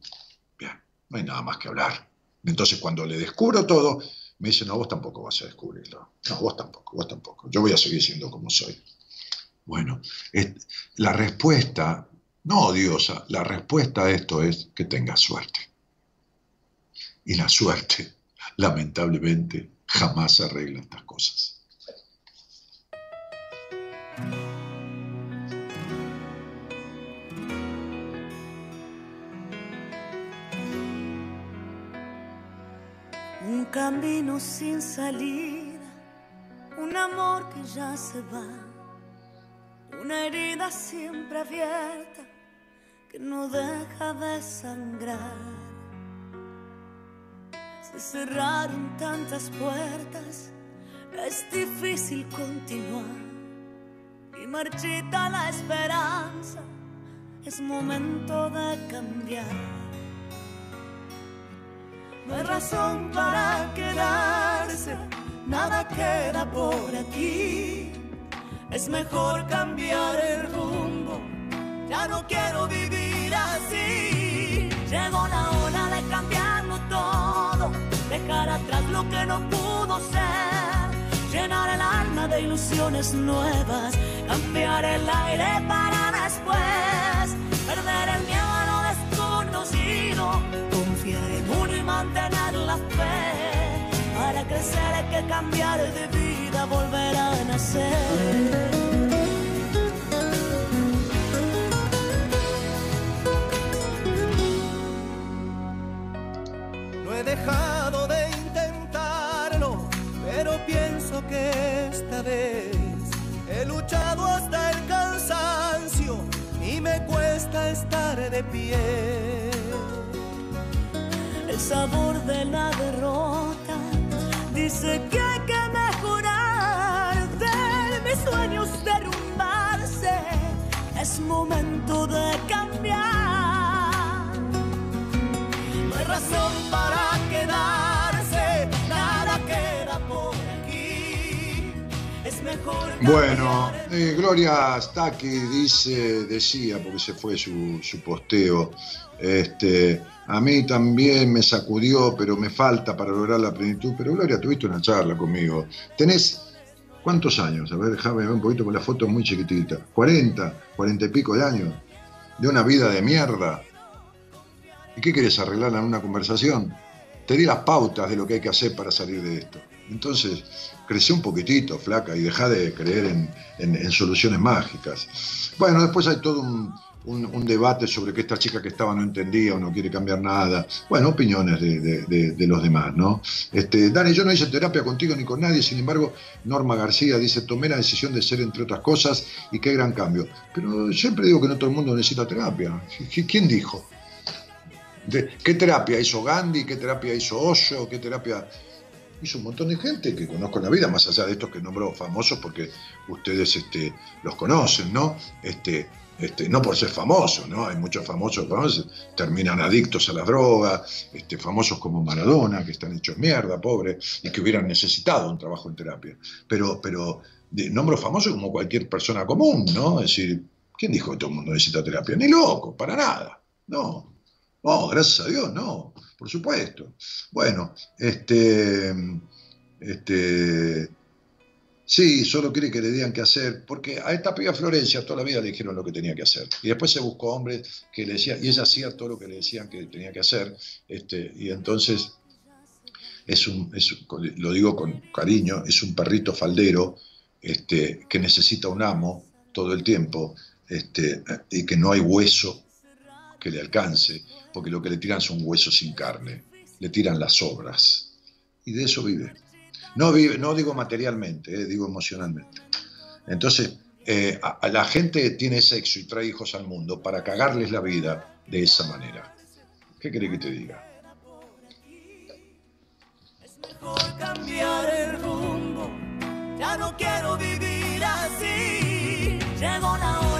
Bien, no hay nada más que hablar. Entonces cuando le descubro todo, me dice, no, vos tampoco vas a descubrirlo. No, vos tampoco, vos tampoco. Yo voy a seguir siendo como soy. Bueno, la respuesta no odiosa. La respuesta a esto es que tengas suerte. Y la suerte, lamentablemente, jamás arregla estas cosas. Un camino sin salida, un amor que ya se va, una herida siempre abierta que no deja de sangrar. Se cerraron tantas puertas, es difícil continuar y marchita la esperanza, es momento de cambiar. No hay razón para quedarse, nada queda por aquí. Es mejor cambiar el rumbo, ya no quiero vivir así. Llegó la hora de cambiarlo todo, dejar atrás lo que no pudo ser, llenar el alma de ilusiones nuevas, cambiar el aire para después, perder el miedo a lo desconocido, confiar en uno y mantener la fe. Para crecer hay que cambiar de vida, volver a nacer. Dejado de intentarlo, pero pienso que esta vez he luchado hasta el cansancio y me cuesta estar de pie. El sabor de la derrota dice que hay que mejorar, de mis sueños derrumbarse, es momento de cambiar. Razón para mejor Bueno, eh, Gloria Staki dice, decía, porque se fue su, su posteo, este, a mí también me sacudió, pero me falta para lograr la plenitud. Pero Gloria, tuviste una charla conmigo. ¿Tenés cuántos años? A ver, déjame ver un poquito con la foto muy chiquitita. ¿40? ¿40 y pico de años? ¿De una vida de mierda? ¿Y qué querés arreglar en una conversación? Te di las pautas de lo que hay que hacer para salir de esto. Entonces, crecí un poquitito, flaca, y deja de creer en soluciones mágicas. Bueno, después hay todo un, un, debate sobre que esta chica que estaba no entendía o no quiere cambiar nada. Bueno, opiniones de, los demás, ¿no? Este, Dani, yo no hice terapia contigo ni con nadie, sin embargo, Norma García dice, tomé la decisión de ser entre otras cosas y qué gran cambio. Pero siempre digo que no todo el mundo necesita terapia. ¿Quién dijo? ¿Qué terapia hizo Gandhi? ¿Qué terapia hizo Osho? ¿Qué terapia hizo un montón de gente que conozco en la vida, más allá de estos que nombro famosos porque ustedes este, los conocen, ¿no? Este, este, no por ser famoso, ¿no? Hay muchos famosos, que terminan adictos a las drogas, famosos como Maradona, que están hechos mierda, pobre, y que hubieran necesitado un trabajo en terapia. Pero, pero nombro famoso como cualquier persona común, ¿no? Es decir, ¿quién dijo que todo el mundo necesita terapia? Ni loco, para nada. No, no, gracias a Dios, no, por supuesto. Bueno, este, este, Sí, solo quiere que le digan qué hacer, porque a esta piba Florencia toda la vida le dijeron lo que tenía que hacer. Y después se buscó hombres que le decían, y ella hacía todo lo que le decían que tenía que hacer, este, y entonces es un, lo digo con cariño, es un perrito faldero este, que necesita un amo todo el tiempo, este, y que no hay hueso que le alcance, porque lo que le tiran son huesos sin carne, le tiran las obras, y de eso vive. No, vive, no digo materialmente, eh, digo emocionalmente. Entonces, eh, la gente tiene sexo y trae hijos al mundo para cagarles la vida de esa manera. ¿Qué querés que te diga? Es mejor cambiar el rumbo, ya no quiero vivir así. Llegó la hora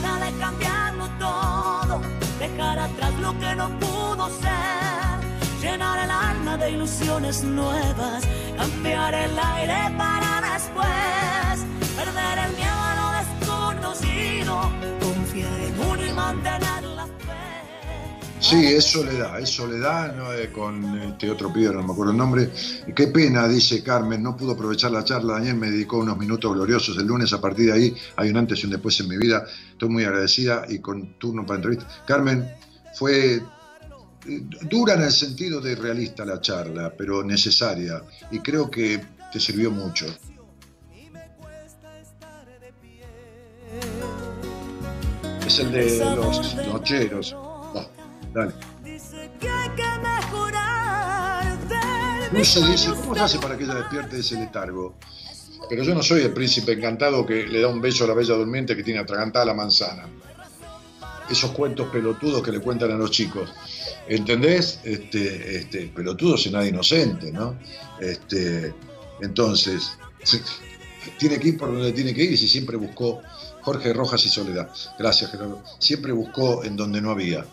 dejar atrás lo que no pudo ser, llenar el alma de ilusiones nuevas. Cambiar el aire para después, perder el miedo a lo desconocido, confiar en uno y mantener. Sí, es soledad, es soledad ¿no? Eh, con este otro pibe, no me acuerdo el nombre. Qué pena, dice Carmen, no pudo aprovechar la charla. Daniel me dedicó unos minutos gloriosos el lunes. A partir de ahí hay un antes y un después en mi vida. Estoy muy agradecida y con turno para entrevista. Carmen, fue dura en el sentido de realista la charla, pero necesaria, y creo que te sirvió mucho. Es el de los nocheros. Dale. se dice, ¿cómo se hace para que ella despierte ese letargo? Pero yo no soy el príncipe encantado que le da un beso a la bella durmiente que tiene atragantada la manzana. Esos cuentos pelotudos que le cuentan a los chicos. ¿Entendés? Este, este, pelotudo es nada inocente, ¿no? Este, entonces, (laughs) tiene que ir por donde tiene que ir y si siempre buscó Jorge Rojas y Soledad. Gracias, Gerardo. Siempre buscó en donde no había.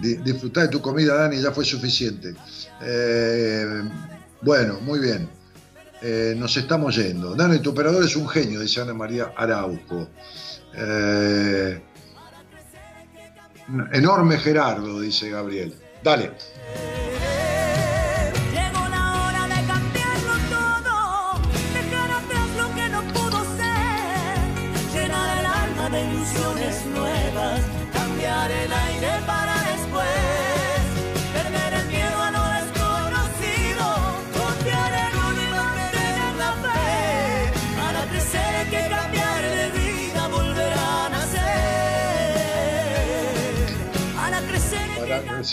Disfrutar de tu comida, Dani, ya fue suficiente. Eh, bueno, muy bien. Eh, nos estamos yendo. Dani, tu operador es un genio, dice Ana María Araujo. Eh, Enorme Gerardo, dice Gabriel. Dale.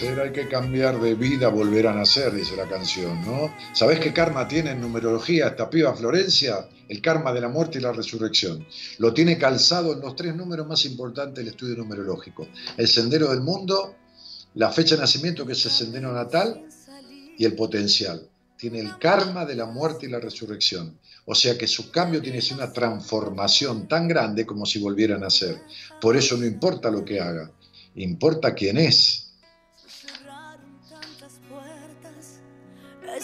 Hay que cambiar de vida, volver a nacer, dice la canción, ¿no? ¿Sabés qué karma tiene en numerología esta piba Florencia? El karma de la muerte y la resurrección. Lo tiene calzado en los tres números más importantes del estudio numerológico. El sendero del mundo, la fecha de nacimiento, que es el sendero natal, y el potencial. Tiene el karma de la muerte y la resurrección. O sea que su cambio tiene que ser una transformación tan grande como si volviera a nacer. Por eso no importa lo que haga, importa quién es.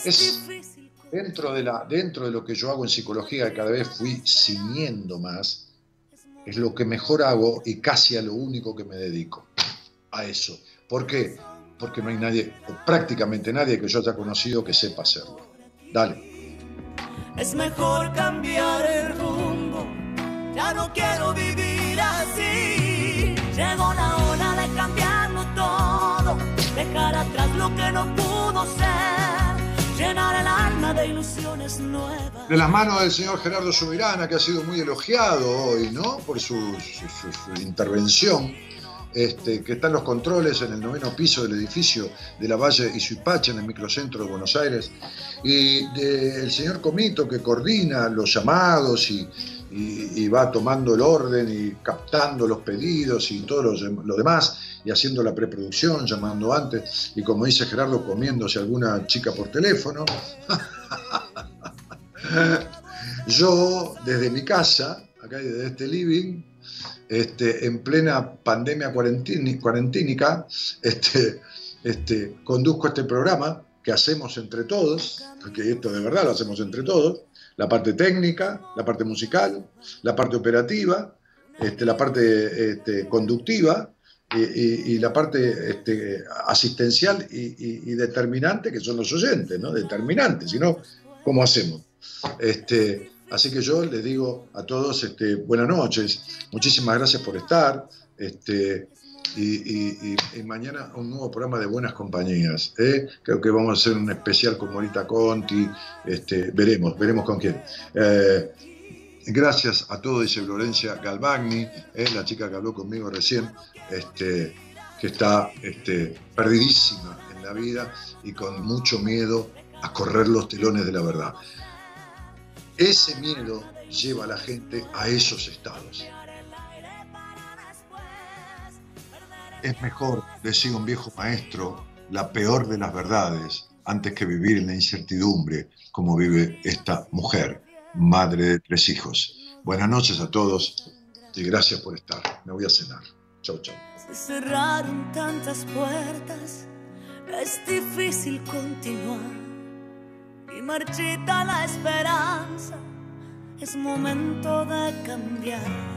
Es, dentro de, la, dentro de lo que yo hago en psicología, cada vez fui ciñendo más, es lo que mejor hago y casi a lo único que me dedico, a eso. ¿Por qué? Porque no hay nadie, o prácticamente nadie que yo haya conocido que sepa hacerlo. Dale. Es mejor cambiar el rumbo, ya no quiero vivir así. Llegó la hora de cambiarlo todo, dejar atrás lo que no pudo ser, de ilusiones nuevas. De las manos del señor Gerardo Subirana, que ha sido muy elogiado hoy, ¿no? Por su, intervención. Este, que está en los controles en el noveno piso del edificio de la Valle y Suipacha, en el microcentro de Buenos Aires, y del señor Comito, que coordina los llamados y, y, va tomando el orden y captando los pedidos y todo lo, demás y haciendo la preproducción, llamando antes y como dice Gerardo, comiéndose alguna chica por teléfono. (laughs) Yo desde mi casa, acá desde este living, este, en plena pandemia cuarentínica, este, este, conduzco este programa que hacemos entre todos, porque esto de verdad lo hacemos entre todos, la parte técnica, la parte musical, la parte operativa, este, la parte este, conductiva y, la parte este, asistencial y, determinante, que son los oyentes, ¿no? Determinantes, si no, ¿cómo hacemos? Este, así que yo les digo a todos este, buenas noches, muchísimas gracias por estar. Este, y, mañana un nuevo programa de buenas compañías. ¿eh? Creo que vamos a hacer un especial con Morita Conti, este, veremos, veremos con quién. Eh, gracias a todos, dice Florencia Galvagni, ¿eh? la chica que habló conmigo recién, este, que está este, perdidísima en la vida y con mucho miedo a correr los telones de la verdad. Ese miedo lleva a la gente a esos estados. Es mejor, decía un viejo maestro, la peor de las verdades antes que vivir en la incertidumbre como vive esta mujer, madre de tres hijos. Buenas noches a todos y gracias por estar. Me voy a cenar. Chau, chau. Se cerraron tantas puertas, es difícil continuar y marchita la esperanza. Es momento de cambiar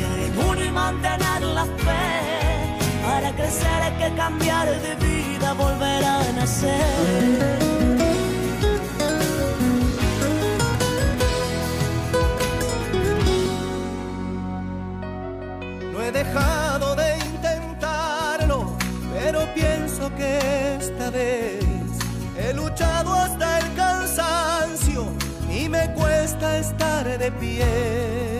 confiar en uno y mantener la fe. Para crecer hay que cambiar de vida, volver a nacer. No he dejado de intentarlo, pero pienso que esta vez he luchado hasta el cansancio y me cuesta estar de pie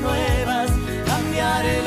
nuevas, cambiar el